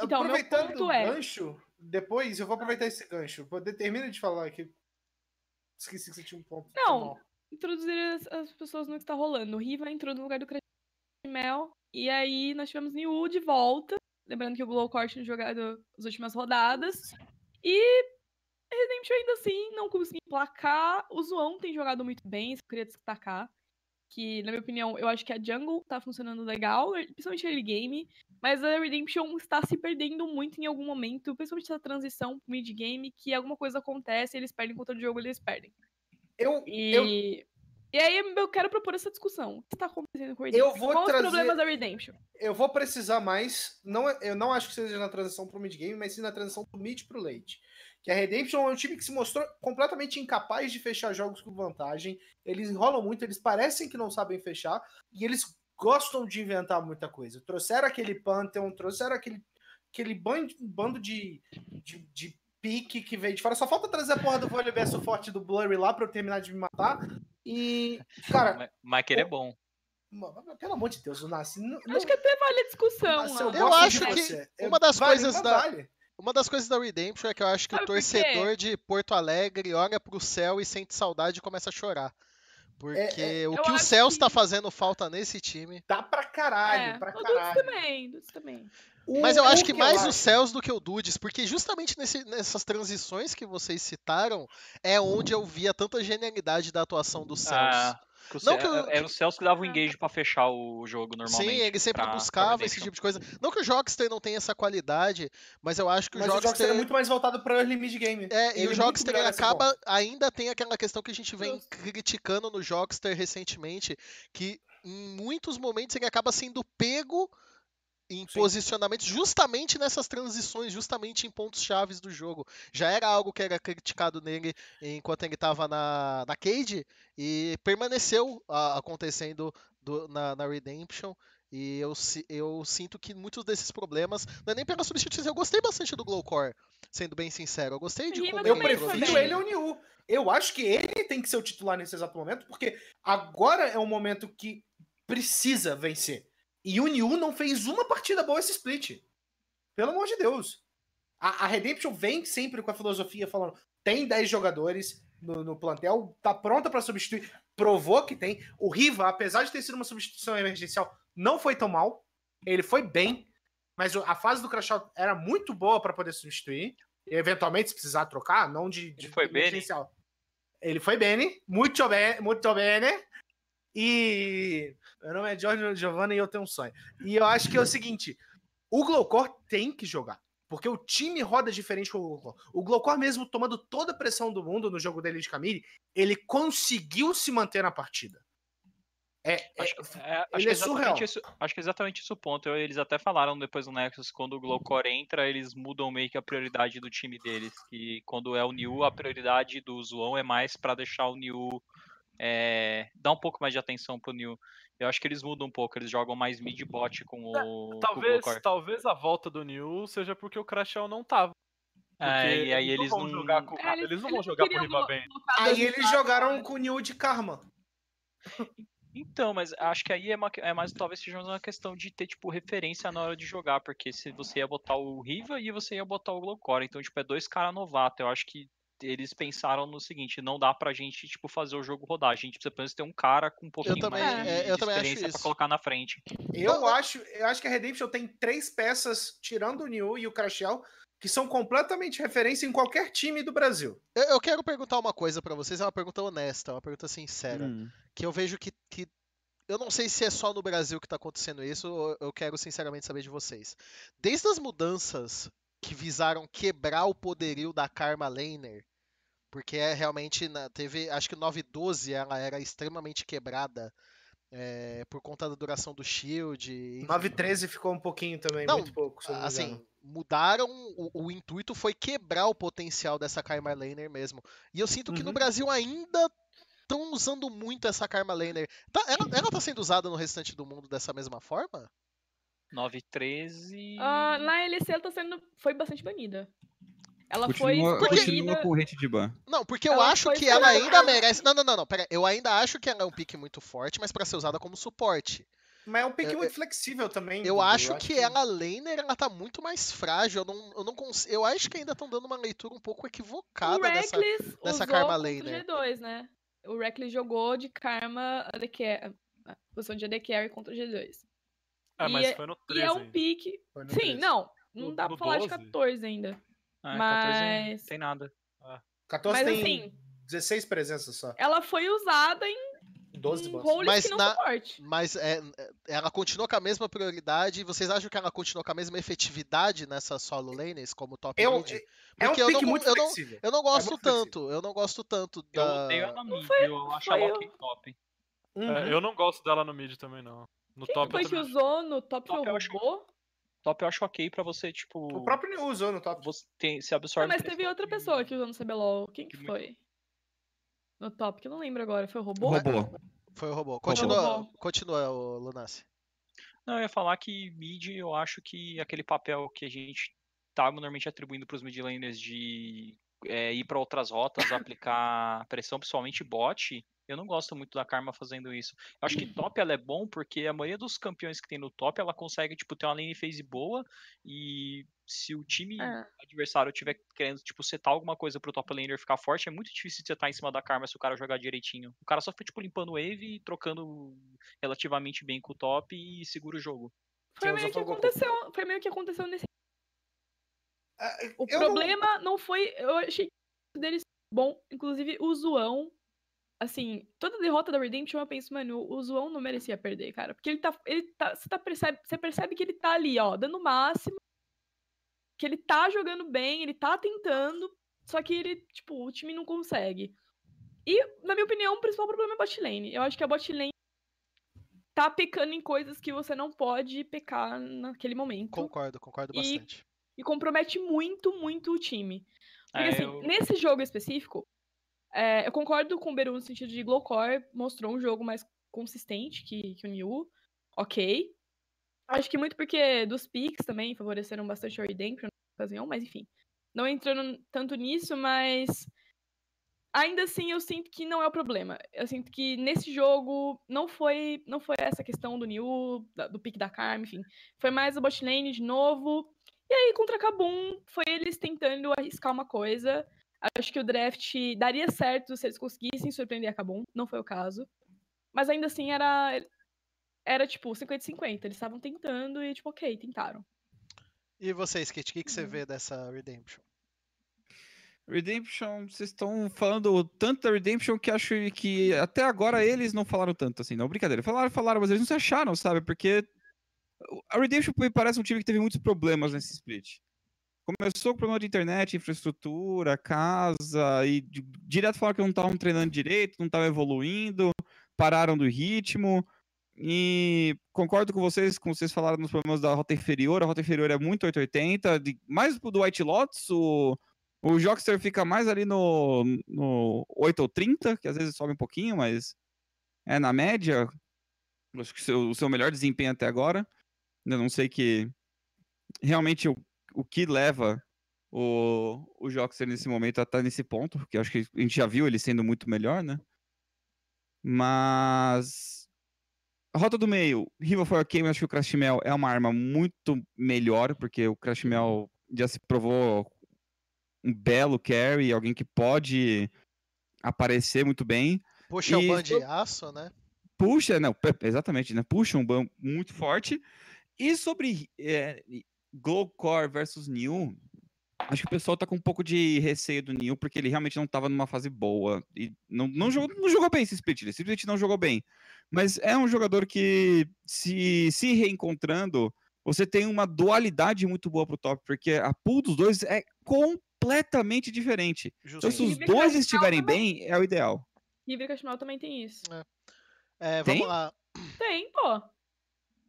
Então, meu aproveitando ponto o é- gancho, depois eu vou aproveitar esse gancho. Termina de falar aqui. Esqueci que você tinha um ponto. Não. Foi mal. introduzir as, as pessoas no que está rolando. O Riva entrou no lugar do Mel. E aí nós tivemos Niu de volta. Lembrando que o Glowcore tinha jogado as últimas rodadas. E Redemption ainda assim não conseguiu placar. O Zoão tem jogado muito bem, isso eu queria destacar. Que, na minha opinião, eu acho que a Jungle tá funcionando legal, principalmente early game. Mas a Redemption está se perdendo muito em algum momento, principalmente essa transição pro mid game, que alguma coisa acontece, eles perdem contra o jogo, eles perdem. Eu, E, eu, e aí eu quero propor essa discussão. O que está acontecendo com Eu Redemption? vou Quais trazer- os problemas da Redemption? eu vou precisar mais. Não, é- eu não acho que seja na transição pro mid-game, mas sim na transição do mid pro late. Que a Redemption é um time que se mostrou completamente incapaz de fechar jogos com vantagem. Eles enrolam muito, eles parecem que não sabem fechar. E eles gostam de inventar muita coisa. Trouxeram aquele Pantheon, trouxeram aquele, aquele bando, bando de, de, de pique que veio de fora. Só falta trazer a porra do vôlei verso forte do Blurry lá pra eu terminar de me matar. E, cara, mas- mas querer é bom. pelo amor de Deus, o Nasci. Não, Acho que até vale a discussão. Eu gosto acho que você. uma das Vale, coisas da- vale. Uma das coisas da Redemption é que eu acho que Sabe o torcedor de Porto Alegre olha pro céu e sente saudade e começa a chorar. Porque É, o eu que o Celso tá que- fazendo falta nesse time. Tá pra caralho, É, pra o Dudes caralho. também, Dudes também. O- Mas eu acho o que mais o Celso do que o Dudes, porque justamente nesse- nessas transições que vocês citaram é onde eu via tanta genialidade da atuação do Celso. Ah, o Não que eu- Era o Celso que dava o engage pra fechar o jogo normalmente. Sim, ele sempre pra- pra buscava esse Redemption. tipo de coisa. Não que o Jockster não tenha essa qualidade, mas eu acho que o Mas o Jockster. É muito mais voltado pra early mid game. É, Ele e é o Jockster nesse acaba. Ainda tem aquela questão que a gente vem criticando no Jockster recentemente, que em muitos momentos ele acaba sendo pego em Sim. posicionamentos justamente nessas transições, justamente em pontos chaves do jogo. Já era algo que era criticado nele enquanto ele estava na, na Cade e permaneceu ah, acontecendo do- na, na Redemption. E eu, eu sinto que muitos desses problemas, não é nem pela substituição, eu gostei bastante do Glowcore, sendo bem sincero. Eu gostei de como Eu prefiro ele ao Niu. Eu acho que ele tem que ser o titular nesse exato momento, porque agora é um momento que precisa vencer. E o Niu não fez uma partida boa esse split. Pelo amor de Deus. A, a Redemption vem sempre com a filosofia falando: tem 10 jogadores no, no plantel, tá pronta pra substituir. Provou que tem. O Riva, apesar de ter sido uma substituição emergencial, não foi tão mal. Ele foi bem. Mas a fase do Crash Out era muito boa pra poder substituir. E, eventualmente, se precisar trocar, não de, de Ele foi bem. Ele foi bem, muito bem, muito bem. E meu nome é Jorge Giovanna e eu tenho um sonho. E eu acho que é o seguinte: o Glowcore tem que jogar. Porque o time roda diferente com o Glowcore. O Glowcore, mesmo tomando toda a pressão do mundo no jogo dele de Camille, ele conseguiu se manter na partida. É, é, Acho, que- é, acho que é é surreal. exatamente isso, acho que é exatamente isso o ponto. Eu- Eles até falaram depois no Nexus, quando o Glowcore entra, eles mudam meio que a prioridade do time deles. Que quando é o New, a prioridade do Zoão é mais pra deixar o New. É, dar um pouco mais de atenção pro New. Eu acho que eles mudam um pouco, eles jogam mais mid bot com o. com o Talvez, talvez a volta do New seja porque o Crashel não tava. Porque É, e aí eles não vão não. jogar com, É, eles, não vão jogar com o Riva bem. Aí eles jogaram com o New de Karma. Então, mas acho que aí é, uma- é mais, talvez seja mais uma questão de ter, tipo, referência na hora de jogar, porque se você ia botar o Riva e você ia botar o Glowcore, então, tipo, é dois caras novatos, eu acho que eles pensaram no seguinte, não dá pra gente, tipo, fazer o jogo rodar, a gente precisa pelo menos ter um cara com um pouquinho também- mais de, é, eu de também acho experiência pra colocar na frente. Eu Não, acho, eu acho que a Redemption tem três peças, tirando o New e o Crashel, que são completamente referência em qualquer time do Brasil. Eu, eu quero perguntar uma coisa pra vocês, é uma pergunta honesta, uma pergunta sincera. Hum. Que eu vejo que, que. Eu não sei se é só no Brasil que tá acontecendo isso, ou eu quero sinceramente saber de vocês. Desde as mudanças que visaram quebrar o poderio da Karma Laner, porque é realmente. na- teve. Acho que 912 ela era extremamente quebrada. é, por conta da duração do shield. e- 9-13 ficou um pouquinho também, Não, muito pouco. não assim, mudaram. O, o intuito foi quebrar o potencial dessa Karma Laner mesmo. E eu sinto que no Uhum. Brasil ainda estão usando muito essa Karma Laner. Tá- ela, ela tá sendo usada no restante do mundo dessa mesma forma? 9-13... Ah, na LEC ela tá sendo. Foi bastante banida. Ela foi Continua, continua escolhida. com o rate de ban. Não, porque eu Ela acho foi que ela ainda merece. Não, não, não, não. Pera, eu ainda acho que ela é um pique muito forte, mas pra ser usada como suporte. Mas é um pick eu- muito flexível também. Eu acho que ela laner ela tá muito mais frágil. Eu não, eu não cons... Eu acho que ainda estão dando uma leitura um pouco O equivocada dessa. Reckless dessa usou Karma Laner. G2, né? O Reckless jogou de Karma AD Carry, posição de AD Carry contra o G2. É, E mas é- foi no E 13. é um pique. Foi Sim, 13. não. Não No- dá no pra falar de 12? 14 ainda. Ah, 14 Mas- não tem nada. 14 Mas tem assim, 16 presenças só. ela foi usada em 12 um Mas que não na- suporte. Mas é, ela continua com a mesma prioridade. Vocês acham que ela continua com a mesma efetividade nessa solo lanes como top Eu, mid? é um Porque eu não- muito eu não-. Eu não gosto muito flexível. tanto. Eu não gosto tanto Eu da. odeio ela mid, foi- eu acho ela eu. ok top. Uhum. É, eu não gosto dela no mid também, não. No Quem top foi eu que usou no top, Top eu robô? Top eu acho ok pra você, tipo... O próprio New usou no top. Você tem, se Ah, absorve... mas três teve outra pessoa que usou no CBLOL. Quem que foi? No top, que eu não lembro agora. Foi o robô? Robô. Foi o robô. Continua, Robô. continua o Lunassi. Não, eu ia falar que mid, eu acho que aquele papel que a gente tá normalmente atribuindo pros mid laners de é, ir pra outras rotas, aplicar pressão, principalmente bot, eu não gosto muito da Karma fazendo isso. Eu acho que top ela é bom porque a maioria dos campeões que tem no top, ela consegue, tipo, ter uma lane phase boa e se o time É. adversário tiver querendo, tipo, setar alguma coisa pro top laner ficar forte, é muito difícil de setar em cima da Karma se o cara jogar direitinho. O cara só fica, tipo, limpando wave e trocando relativamente bem com o top e segura o jogo. Foi meio que aconteceu. Foi meio que aconteceu nesse. Ah, O eu não- problema não... foi. Eu achei deles bom. Inclusive, o Zoão. Assim, toda derrota da Redemption eu penso, mano, o Zoão não merecia perder, cara. Porque ele tá. Ele tá. Você tá percebe, você percebe que ele tá ali, ó, dando o máximo. Que ele tá jogando bem, ele tá tentando. Só que ele, tipo, o time não consegue. E, na minha opinião, o principal problema é a bot lane. Eu acho que a bot lane tá pecando em coisas que você não pode pecar naquele momento Concordo, concordo E- bastante. e compromete muito, muito o time. Porque, É, assim, eu- nesse jogo específico, é, eu concordo com o Beru no sentido de Glowcore mostrou um jogo mais consistente que, que o New. Ok. Acho que muito porque dos picks também favoreceram bastante a Redemption na ocasião, mas enfim. Não entrando tanto nisso, mas. Ainda assim, eu sinto que não é o problema. Eu sinto que nesse jogo não foi não foi essa questão do New, do pick da Karma, enfim. Foi mais o bot lane de novo. E aí, contra Kabum, foi eles tentando arriscar uma coisa. Acho que o draft daria certo se eles conseguissem surpreender a Kabum. Não foi o caso. Mas ainda assim, era. Era tipo 50-50. Eles estavam tentando e, tipo, ok, tentaram. E vocês, Kit, o que, que você Uhum. vê dessa Redemption? Redemption, vocês estão falando tanto da Redemption que acho que até agora eles não falaram tanto assim, não. Brincadeira. Falaram, falaram, mas eles não se acharam, sabe? Porque a Redemption me parece um time que teve muitos problemas nesse split. Começou com problema de internet, infraestrutura, casa, e di- direto falaram que não estavam treinando direito, não estavam evoluindo. pararam do ritmo. E concordo com vocês, como vocês falaram nos problemas da rota inferior. A rota inferior é muito 880. De, mais do White Lotus, o, o Jockster fica mais ali no, no 8 ou 30, que às vezes sobe um pouquinho, mas é na média. Acho que o seu melhor desempenho até agora. Eu não sei que realmente o, o que leva o, o Jockster nesse momento a estar tá nesse ponto, porque acho que a gente já viu ele sendo muito melhor, né? Mas rota do meio, Riva for Game, acho que o Crash Mel é uma arma muito melhor, porque o Crash Mel já se provou um belo carry, alguém que pode aparecer muito bem. Puxa e... o ban de aço, né? Puxa, não, exatamente, né? Puxa um ban muito forte. E sobre é, Glowcore versus New, acho que o pessoal tá com um pouco de receio do New, porque ele realmente não tava numa fase boa. E não, não, jogou, não jogou bem esse split, ele simplesmente não jogou bem. Mas é um jogador que, se, se reencontrando, você tem uma dualidade muito boa pro top, porque a pool dos dois é completamente diferente. Justo. Então, se os dois estiverem bem, é o ideal. River Cashmal também tem isso. É. É, vamos tem? lá. Tem, pô.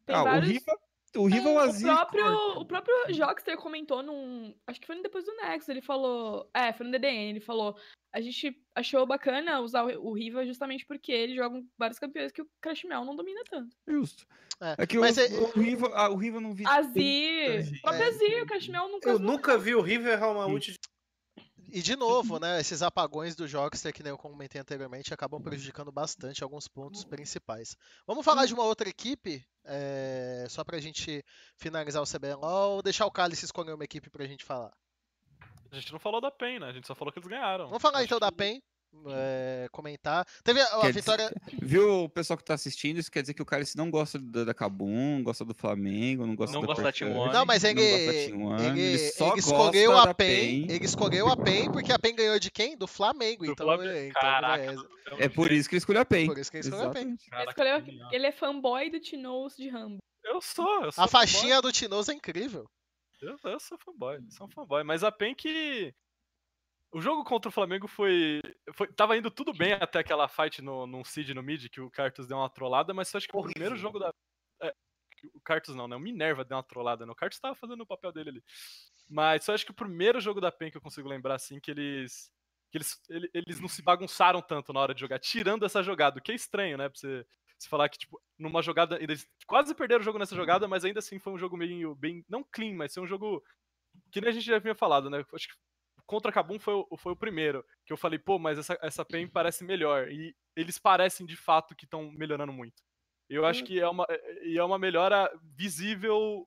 Tem ah, vários... o Riva o Rival é, o próprio, o próprio Jockster comentou num. Acho que foi depois do Nexus. Ele falou. É, foi no DDN. Ele falou. A gente achou bacana usar o Riva justamente porque ele joga vários campeões que o Crash Mel não domina tanto. Justo. É, é que mas o, é... o, Riva, ah, o Riva não vi. A Z. O próprio Z, o Crash Mel nunca. Eu nunca vi o Riva errar uma ult de e de novo, né, esses apagões do Jockster, que nem eu comentei anteriormente, acabam prejudicando bastante alguns pontos principais. Vamos falar de uma outra equipe, é, só pra gente finalizar o CBLOL, ou deixar o Cálice escolher uma equipe pra gente falar? A gente não falou da PEN, né? A gente só falou que eles ganharam. Vamos falar Acho então que... da PEN é, comentar. Teve a, a vitória. Dizer, viu o pessoal que tá assistindo? Isso quer dizer que o cara não gosta da, da Kabum, gosta do Flamengo, não gosta não gosta da Team One. Não, mas ele, não ele, ele, só ele escolheu a PEN, PEN, Ele escolheu a PEN porque a PEN ganhou de quem? Do Flamengo. Do então, Flamengo. É, então Caraca, é, é por isso que ele escolheu a PEN. Por isso que ele escolheu Exatamente. a PEN. Ele, escolheu, ele é fanboy do Tinoz de Rambo. Eu sou, eu sou. A faixinha do Tinoz é incrível. Eu, eu sou fanboy, sou fanboy. Mas a PEN que o jogo contra o Flamengo foi, foi. Tava indo tudo bem até aquela fight no, num seed no mid, que o Cartus deu uma trollada, mas acho que o primeiro jogo da. É, o Cartus não, né? O Minerva deu uma trollada, né? O Cartus tava fazendo o papel dele ali. Mas só acho que o primeiro jogo da PEN que eu consigo lembrar, assim, que eles. Que eles, eles não se bagunçaram tanto na hora de jogar, tirando essa jogada, o que é estranho, né? Pra você, você falar que, tipo, numa jogada. Eles quase perderam o jogo nessa jogada, mas ainda assim foi um jogo meio. bem. Não clean, mas foi um jogo. Que nem a gente já havia falado, né? Acho que contra Kabum foi, o, foi o primeiro. Que eu falei, pô, mas essa, essa PEN parece melhor. E eles parecem de fato que estão melhorando muito. Eu acho que é uma, é, é uma melhora visível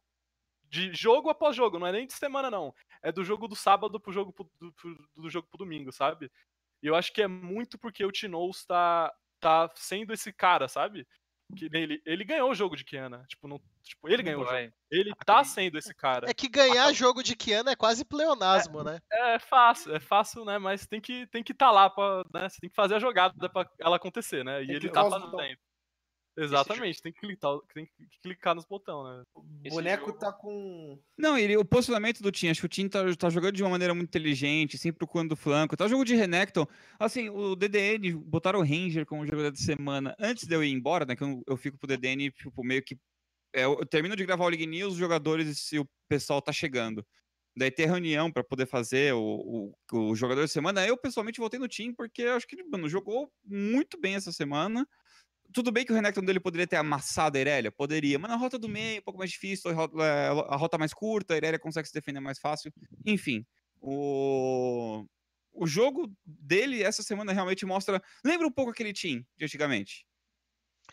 de jogo após jogo, não é nem de semana, não. É do jogo do sábado pro jogo pro, do, do jogo pro domingo, sabe? E eu acho que é muito porque o Tinous tá, tá sendo esse cara, sabe? Que ele, ele ganhou o jogo de Kiana. Tipo, não, tipo ele ganhou o jogo. Ele tá sendo esse cara. É que ganhar jogo de Kiana é quase pleonasmo, é, né? É fácil, é fácil, né? Mas tem que, tem que estar tá lá pra. Né? Você tem que fazer a jogada pra ela acontecer, né? E tem ele tá fazendo. Exatamente, tem que, clicar, tem que clicar nos botões, né? O boneco jogo... tá com. Não, ele, o posicionamento do Tim, acho que o Tim tá, tá, jogando de uma maneira muito inteligente, sempre procurando o flanco. Tá jogo de Renekton. Assim, o DDN botaram o Ranger como jogador de semana antes de eu ir embora, né? Que eu, eu fico pro DDN, tipo, meio que. É, eu termino de gravar o League News, os jogadores e o pessoal tá chegando. Daí ter reunião para poder fazer o, o, o, jogador de semana. Eu pessoalmente voltei no time porque acho que ele mano, jogou muito bem essa semana. Tudo bem que o Renekton dele poderia ter amassado a Irelia? Poderia, mas na rota do meio, um pouco mais difícil, a rota, é, a rota mais curta, a Irelia consegue se defender mais fácil. Enfim, o, o jogo dele essa semana realmente mostra. Lembra um pouco aquele team de antigamente.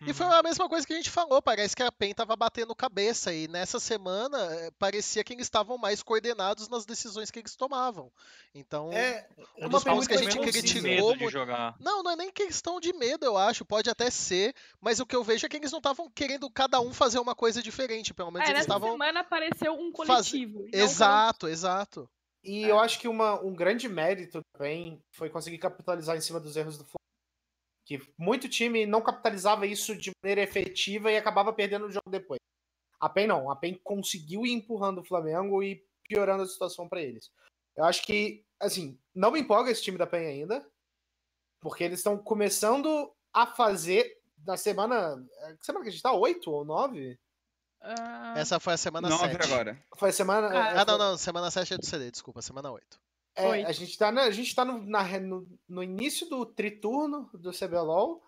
E foi uhum. a mesma coisa que a gente falou, parece que a PEN estava batendo cabeça e nessa semana eh, parecia que eles estavam mais coordenados nas decisões que eles tomavam. Então, é, uma coisa que a gente criticou. De jogar. Não, não é nem questão de medo, eu acho, pode até ser, mas o que eu vejo é que eles não estavam querendo cada um fazer uma coisa diferente, pelo menos é, eles estavam. semana apareceu um coletivo. Faz... Exato, um... exato. E é. eu acho que uma, um grande mérito também foi conseguir capitalizar em cima dos erros do que muito time não capitalizava isso de maneira efetiva e acabava perdendo o jogo depois. A PEN não, a PEN conseguiu ir empurrando o Flamengo e piorando a situação para eles. Eu acho que, assim, não me empolga esse time da PEN ainda, porque eles estão começando a fazer na semana. é, Que semana que a gente tá? 8 ou 9? Ah, Essa foi a semana 9 7. agora. Foi a semana. Ah, é, Ah, foi- não, não. Semana 7 é do CD, desculpa. Semana 8. É, a gente tá, na, a gente tá no, na no, no início do triturno do CBLOL.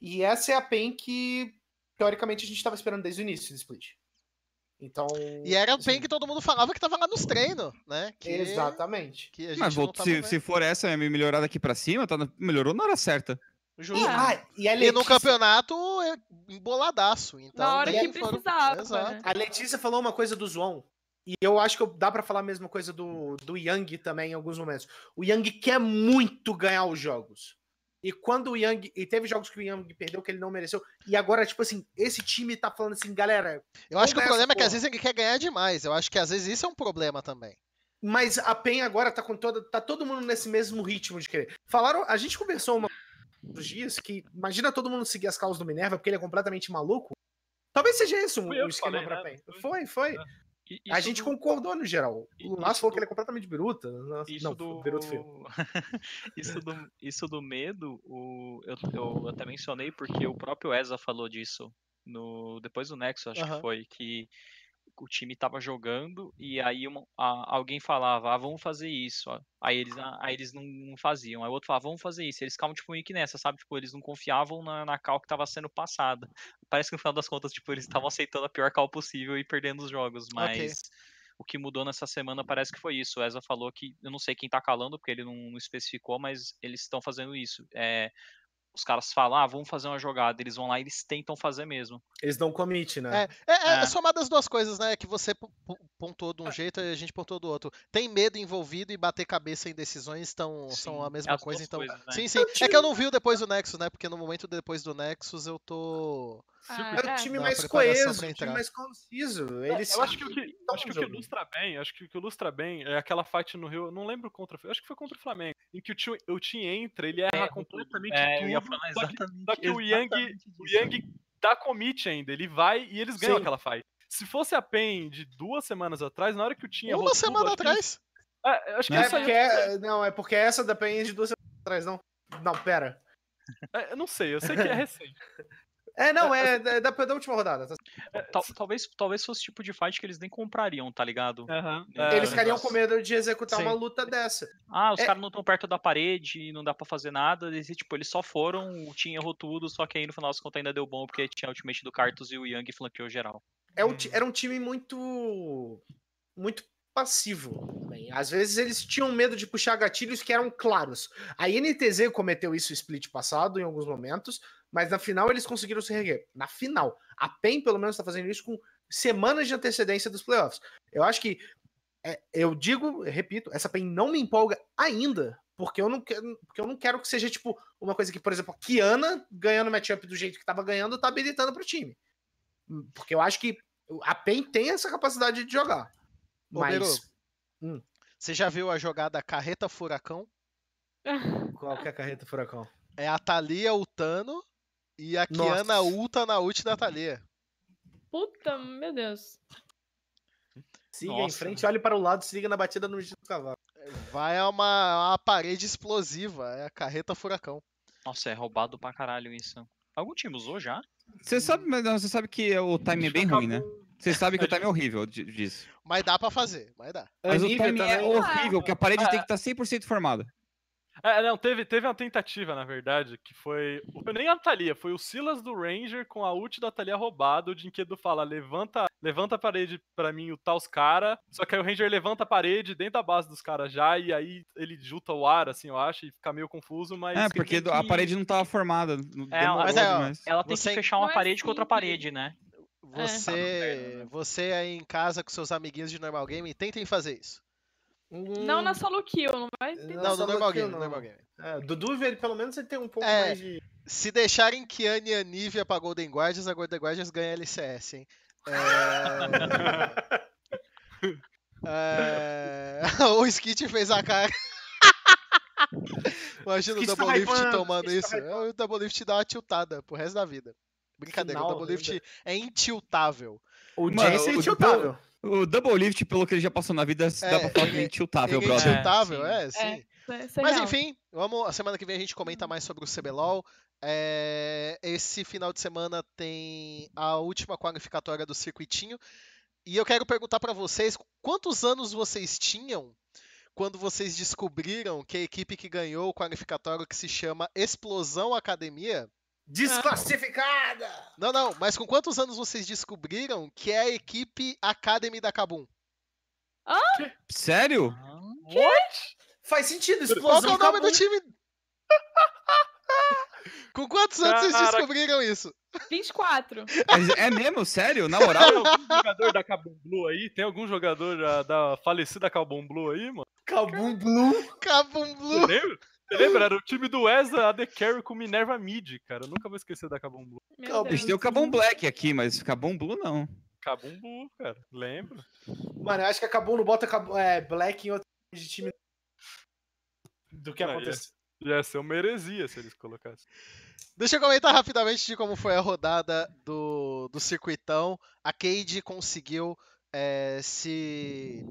E essa é a PEN que, teoricamente, a gente tava esperando desde o início do split. Então. E era assim, bem que todo mundo falava que tava lá nos treinos, né? Que, Exatamente. Que a gente Mas não voltou- tava se, se for essa me melhorar daqui pra cima, tá na- melhorou na hora certa. Justo. E, Ah. e a E no Letícia, campeonato é emboladaço. Então, na hora que precisava. Né? a Letícia falou uma coisa do Zoon. E eu acho que dá pra falar a mesma coisa do, do Yang também em alguns momentos. O Yang quer muito ganhar os jogos. E quando o Yang. E teve jogos que o Yang perdeu que ele não mereceu. E agora, tipo assim, esse time tá falando assim, galera. Eu acho que o problema é que às vezes ele quer ganhar demais. Eu acho que às vezes isso é um problema também. Mas a PEN agora tá com toda. Tá todo mundo nesse mesmo ritmo de querer. Falaram. A gente conversou uma dos dias que. Imagina todo mundo seguir as causas do Minerva, porque ele é completamente maluco. Talvez seja esse um, um que esquema falei, pra né? PEN. Foi, foi. E A gente do- concordou no geral. O isso falou que do- ele é completamente biruta. Isso não, do... biruta feio. isso, do, isso do medo, o, eu, eu até mencionei porque o próprio Eza falou disso no, depois do Nexo, acho que foi, que o time tava jogando e aí uma- a- alguém falava, ah, vamos fazer isso. Aí eles, ah, aí eles não, não faziam. Aí o outro falava, vamos fazer isso. Eles ficavam tipo meio que nessa, sabe? Tipo, eles não confiavam na, na cal que tava sendo passada. Parece que no final das contas, tipo, eles estavam aceitando a pior cal possível e perdendo os jogos, mas o que mudou nessa semana parece que foi isso. O Eza falou que, eu não sei quem tá calando, porque ele não, não especificou, mas eles estão fazendo isso. É, os caras falam, ah, vamos fazer uma jogada, eles vão lá e eles tentam fazer mesmo. Eles dão commit, né? É, é, é, É. somado as duas coisas, né? Que você pontuou de um jeito e a gente pontuou do outro. Tem medo envolvido e bater cabeça em decisões tão, são a Sim, mesma as coisa. Então, coisas, né? sim, sim. É que eu não vi o depois do Nexus, né? Porque no momento depois do Nexus eu tô. Ah, É o é. time mais coeso, o time mais conciso. É, Eles eu acho que o que, acho que, o que ilustra bem, acho que o que ilustra bem é aquela fight no Rio, eu não lembro contra, acho que foi contra o Flamengo, em que o time, o time entra, ele erra É, completamente É, eu ia tudo, falar só que, exatamente, só que o Yang, o. Yang dá commit ainda, ele vai e eles ganham Sim. aquela fight. Se fosse a PEN de duas semanas atrás, na hora que o time errou Uma tudo, semana atrás. É, acho que? É porque, é- não, é porque essa depende de duas semanas atrás, não. Não, pera. é, eu não sei, eu sei que é recente. É, não, é, é da, da última rodada. tá? Tal- talvez, talvez fosse o tipo de fight que eles nem comprariam, tá ligado? É, Eles é, ficariam com medo de executar Sim. uma luta dessa. Ah, os É- caras não estão perto da parede, não dá pra fazer nada. Eles, tipo, eles só foram, o Team errou tudo, só que aí no final das contas ainda deu bom, porque tinha o ultimate do Cartus e o Yang flanqueou geral. É um ti- era um time muito. muito passivo. também. Às vezes eles tinham medo de puxar gatilhos que eram claros. A NTZ cometeu isso split passado, em alguns momentos, mas na final eles conseguiram se reerguer. Na final. A PEN, pelo menos, está fazendo isso com semanas de antecedência dos playoffs. Eu acho que. é, eu digo, eu repito, essa PEN não me empolga ainda. Porque eu, não quero, porque eu não quero que seja, tipo, uma coisa que, por exemplo, a Kiana ganhando matchup do jeito que estava ganhando, tá habilitando para o time. Porque eu acho que a PEN tem essa capacidade de jogar. Mas. Beru. Você já viu a jogada Carreta Furacão? Qual que é a carreta furacão? É a Thalia ultando e a Nossa. Kiana ulta na ult da Thalia. Puta, meu Deus. Siga em Nossa. frente, olhe para o lado, se liga na batida no do cavalo. Vai a uma, uma parede explosiva, é a Carreta Furacão. Nossa, é roubado pra caralho isso. Algum time usou já? Você sabe, mas você sabe que o time é bem ruim, né? Você sabe que o time é horrível di- disso. Mas dá pra fazer, mas dá. Mas o time é também. horrível, porque a parede tem que estar 100% formada. É, não, teve, teve uma tentativa, na verdade, que foi. Foi nem a Thalia, foi o Silas do Ranger com a ult da Thalia roubada. O Dinquedo fala: levanta, levanta a parede pra mim, o tal os cara. Só que aí o Ranger levanta a parede dentro da base dos caras já, e aí ele junta o ar, assim, eu acho, e fica meio confuso, mas. É, porque tem a que- parede não tava formada. É, Demorou mas é, ó. Ela tem Você- que fechar uma é parede com outra parede, né? Você, você aí em casa com seus amiguinhos de normal game, tentem fazer isso. Não na solo kill, não vai ter. Não, no normal kill game, no não. normal game. É, Dudu, ele, pelo menos, ele tem um pouco É. mais de. Se deixarem Kiane e a Nivea pra Golden Guardians, a Golden Guardians ganha LCS, hein? É... é... o Skit fez a cara. Imagina o Skit tá Double Lift tomando tá isso. É, O Double Lift dá uma tiltada pro resto da vida. Brincadeira, Final o Double Lift é intiltável. O Jensen é o tiltável. O Double Lift, pelo que ele já passou na vida, dá pra falar que é Ele é brother. intiltável, sim. é, sim. É Mas enfim, vamos, a semana que vem a gente comenta mais sobre o CBLOL. é, esse final de semana tem a última qualificatória do circuitinho. E eu quero perguntar para vocês quantos anos vocês tinham quando vocês descobriram que a equipe que ganhou o qualificatório que se chama Explosão Academia. Desclassificada! Não, não, mas com quantos anos vocês descobriram que é a equipe Academy da Kabum? Sério? What? Faz sentido, Qual que é explosão. o nome do Kabum. time? Com quantos anos vocês Caraca. descobriram isso? 24. Mas é mesmo? Sério? Na moral? Tem algum jogador da Kabum Blue aí? Tem algum jogador da, da falecida Kabum Blue aí, mano? Kabum Blue. Kabum Você Blue. Lembra? Você lembra? Era o time do Eza AD Carry com Minerva Mid, cara. Eu nunca vou esquecer da Kabum Blue. Meu Calma, A gente tem o Cabum Black aqui, mas Cabum Blue não. Kabum Blue, cara. Lembra? Mano, eu acho que a Kabum não bota Kabum- é, Black em outro de time do que aconteceu. Ia ser uma heresia se eles colocassem. Deixa eu comentar rapidamente de como foi a rodada do, do circuitão. A Cade conseguiu é, se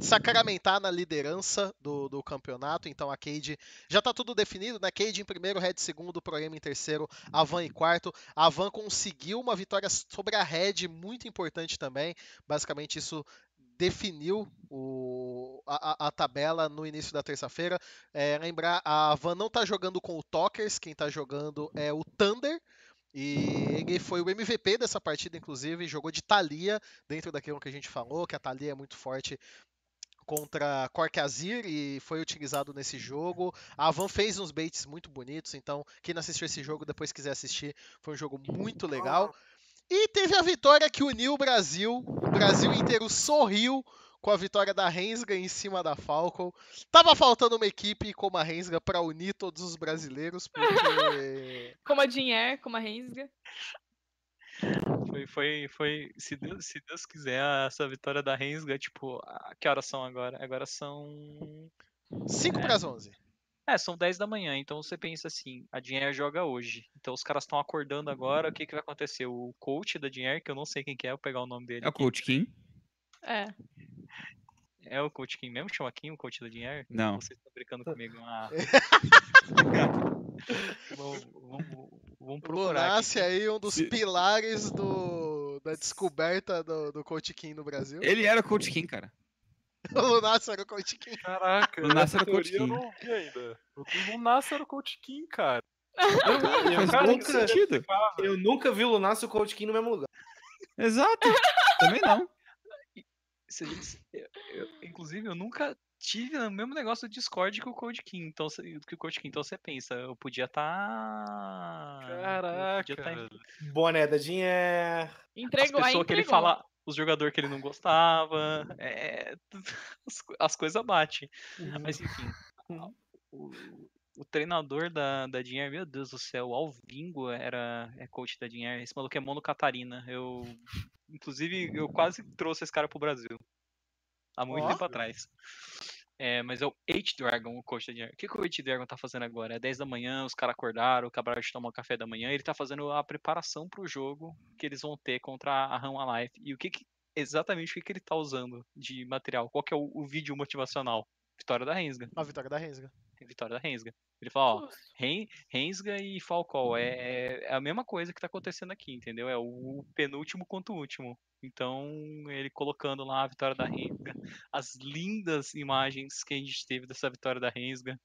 sacramentar na liderança do, do campeonato. Então a Cade já está tudo definido, né? Cade em primeiro, Red em segundo, Proema em terceiro, Avan em quarto. A Avan conseguiu uma vitória sobre a Red muito importante também. Basicamente isso definiu o- a, a- tabela no início da terça-feira. É, lembrar, a Van não tá jogando com o Talkers, quem tá jogando é o Thunder. E ele foi o MVP dessa partida, inclusive, jogou de Thalia, dentro daquilo que a gente falou, que a Thalia é muito forte contra Korkazir e foi utilizado nesse jogo. A Van fez uns baits muito bonitos, então quem não assistiu esse jogo depois quiser assistir, foi um jogo muito legal. E teve a vitória que uniu o Brasil. O Brasil inteiro sorriu com a vitória da Rensga em cima da Falcon. Tava faltando uma equipe como a Rensga para unir todos os brasileiros, porque Como a Dinher, como a Rensga. Foi, foi, foi. Se Deus, se Deus quiser, essa vitória da Rensga, tipo, que horas são agora? Agora são. 5 É. para as 11. É, são 10 da manhã, então você pensa assim, a Dinher joga hoje. Então os caras estão acordando agora, o que, que vai acontecer? O coach da Dinher, que eu não sei quem que é, vou pegar o nome dele. É o. Coach Kim? É. É o coach Kim mesmo? Chama Kim, o coach da Dinher? Não. Vocês estão brincando comigo. Ah. vamos, vamos, vamos procurar. Lunassi aí, um dos pilares do, da descoberta do, do Coach Kim no Brasil. Ele era o Coach Kim, cara. O Lunassi era o Coach Kim. Caraca, essa era o Coach teoria eu Kim. não vi ainda. O Nasser era o Coach Kim, cara. Faz cara, todo nunca- sentido. Eu nunca vi o Lunácio e o Coach King no mesmo lugar. Exato. Também não. Eu- eu- inclusive, eu nunca tive o mesmo negócio do Discord que o Code King. Então, que o Code King. Então você pensa, eu podia estar. Caraca, Podia tá. Boné da Dinher. as Entregou, aí pessoas que ele fala, os jogadores que ele não gostava. É, as, as coisas batem. Mas enfim. O, o treinador da, da Dinher, meu Deus do céu, o Alvingo era é coach da Dinher. Esse maluco é Mono Catarina. Eu. Inclusive, eu quase trouxe esse cara pro Brasil. Há muito Ó. tempo atrás. É, mas é o H-Dragon, o coach da Dinher. O que, que o H-Dragon tá fazendo agora? É 10 da manhã, os caras acordaram, acabaram de tomar café da manhã. Ele tá fazendo a preparação pro jogo que eles vão ter contra a Ram Alive. E o que, que exatamente o que, que ele tá usando de material? Qual que é o, o vídeo motivacional? Vitória da Rensga. A vitória da Rensga. Vitória da Rensga. Ele fala, ó. Ren- Rensga e Falcol é, é a mesma coisa que tá acontecendo aqui, entendeu? É o penúltimo contra o último. Então, ele colocando lá a vitória da Rensga, as lindas imagens que a gente teve dessa vitória da Rensga.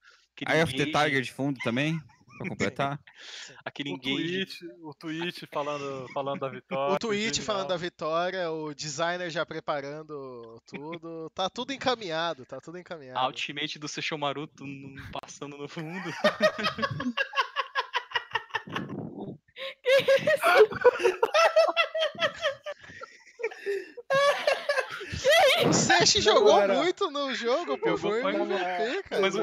Eye of the Tiger de fundo também, pra completar. Aquele O engage. tweet, o tweet falando, falando da vitória. O tweet falando da vitória, o designer já preparando tudo. Tá tudo encaminhado, tá tudo encaminhado. A ultimate do Sesshomaruto n- passando no fundo. O Sesh jogou era. muito no jogo, pô. Foi pra MVP, cara. Mas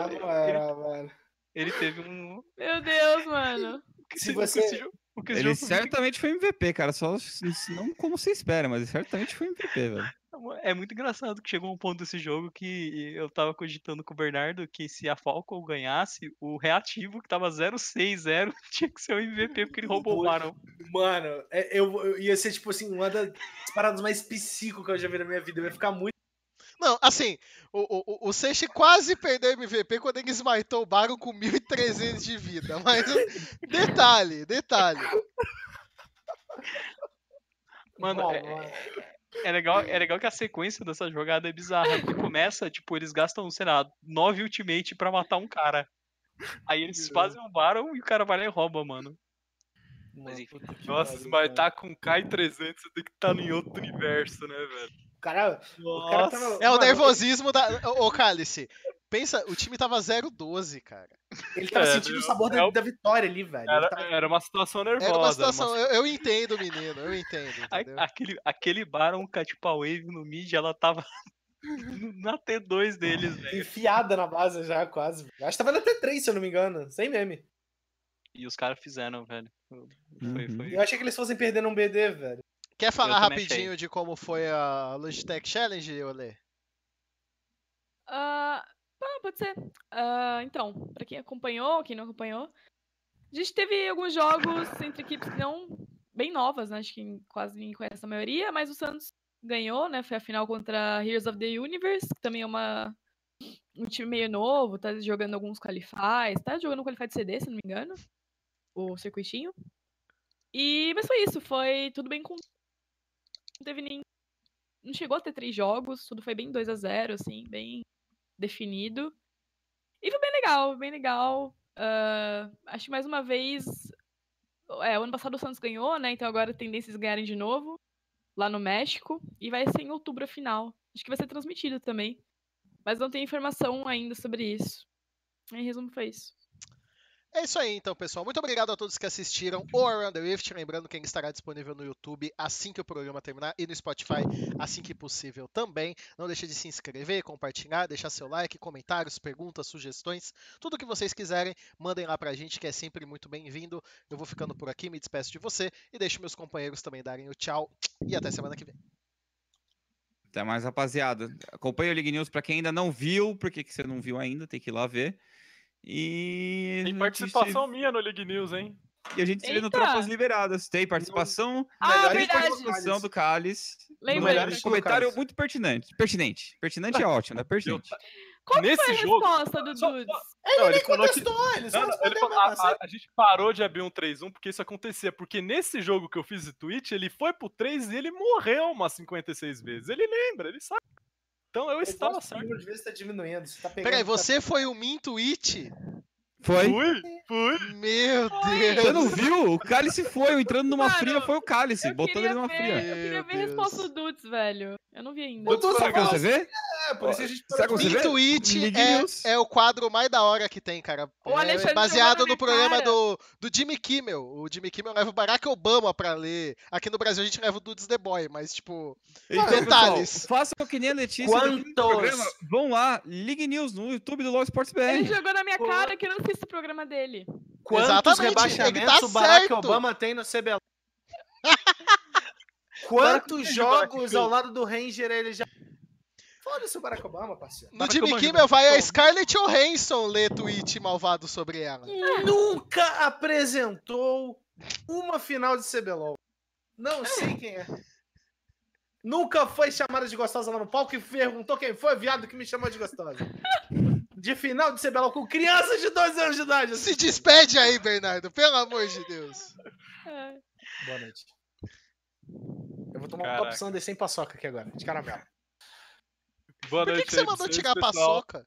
Ele teve um. Meu Deus, mano. Se o que você- Ele certamente foi MVP, cara. Só não como você espera, mas certamente foi MVP, velho. É muito engraçado que chegou um ponto desse jogo que eu tava cogitando com o Bernardo que se a Falcon ganhasse, o reativo que tava 0-6-0 tinha que ser o MVP porque ele roubou o. Baron. Mano, é- eu, eu ia ser, tipo assim, uma das paradas mais psico que eu já vi na minha vida. Eu ia ficar muito. Não, assim, o, o, o Seixe quase perdeu MVP quando ele smitou o Baron com 1.300 de vida. Mas detalhe, detalhe. Mano, Bom, é, é- é legal, é legal que a sequência dessa jogada é bizarra. Porque começa, tipo, eles gastam, sei lá, 9 ultimate pra matar um cara. Aí eles fazem um Baron e o cara vai lá e rouba, mano. Mas enfim. Nossa, mas tá com K300, você tem que estar em outro universo, né, velho? Cara, o cara tava. É o nervosismo da. Ô, Cálice, pensa, o time tava 0-12, cara. Ele tava É, sentindo o eu- sabor da, é da vitória ali, velho. Ele Era, tava- era uma situação nervosa. Era uma era situação. Eu, eu entendo, menino, eu entendo. A-? Aquele, aquele Baron com a, tipo, a Wave no mid, ela tava na T2 deles, velho. enfiada na base já, quase. Acho que tava na T3, se eu não me engano. Sem meme. E os caras fizeram, velho. Foi, Uhum. foi. Eu achei que eles fossem perdendo um BD, velho. Quer falar rapidinho de como foi a Logitech Challenge, Olê? Ah, ah, pode ser. Ah, então, pra quem acompanhou, quem não acompanhou, a gente teve alguns jogos entre equipes que não bem novas, né? Acho que quase ninguém conhece a maioria, mas o Santos ganhou, né? Foi a final contra Heroes of the Universe, que também é uma um time meio novo, tá jogando alguns qualifies, tá jogando um qualify de CD, se não me engano, o circuitinho. E mas foi isso, foi tudo bem com não teve nem não chegou a ter três jogos, tudo foi bem 2 a 0 assim, bem definido. E foi bem legal, bem legal. Ah, acho que mais uma vez. É, o ano passado o Santos ganhou, né? Então agora a tendência é eles ganharem de novo. Lá no México. E vai ser em outubro a final. Acho que vai ser transmitido também. Mas não tem informação ainda sobre isso. Em resumo, foi isso. É isso aí, então, pessoal. Muito obrigado a todos que assistiram o Around the Rift. Lembrando que ele estará disponível no YouTube assim que o programa terminar e no Spotify assim que possível também. Não deixe de se inscrever, compartilhar, deixar seu like, comentários, perguntas, sugestões, tudo que vocês quiserem, mandem lá pra gente que é sempre muito bem-vindo. Eu vou ficando por aqui, me despeço de você e deixo meus companheiros também darem o tchau e até semana que vem. Até mais, rapaziada. Acompanha o League News pra quem ainda não viu. Por que que você não viu ainda? Tem que ir lá ver. E. Tem participação minha no League News, hein? E a gente se vê no! Tropas Liberadas. Tem participação. Ah, Melhor participação do Cálice. Lembra? Um comentário Cálice. muito pertinente. Pertinente. Pertinente é ótimo, né? Pertinente. Qual Nesse foi a jogo- resposta do Dudes? Não, ele falou que Contestou, ele só Não, ele falou, a, assim. a- a gente parou de abrir um 3-1 porque isso acontecia. Porque nesse jogo que eu fiz de Twitch, ele foi pro 3 e ele morreu umas 56 vezes. Ele lembra, ele sabe. Então eu Eu estava que o certo. número de vezes tá diminuindo. Você tá Peraí, você foi o Min Twitch? Foi? Fui, fui. Meu Você Deus! não viu? O Cálice foi. Eu entrando numa Mano, fria foi o Cálice. Botando ele numa ver, fria. Eu queria ver a resposta do Dudes, velho. Eu não vi ainda. Eu tô só Será que você vê? É, por isso a gente Será que você vê? Twitch é, é o quadro mais da hora que tem, cara. O É baseado no programa do, do Jimmy Kimmel. O Jimmy Kimmel leva o Barack Obama pra ler. Aqui no Brasil a gente leva o Dudes The Boy, mas tipo. Então, detalhes. pessoal, façam que nem a Letícia. Quantos? programa. Vão lá, League News no YouTube do LoL Sports Ele BR. jogou na minha cara que não assisto o programa dele. Quantos Exatamente, ele rebaixamentos tá o Barack certo. Obama tem no CBLOL? Barack Quantos jogos ao lado do Ranger ele já. Foda-se o Barack Obama, parceiro. No Jimmy Kimmel vai a. Scarlett Johansson ler tweet malvado sobre ela. Nunca apresentou uma final de CBLOL. Não sei quem é. Nunca foi chamada de gostosa lá no palco e perguntou quem foi, viado que me chamou de gostosa. De final de CBLOL com crianças de 12 anos de idade. Se despede aí, Bernardo, pelo amor de Deus. É. Boa noite. Eu vou tomar um Caraca. top sundae sem paçoca aqui agora, de caramelo. Boa Por que, noite que você mandou tirar a pessoal. paçoca?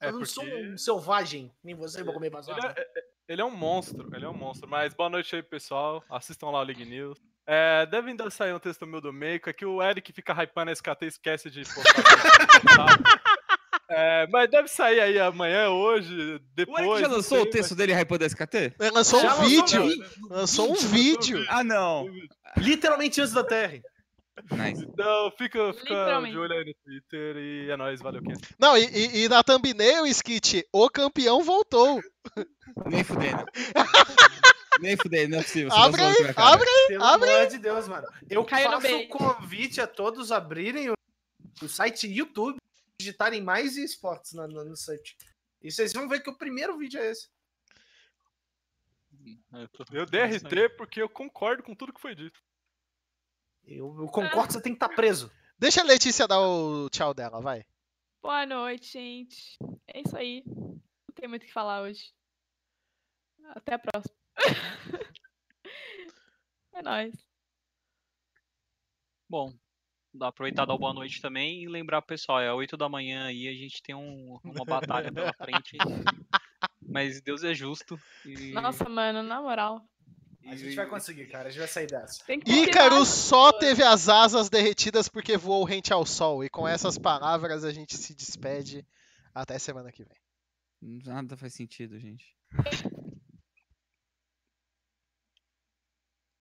É eu não porque sou um selvagem, nem você vou comer ele paçoca. é, é- ele é um monstro, ele é um monstro. Mas boa noite aí, pessoal. Assistam lá o League News. É, deve ainda sair um texto meu do Meiko, é que o Eric fica hypando a SKT e esquece de postar. É, mas deve sair aí amanhã, hoje, O depois. Eric já não lançou sei, o texto dele hypando SKT? Ele lançou Já um lançou vídeo. vídeo. Lançou um vídeo. Ah, não. Literalmente antes da TR. Nice. Então fica, fica de olho aí no Twitter e é nóis, valeu, Ken. Não, e, e, e na thumbnail, Skit, o campeão voltou. Nem fudendo. Nem fudendo, não é possível. você Abre aí, abre aí. Pelo Abre amor de Deus, mano. Eu Caiu no faço o convite a todos abrirem o, o site YouTube, digitarem mais esportes no, no, no site. E vocês vão ver que o primeiro vídeo é esse. Eu dei RT porque eu concordo com tudo que foi dito. Eu, eu concordo, você tem que estar preso. Deixa a Letícia dar o tchau dela, vai. Boa noite, gente. É isso aí. Não tem muito o que falar hoje. Até a próxima. é nóis. Bom, aproveitar dar boa noite também e lembrar o pessoal, é 8 da manhã aí, a gente tem um, uma batalha pela frente. Mas Deus é justo. E... Nossa, mano, na moral. A gente vai conseguir, cara. A gente vai sair dessa. Tem que motivar Ícaro só teve as asas derretidas porque voou rente ao sol. E com essas palavras a gente se despede. Até semana que vem. Nada faz sentido, gente.